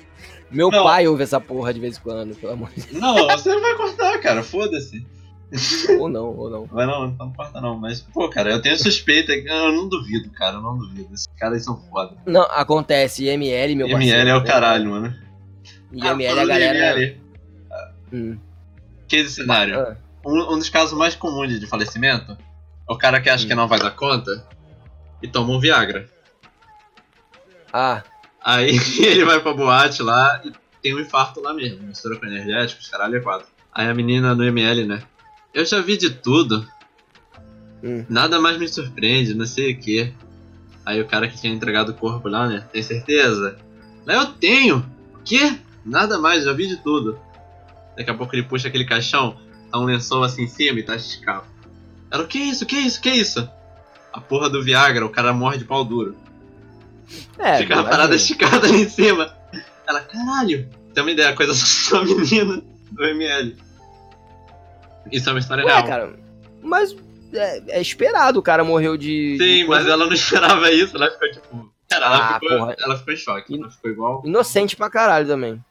Meu Não. pai ouve essa porra de vez em quando, pelo amor de Não, você não vai cortar, cara. Foda-se. Deus. Ou não, ou não. Vai não, não corta não. Mas, pô, cara, eu tenho suspeita. Eu não duvido, cara. Eu não duvido. Esses caras são foda. Não, acontece. IML, meu parceiro. ML é o caralho, mano. IML, a falando em galera. ML, Hum. que esse cenário? Ah, Um, um dos casos mais comuns de falecimento é o cara que acha Hum. que não vai dar conta e toma um Viagra. Ah, Aí [LAUGHS] ele vai pra boate lá e tem um infarto lá mesmo. Mistura com energéticos, caralho, é quatro. Aí a menina no ML, né? Eu já vi de tudo. Hum. Nada mais me surpreende, não sei o que. Aí o cara que tinha entregado o corpo lá, né? Tem certeza? Lá eu tenho! O quê? Nada mais, já vi de tudo. Daqui a pouco ele puxa aquele caixão, tá um lençol assim em cima e tá escapa. Ela, o que é isso? O que é isso? O que é isso? A porra do Viagra, o cara morre de pau duro. é. Fica a parada esticada ali em cima. Ela, caralho, tem uma ideia, a coisa [LAUGHS] sua menina do ML. Isso é uma história Ué, real. cara, mas é, é esperado o cara morreu de. Sim, de mas ela não [LAUGHS] esperava isso, ela ficou tipo. Cara, ela, Ah, ficou, porra. ela ficou em choque, ela ficou igual. Inocente pra caralho também.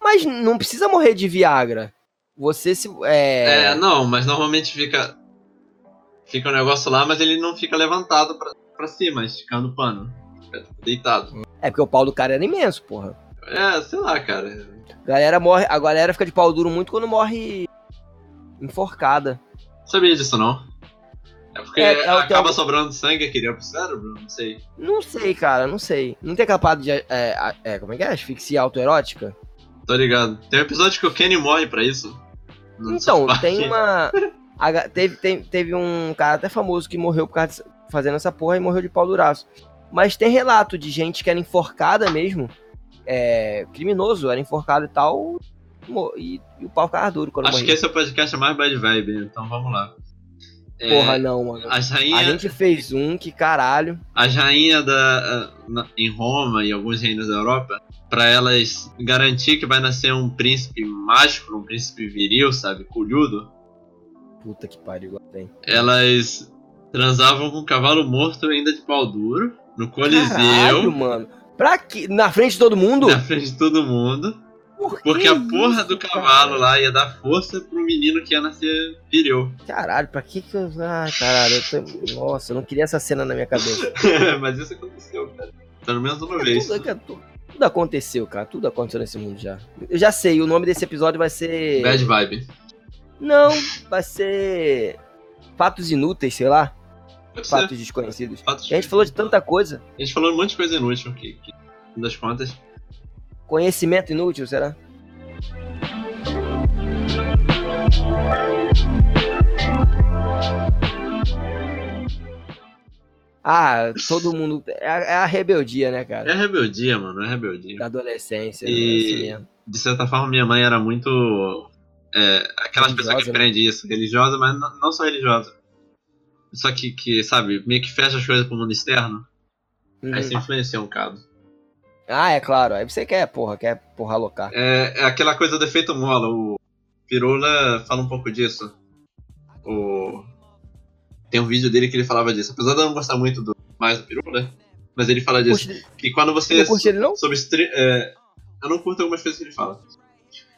Mas não precisa morrer de Viagra. Você se. É. É, não, mas normalmente fica. Fica um negócio lá, mas ele não fica levantado pra, pra cima, esticando o pano. Fica tipo, deitado. É porque o pau do cara era imenso, porra. É, sei lá, cara. Galera morre, a galera fica de pau duro muito quando morre enforcada. Sabia disso não? É porque É, é acaba sobrando sangue aqui pro cérebro? Não sei. Não sei, cara, não sei. Não tem capaz de. É, é, como é que é? Asfixia autoerótica? Tô ligado. Tem um episódio que o Kenny morre pra isso. Então, tem uma. a teve, tem- teve um cara até famoso que morreu por causa de, fazendo essa porra e morreu de pau duraço. Mas tem relato de gente que era enforcada mesmo. É, criminoso, era enforcado e tal. E, e o pau ficava duro quando Acho morria. que esse é o podcast mais bad vibe, então vamos lá. É, Porra, não, mano. As A gente fez um que caralho. as rainhas da, na- em Roma e alguns reinos da Europa, pra elas garantir que vai nascer um príncipe mágico, um príncipe viril, sabe, colhudo, Puta que pariu, tem. elas transavam com um cavalo morto ainda de pau duro, no Caralho, Coliseu, mano. Pra quê? Na frente de todo mundo? na frente de todo mundo, Por que porque a porra isso, do cara? cavalo lá ia dar força pro menino que ia nascer viril. Caralho, pra que que eu. Ah, caralho, eu tô... Nossa, eu não queria essa cena na minha cabeça. [LAUGHS] Mas isso aconteceu, cara. Pelo menos uma É vez. tudo, é tudo- tudo aconteceu, cara. Tudo aconteceu nesse mundo já. Eu já sei, o nome desse episódio vai ser. Bad vibe. Não, vai ser. Fatos inúteis, sei lá. Pode ser. Fatos desconhecidos. Fatos A gente falou de tanta coisa. A gente falou um monte de coisa inútil que, que das contas. Conhecimento inútil, será? Ah, todo mundo. É a, é a rebeldia, né, cara? É rebeldia, mano, é rebeldia. Da adolescência. E- né, assim. De certa forma, minha mãe era muito. É, aquelas pessoas que né? aprendem isso, religiosa, mas não, não só religiosa. Só que, que, sabe, meio que fecha as coisas pro mundo externo. Uhum. Aí você influencia um bocado. Ah, é claro. Aí você quer, porra, quer porra alocar. É, é aquela coisa do efeito mola. O Pirula fala um pouco disso. O... Tem um vídeo dele que ele falava disso. Apesar de eu não gostar muito do, mais do Pirula, mas ele fala disso. Curte- Que quando você. Não curte ele, não? é, eu não curto algumas coisas que ele fala.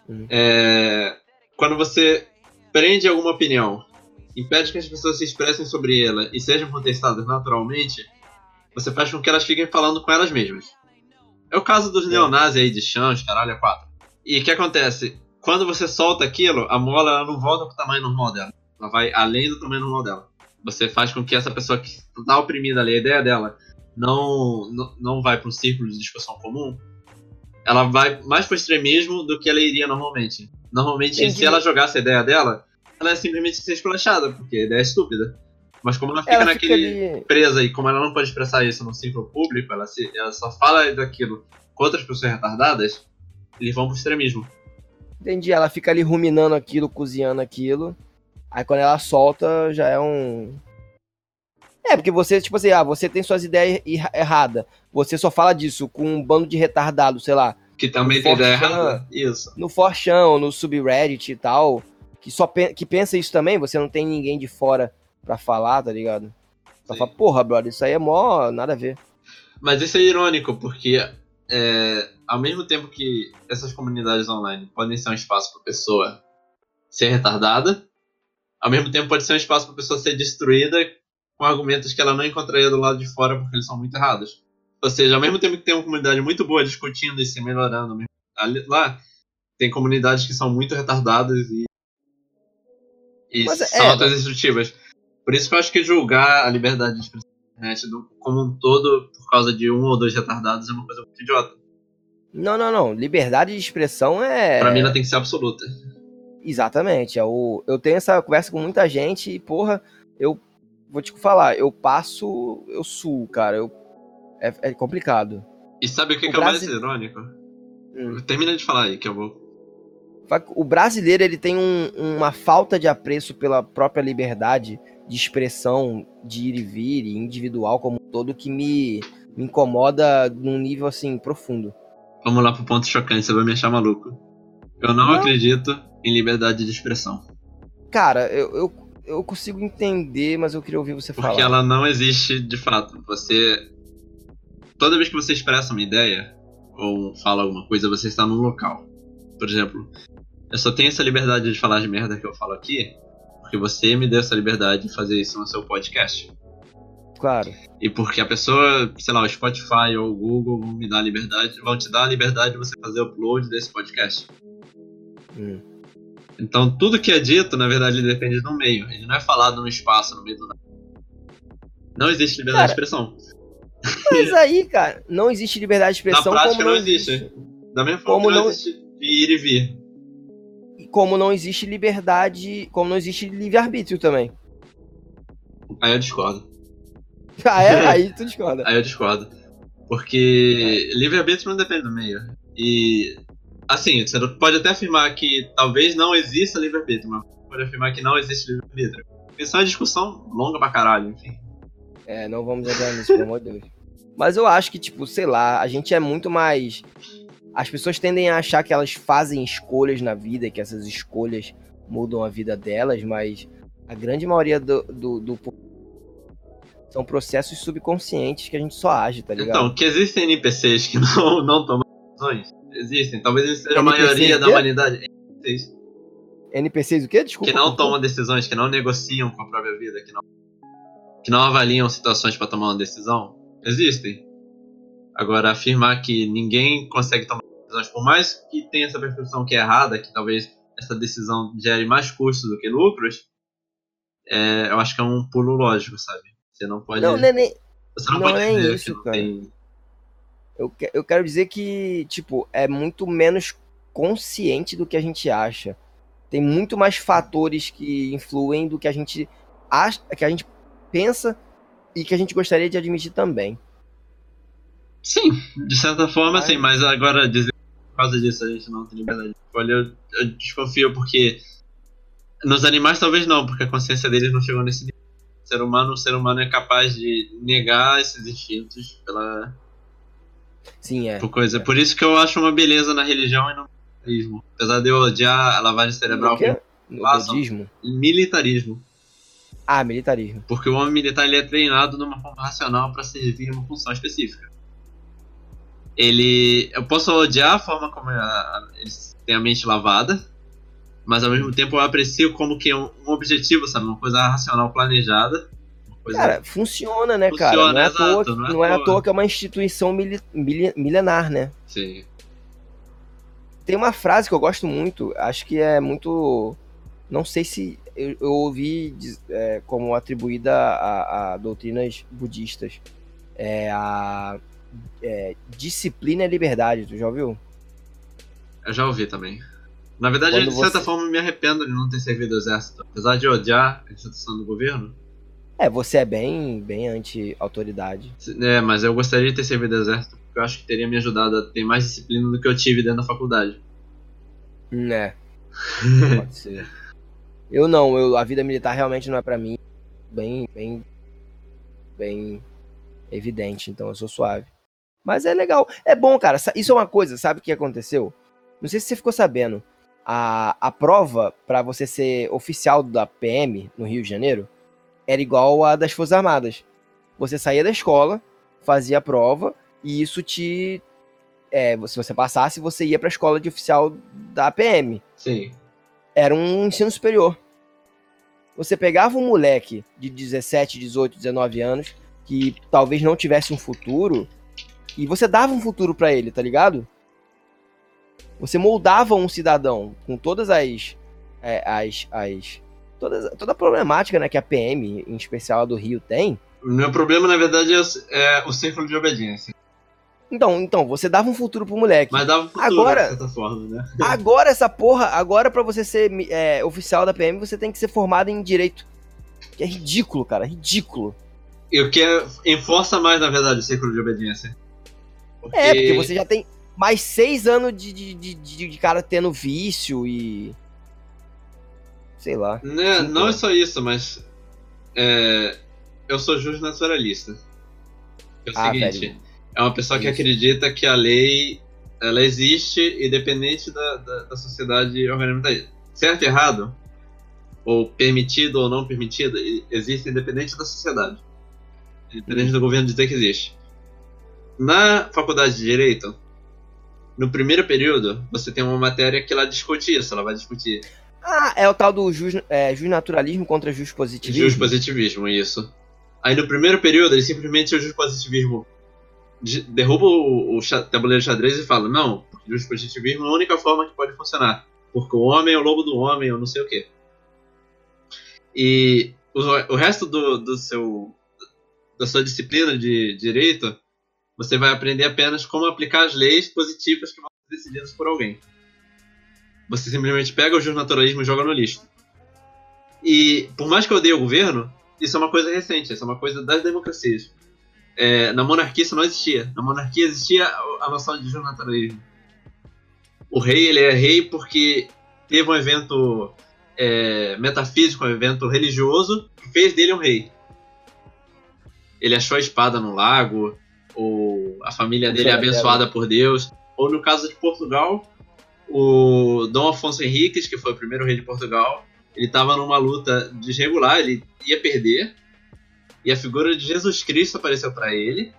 Uhum. É, quando você prende alguma opinião, impede que as pessoas se expressem sobre ela e sejam contestadas naturalmente, você faz com que elas fiquem falando com elas mesmas. É o caso dos neonazis aí de chãos, caralho, é quatro. E o que acontece? Quando você solta aquilo, a mola ela não volta pro tamanho normal dela. Ela vai além do tamanho normal dela. Você faz com que essa pessoa que tá oprimida ali, a ideia dela, não, não, não vai para um círculo de discussão comum, ela vai mais pro extremismo do que ela iria normalmente. Normalmente, Entendi. se ela jogasse a ideia dela, ela é simplesmente ser esculachada, porque a ideia é estúpida. Mas como ela fica Ela naquele fica ali. presa e como ela não pode expressar isso no círculo público, ela, se, ela só fala daquilo com outras pessoas retardadas, eles vão pro extremismo. Entendi, ela fica ali ruminando aquilo, cozinhando aquilo. Aí quando ela solta, já é um. É, porque você, tipo assim, ah, você tem suas ideias erra- erradas. Você só fala disso com um bando de retardado, sei lá, Que também tem ideia errada. Isso. no Forchão, no subreddit e tal, que só pe- que pensa isso também, você não tem ninguém de fora pra falar, tá ligado? Só Sim. fala, porra, brother, isso aí é mó nada a ver. Mas isso é irônico, porque é, ao mesmo tempo que essas comunidades online podem ser um espaço para pessoa ser retardada, ao mesmo tempo pode ser um espaço para pessoa ser destruída com argumentos que ela não encontraria do lado de fora porque eles são muito errados. Ou seja, ao mesmo tempo que tem uma comunidade muito boa discutindo e se melhorando, lá tem comunidades que são muito retardadas e, e Mas são é, autodestrutivas. Por isso que eu acho que julgar a liberdade de expressão na internet como um todo por causa de um ou dois retardados é uma coisa muito idiota. Não, não, não. Liberdade de expressão é. Pra mim ela tem que ser absoluta. Exatamente. É o... Eu tenho essa conversa com muita gente e, porra, eu vou te falar, eu passo, eu suo, cara. Eu... É, é complicado. E sabe o que, O que é mais irônico? Hum. Termina de falar aí, que eu vou. O brasileiro ele tem um- uma falta de apreço pela própria liberdade de expressão, de ir e vir, individual como um todo, que me, me incomoda num nível assim profundo. Vamos lá pro ponto chocante, você vai me achar maluco. Eu não, Não. acredito em liberdade de expressão. Cara, eu, eu, eu consigo entender, mas eu queria ouvir você Porque falar. ela não existe de fato. Você. Toda vez que você expressa uma ideia, ou fala alguma coisa, você está num local. Por exemplo, eu só tenho essa liberdade de falar de merda que eu falo aqui, porque você me deu essa liberdade de fazer isso no seu podcast. Claro. E porque a pessoa, sei lá, o Spotify ou o Google vão me dar a liberdade, vão te dar a liberdade de você fazer o upload desse podcast. Hum. Então tudo que é dito, na verdade, ele depende do meio. Ele não é falado no espaço, no meio do nada. Não existe liberdade Cara, de expressão. Mas aí, cara, não existe liberdade de Na expressão prática como não não existe. Da mesma forma Como que não, não- existe ir e vir. Como não existe liberdade, como não existe livre-arbítrio também. Aí eu discordo. [LAUGHS] Ah, é? Aí tu discorda. Aí eu discordo. Porque livre-arbítrio não depende do meio. E. Assim, você pode até afirmar que talvez não exista livre-arbítrio, mas pode afirmar que não existe livre-arbítrio. Isso é uma discussão longa pra caralho, enfim. É, não vamos entrar nisso, pelo amor de Deus. Mas eu acho que, tipo, sei lá, a gente é muito mais. As pessoas tendem a achar que elas fazem escolhas na vida, que essas escolhas mudam a vida delas, mas a grande maioria do, do, do são processos subconscientes que a gente só age, tá ligado? Então, que existem NPCs que [LAUGHS] não, não tomam decisões. Existem. Talvez eles sejam a maioria da humanidade. NPCs NPCs o quê? Desculpa. que não tomam decisões, que não negociam com a própria vida, que não, que não avaliam situações pra tomar uma decisão. Existem. Agora, afirmar que ninguém consegue tomar decisões, por mais que tenha essa percepção que é errada, que talvez essa decisão gere mais custos do que lucros, é, eu acho que é um pulo lógico, sabe? Você não pode. Não, não é nem. você não, não pode é isso, cara. tem. Eu, que- eu quero dizer que, tipo, é muito menos consciente do que a gente acha. Tem muito mais fatores que influem do que a gente acha, que a gente pensa e que a gente gostaria de admitir também. Sim, de certa forma, Mas- sim, mas agora dizer que por causa disso a gente não tem liberdade de escolha, eu, eu desconfio porque nos animais talvez não, porque a consciência deles não chegou nesse nível. O ser humano, o ser humano é capaz de negar esses instintos pela Sim, é. por coisa. Por isso que eu acho uma beleza na religião e no militarismo. Apesar de eu odiar a lavagem cerebral Façam. budismo? militarismo. Ah, militarismo. Porque o homem militar ele é treinado de uma forma racional para servir uma função específica. Ele. Eu posso odiar a forma como a- a- eles têm a mente lavada, mas ao mesmo tempo eu aprecio como que é um, um objetivo, sabe? Uma coisa racional planejada. Coisa... Cara, funciona, né, cara? Funciona, Não é, à toa, exato, não é não é à toa. que é uma instituição mili- mili- milenar, né? Sim. Tem uma frase que eu gosto muito, acho que é muito. Não sei se eu, eu ouvi é, como atribuída a, a doutrinas budistas. É a é, disciplina e liberdade, tu já ouviu? Eu já ouvi também. Na verdade, Quando de certa você- forma, me arrependo de não ter servido o exército. Apesar de odiar a instituição do governo. É, você é bem, bem anti-autoridade. É, mas eu gostaria de ter servido o exército, porque eu acho que teria me ajudado a ter mais disciplina do que eu tive dentro da faculdade. Né, [LAUGHS] pode ser. Eu não, eu, a vida militar realmente não é pra mim. Bem, bem, bem evidente, então eu sou suave. Mas é legal, é bom, cara. Isso é uma coisa, sabe o que aconteceu? Não sei se você ficou sabendo. A, a prova pra você ser oficial da PM no Rio de Janeiro era igual a das Forças Armadas. Você saía da escola, fazia a prova e isso te é, se você passasse, você ia pra escola de oficial da PM Sim. era um ensino superior. Você pegava um moleque de 17, 18, 19 anos que talvez não tivesse um futuro e você dava um futuro pra ele, tá ligado? Você moldava um cidadão com todas as é, as, as todas, toda a problemática né, que a PM, em especial a do Rio, tem. O meu problema, na verdade, é o, é o círculo de obediência. Então, então, você dava um futuro pro moleque. Mas dava um futuro, Agora- de certa forma, né? [LAUGHS] Agora essa porra, agora pra você ser é, oficial da PM, você tem que ser formado em direito. Que é ridículo, cara, ridículo. E o que é, enforça mais, na verdade, o círculo de obediência. Porque, É, porque você já tem mais seis anos de, de, de, de- cara tendo vício e. Sei lá. Né, não é só isso, mas. é, eu sou justo naturalista. É o Ah, seguinte: velho. é uma pessoa que Isso. acredita que a lei ela existe independente da, da, da sociedade organizada. Certo e errado, ou permitido ou não permitido, existe independente da sociedade. Independente do governo dizer que existe. Na faculdade de Direito, no primeiro período, você tem uma matéria que ela discute isso, ela vai discutir Ah, é o tal do jus, é, naturalismo contra jus positivismo. Jus positivismo, isso. Aí no primeiro período, ele simplesmente o jus positivismo de- derruba o, o tabuleiro de xadrez e fala: Não, o jus positivismo é a única forma que pode funcionar. Porque o homem é o lobo do homem, ou não sei o quê. E o, o resto do, do seu, da sua disciplina de direito, você vai aprender apenas como aplicar as leis positivas que vão ser decididas por alguém. Você simplesmente pega o jus naturalismo e joga no lixo. E por mais que eu odeie o governo, isso é uma coisa recente, isso é uma coisa das democracias. É, na monarquia isso não existia. Na monarquia existia a noção de naturalismo. O rei ele é rei porque teve um evento é, metafísico, um evento religioso, que fez dele um rei. Ele achou a espada no lago, ou a família dele é abençoada por Deus. Ou no caso de Portugal, o Dom Afonso Henriques, que foi o primeiro rei de Portugal, ele estava numa luta desregular, ele ia perder, e a figura de Jesus Cristo apareceu para ele,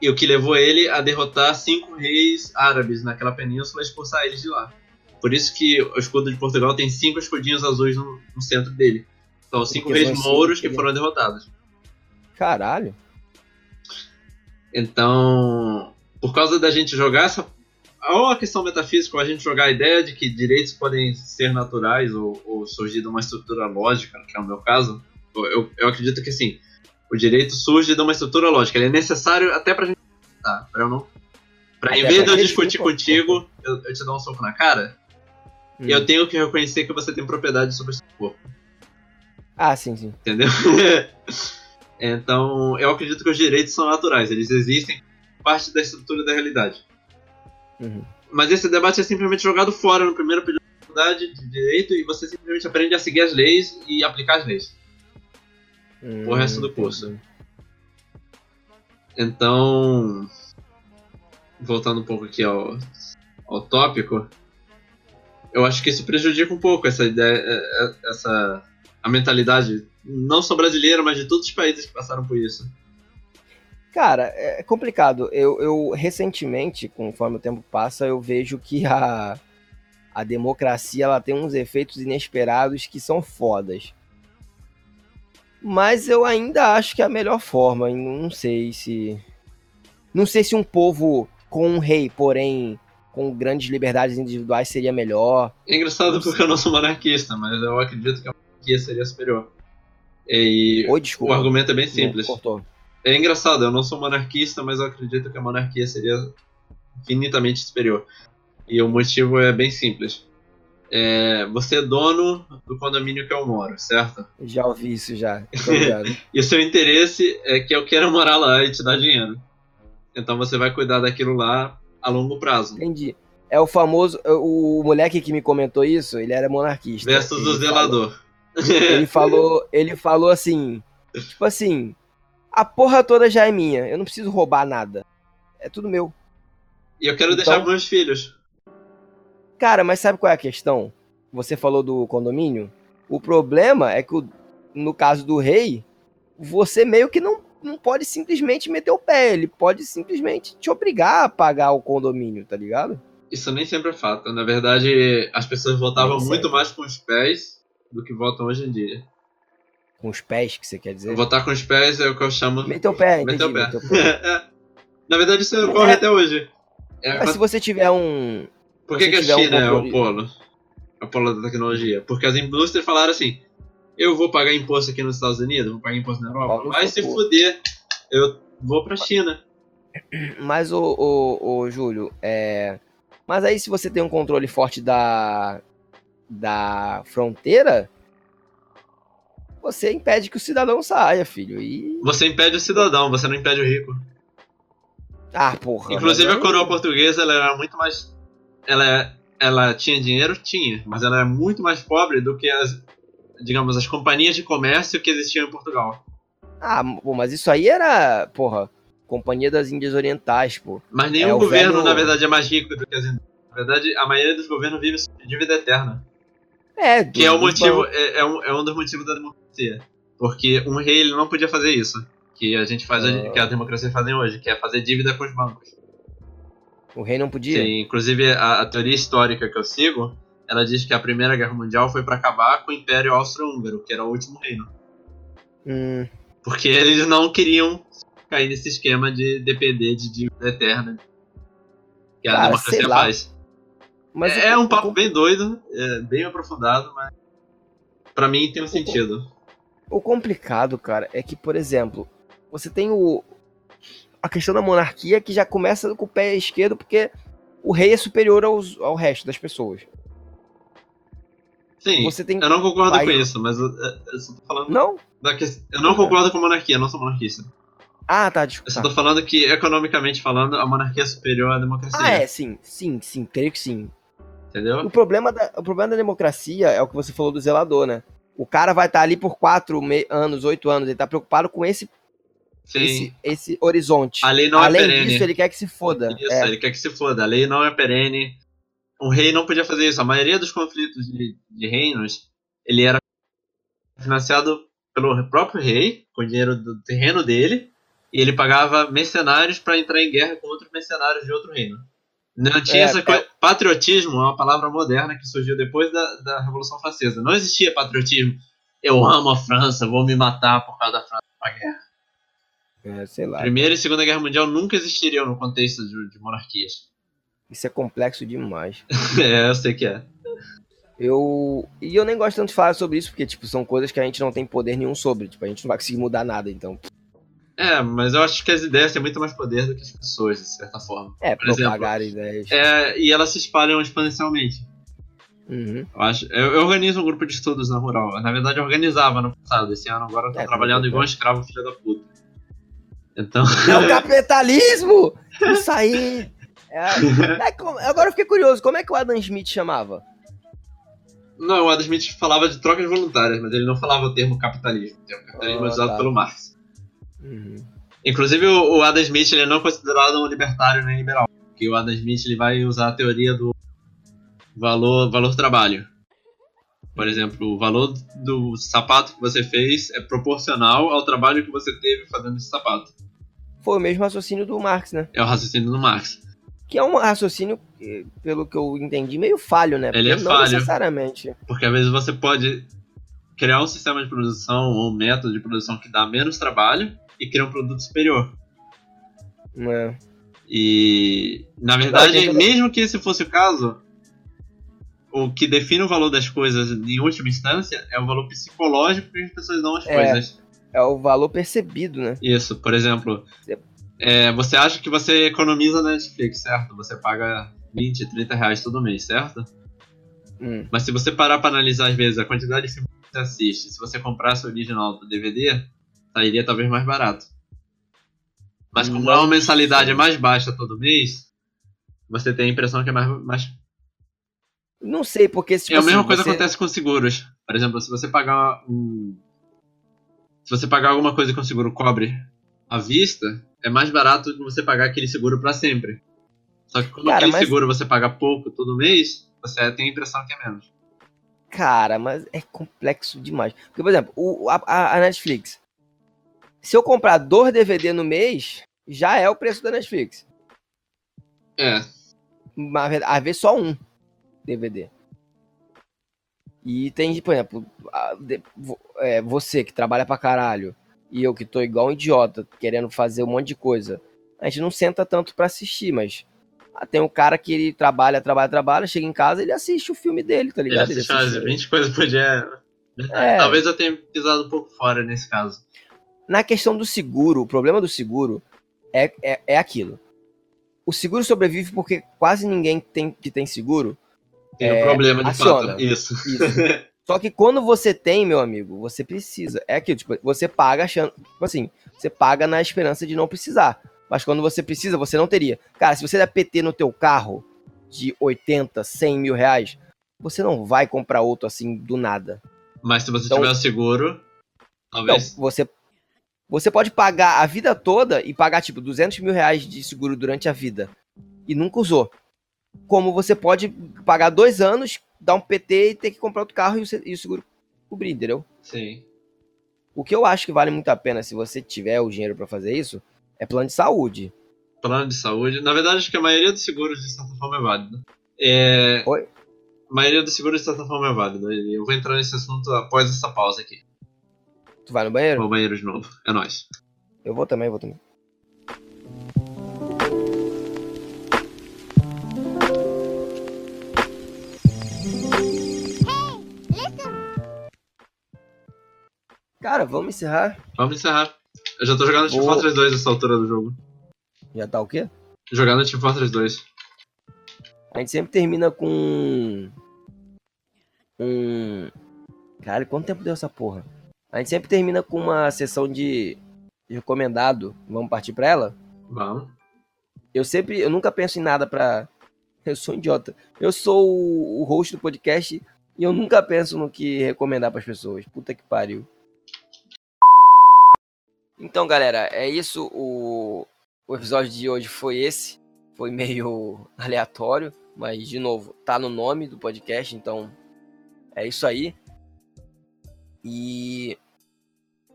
e o que levou ele a derrotar cinco reis árabes naquela península e expulsar eles de lá. Por isso que o escudo de Portugal tem cinco escudinhos azuis no, no centro dele. São os cinco Porque reis mouros que- foram derrotados. Caralho. Então, por causa da gente jogar essa. Ou a questão metafísica, ou a gente jogar a ideia de que direitos podem ser naturais ou, ou surgir de uma estrutura lógica, que é o meu caso, eu, eu, acredito que assim, o direito surge de uma estrutura lógica. Ele é necessário até pra gente. Tá, pra eu não. Pra, em vez de eu discutir contigo, eu, eu te dou um soco na cara, Hum. eu tenho que reconhecer que você tem propriedade sobre o seu corpo. Ah, sim, sim. Entendeu? [LAUGHS] então, eu acredito que os direitos são naturais, eles existem parte da estrutura da realidade. Uhum. Mas esse debate é simplesmente jogado fora no primeiro período da faculdade de direito e você simplesmente aprende a seguir as leis e aplicar as leis. O resto do curso. Então, voltando um pouco aqui ao, ao tópico, eu acho que isso prejudica um pouco essa ideia, é, é, essa a mentalidade não só brasileira, mas de todos os países que passaram por isso. Cara, é complicado. Eu, eu recentemente, conforme o tempo passa, eu vejo que a, a democracia ela tem uns efeitos inesperados que são fodas. Mas eu ainda acho que é a melhor forma. Não sei se. Não sei se um povo com um rei, porém com grandes liberdades individuais, seria melhor. É engraçado porque eu não sou monarquista, mas eu acredito que a monarquia seria superior. E Oi, o desculpa. argumento é bem Não, simples. cortou. É engraçado, eu não sou monarquista, mas eu acredito que a monarquia seria infinitamente superior. E o motivo é bem simples. É, você é dono do condomínio que eu moro, certo? Já ouvi isso já. [LAUGHS] E o seu interesse é que eu queira morar lá e te dar dinheiro. Então você vai cuidar daquilo lá a longo prazo. Entendi. É o famoso. O moleque que me comentou isso, ele era monarquista. Versus o falou- zelador. Ele falou, ele falou assim, tipo assim, a porra toda já é minha, eu não preciso roubar nada. É tudo meu. E eu quero Então- deixar pros meus filhos. Cara, mas sabe qual é a questão? Você falou do condomínio. O problema é que, o- no caso do rei, você meio que não, não pode simplesmente meter o pé. Ele pode simplesmente te obrigar a pagar o condomínio, tá ligado? Isso nem sempre é fato. Na verdade, as pessoas votavam muito mais com os pés do que votam hoje em dia. Com os pés, que você quer dizer? Votar com os pés é o que eu chamo. Meter o pé. Meter o pé. meter o pé. [LAUGHS] Na verdade, isso ocorre É. até hoje. É, Mas se você tiver um. Por que, que a tiver um China é o polo? É o polo da tecnologia? Porque as indústrias falaram assim: eu vou pagar imposto aqui nos Estados Unidos, vou pagar imposto na Europa, vai seu se fuder. Eu vou pra China. [CLEARS THROAT] Mas, ô, ô, ô, Júlio, é. Mas aí, se você tem um controle forte da. Da fronteira, você impede que o cidadão saia, filho. E. Você impede o cidadão, você não impede o rico. Ah, porra. Inclusive a coroa portuguesa, ela era muito mais. Ela, ela tinha dinheiro? Tinha. Mas ela era muito mais pobre do que as. Digamos, as companhias de comércio que existiam em Portugal. Ah, pô, mas isso aí era. Porra. Companhia das Índias Orientais, pô. Mas nenhum É, governo, velho- na verdade, é mais rico do que as indústrias. Na verdade, a maioria dos governos vive sob dívida eterna. É, Que é o motivo, é, é um, é um dos motivos da democracia. Porque um rei ele não podia fazer isso. Que a gente faz, hoje- Ah. que a democracia fazem hoje, que é fazer dívida com os bancos. O rei não podia? Sim, inclusive a, a teoria histórica que eu sigo, ela diz que a Primeira Guerra Mundial foi para acabar com o Império Austro-Húngaro, que era o último reino. Hum, Porque eles não queriam cair nesse esquema de depender de dívida eterna que a Cara, democracia faz. Mas é, o- um papo bem doido, é bem aprofundado, mas pra mim tem um sentido. O complicado, cara, é que, por exemplo, você tem o a questão da monarquia que já começa com o pé esquerdo porque o rei é superior aos, ao resto das pessoas. Sim, Você tem eu não concordo Vai- com isso, mas eu, eu só tô falando não? da questão. Eu não concordo com a monarquia, eu não sou monarquista. Ah, tá, Eu desculpa. só tô falando que, economicamente falando, a monarquia é superior à democracia. Ah, é, sim, sim, sim, creio que sim. Entendeu? O problema, da, o problema da democracia é o que você falou do zelador, né? O cara vai estar ali por quatro me- anos, oito anos, ele tá preocupado com esse, esse, esse horizonte. A lei não Além é perene. disso, ele quer que se foda. Isso, É. ele quer que se foda. A lei não é perene. O rei não podia fazer isso. A maioria dos conflitos de, de reinos, ele era financiado pelo próprio rei, com o dinheiro do terreno dele, e ele pagava mercenários para entrar em guerra com outros mercenários de outro reino. Não tinha É, essa é. coisa. Patriotismo é uma palavra moderna que surgiu depois da, da Revolução Francesa. Não existia patriotismo. Eu amo a França, vou me matar por causa da França pra guerra. É, sei lá. Primeira e Segunda Guerra Mundial nunca existiriam no contexto de, de monarquias. Isso é complexo demais. [LAUGHS] é, eu sei que é. Eu. E eu nem gosto tanto de falar sobre isso, porque, tipo, são coisas que a gente não tem poder nenhum sobre. Tipo, a gente não vai conseguir mudar nada, então. É, mas eu acho que as ideias têm muito mais poder do que as pessoas, de certa forma. É, Por exemplo, propagar ideias. É, e elas se espalham exponencialmente. Uhum. Eu, acho, eu, eu organizo um grupo de estudos na Rural. Na verdade, eu organizava no passado. Esse ano agora eu tô É, trabalhando igual um escravo filho da puta. Então. É o [LAUGHS] capitalismo! Isso aí! É, é agora eu fiquei curioso, como é que o Adam Smith chamava? Não, o Adam Smith falava de trocas voluntárias, mas ele não falava o termo capitalismo. O termo capitalismo é Ah, usado tá. pelo Marx. Uhum. Inclusive, o, o Adam Smith ele não é considerado um libertário nem liberal. Porque o Adam Smith ele vai usar a teoria do valor, valor trabalho. Por exemplo, o valor do sapato que você fez é proporcional ao trabalho que você teve fazendo esse sapato. Foi o mesmo raciocínio do Marx, né? É o raciocínio do Marx. Que é um raciocínio, eh, pelo que eu entendi, meio falho, né? Ele é não falho. necessariamente. Porque às vezes você pode criar um sistema de produção ou um método de produção que dá menos trabalho e criar um produto superior. né? E, na verdade, tem toda- mesmo que esse fosse o caso, o que define o valor das coisas em última instância é o valor psicológico que as pessoas dão às É. coisas. É o valor percebido, né? Isso, por exemplo, é, você acha que você economiza na Netflix, certo? Você paga 20, 30 reais todo mês, certo? Hum. Mas se você parar pra analisar, às vezes, a quantidade de filmes que você assiste, se você comprasse o original do DVD, sairia talvez mais barato. Mas como é uma mensalidade mais baixa todo mês, você tem a impressão que é mais, mais Não sei, porque tipo é a mesma assim, coisa você- acontece com seguros. Por exemplo, se você pagar um. Se você pagar alguma coisa que um seguro cobre à vista, é mais barato do que você pagar aquele seguro pra sempre. Só que como Cara, aquele mas- seguro você paga pouco todo mês, você tem a impressão que é menos. Cara, mas é complexo demais. Porque, por exemplo, o, a, a- a Netflix. Se eu comprar dois DVD no mês, já é o preço da Netflix. É, Mas, às vezes só um DVD. E tem, por exemplo, a- de- é, você que trabalha pra caralho e eu que tô igual um idiota, querendo fazer um monte de coisa. A gente não senta tanto pra assistir, mas tem um cara que ele trabalha, trabalha, trabalha, chega em casa ele assiste o filme dele, tá ele ligado? assiste umas 20 coisas por dia. É. Talvez eu tenha pisado um pouco fora nesse caso. Na questão do seguro, o problema do seguro é, é, é aquilo. O seguro sobrevive porque quase ninguém tem, que tem seguro. Tem É, um problema de aciona. fato. Isso. Isso. [LAUGHS] Só que quando você tem, meu amigo, você precisa. É aquilo, tipo, você paga achando. Tipo assim, você paga na esperança de não precisar. Mas quando você precisa, você não teria. Cara, se você der PT no teu carro de 80, 100 mil reais, você não vai comprar outro assim do nada. Mas se você Então- tiver o seguro, Não, talvez. você, você pode pagar a vida toda e pagar, tipo, 200 mil reais de seguro durante a vida e nunca usou. Como você pode pagar dois anos, dar um PT e ter que comprar outro carro e o, se- e o seguro cobrir, entendeu? Sim. O que eu acho que vale muito a pena se você tiver o dinheiro pra fazer isso é plano de saúde. plano de saúde. Na verdade, acho que a maioria dos seguros, de certa forma, é válida. É... Oi? A maioria dos seguros, de certa forma, é válida. E Eu vou entrar nesse assunto após essa pausa aqui. Tu vai no banheiro? Vou ao banheiro de novo. É nóis. Eu vou também, eu vou também. Cara, vamos encerrar. Vamos encerrar. Eu já tô jogando Team. Fortress 2 nessa altura do jogo. Já tá o quê? Jogando Team Fortress 2. A gente sempre termina com. Um. Cara, quanto tempo deu essa porra? A gente sempre termina com uma sessão de recomendado. Vamos partir pra ela? Vamos. Eu sempre. Eu nunca penso em nada pra, [LAUGHS] Eu sou um idiota. Eu sou o o host do podcast e eu nunca penso no que recomendar pras pessoas. Puta que pariu. Então, galera, é isso. O, o episódio de hoje foi esse. Foi meio [LAUGHS] aleatório, mas de novo, tá no nome do podcast, então é isso aí. E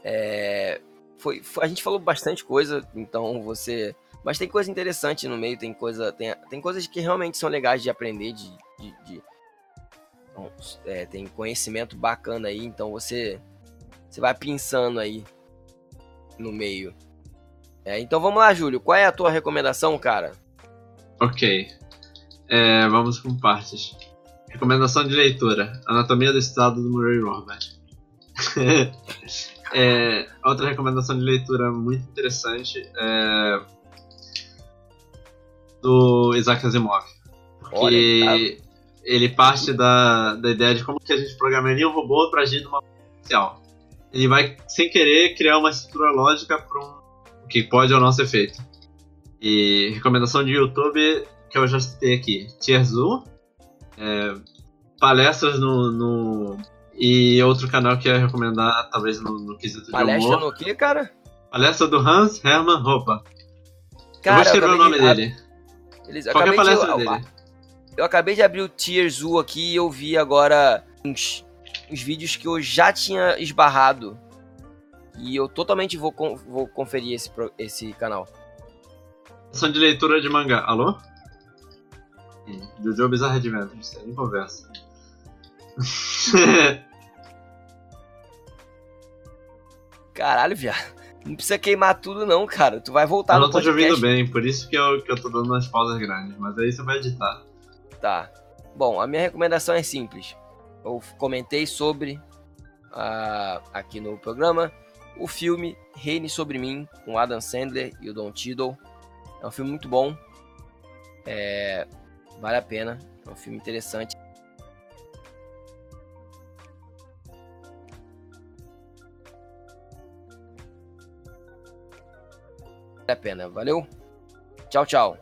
é, foi, foi- a gente falou bastante coisa, então você. Mas tem coisa interessante no meio, tem coisa. Tem, tem coisas que realmente são legais de aprender, de. de- de- então, é, tem conhecimento bacana aí, então você. Você vai pensando aí no meio. É, então vamos lá, Júlio. Qual é a tua recomendação, cara? Ok. É, vamos com partes. Recomendação de leitura: Anatomia do Estado do Murray Rothbard. [LAUGHS] É, outra recomendação de leitura muito interessante é do Isaac Asimov. Olha, Que ele parte da, da ideia de como que a gente programaria um robô para agir numa social. Ele vai, sem querer, criar uma estrutura lógica para um, o que pode ou não ser feito. E recomendação de YouTube que eu já citei aqui: Tierzu, é, palestras no, no- E outro canal que eu ia recomendar, talvez no, no quesito de palestra humor. no quê, cara? Palestra do Hans Hermann eu Cara, vou escrever o acabei nome de- a- dele. Eu Qualquer acabei de- palestra eu- dele. Eu acabei de abrir o Tierzu aqui e eu vi agora uns, uns vídeos que eu já tinha esbarrado. E eu totalmente vou, con- vou conferir esse, esse canal. São de leitura de mangá. Alô? Jojo Bizarre Adventures, nem conversa. [LAUGHS] Caralho, viado. Não precisa queimar tudo não, cara. Tu vai voltar eu no não tô te ouvindo bem, por isso que eu, que eu tô dando umas pausas grandes, mas aí você vai editar. Tá. Bom, a minha recomendação é simples. Eu comentei sobre ah, aqui no programa o filme Reine sobre mim com Adam Sandler e o Don Cheadle. É um filme muito bom. É, vale a pena. É um filme interessante. Vale a pena. Valeu. Tchau, tchau.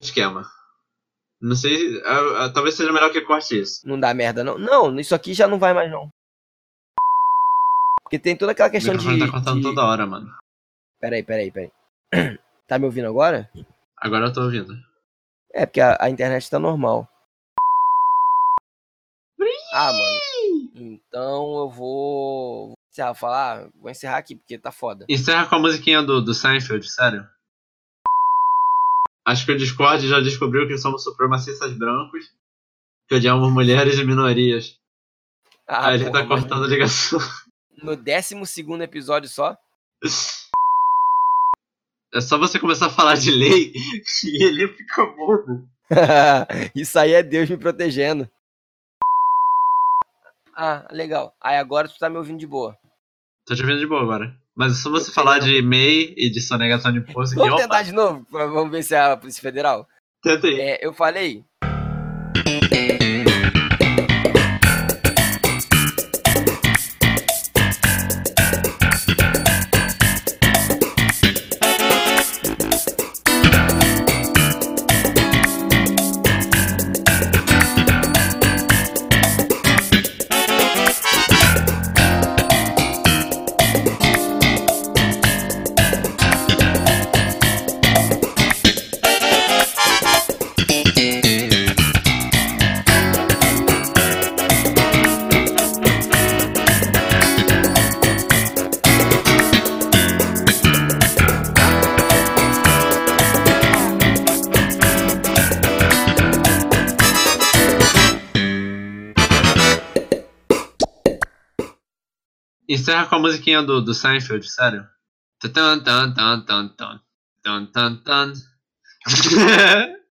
Esquema. Não sei, ah, ah, talvez seja melhor que corte isso. Não dá merda, não. Não, isso aqui já não vai mais, não. Porque tem toda aquela O questão microfone de. tá cortando de- toda hora, mano. Peraí, peraí, peraí. [CLEARS THROAT] Tá me ouvindo agora? Agora eu tô ouvindo. É, porque a, a internet tá normal. Ah, mano. Então eu vou. vou encerrar, falar. Vou encerrar aqui, porque tá foda. Encerra com a musiquinha do, do Seinfeld, sério. Acho que o Discord já descobriu que somos supremacistas brancos, que odiamos mulheres e minorias. Ah, Aí ele porra, tá cortando a ligação. [LAUGHS] No 12 episódio só? É só você começar a falar de lei [LAUGHS] e ele fica mudo. [LAUGHS] Isso aí é Deus me protegendo. Ah, legal. Aí agora tu tá me ouvindo de boa. Tô te vendo de boa agora. Mas só você falar de MEI e de sonegação de imposto Vamos tentar de novo? Vamos ver se é a Polícia Federal. tenta aí. É, eu falei. Encerra com a musiquinha do, do Seinfeld, sério. Tan tan tan tan tan tan tan tan. [LAUGHS]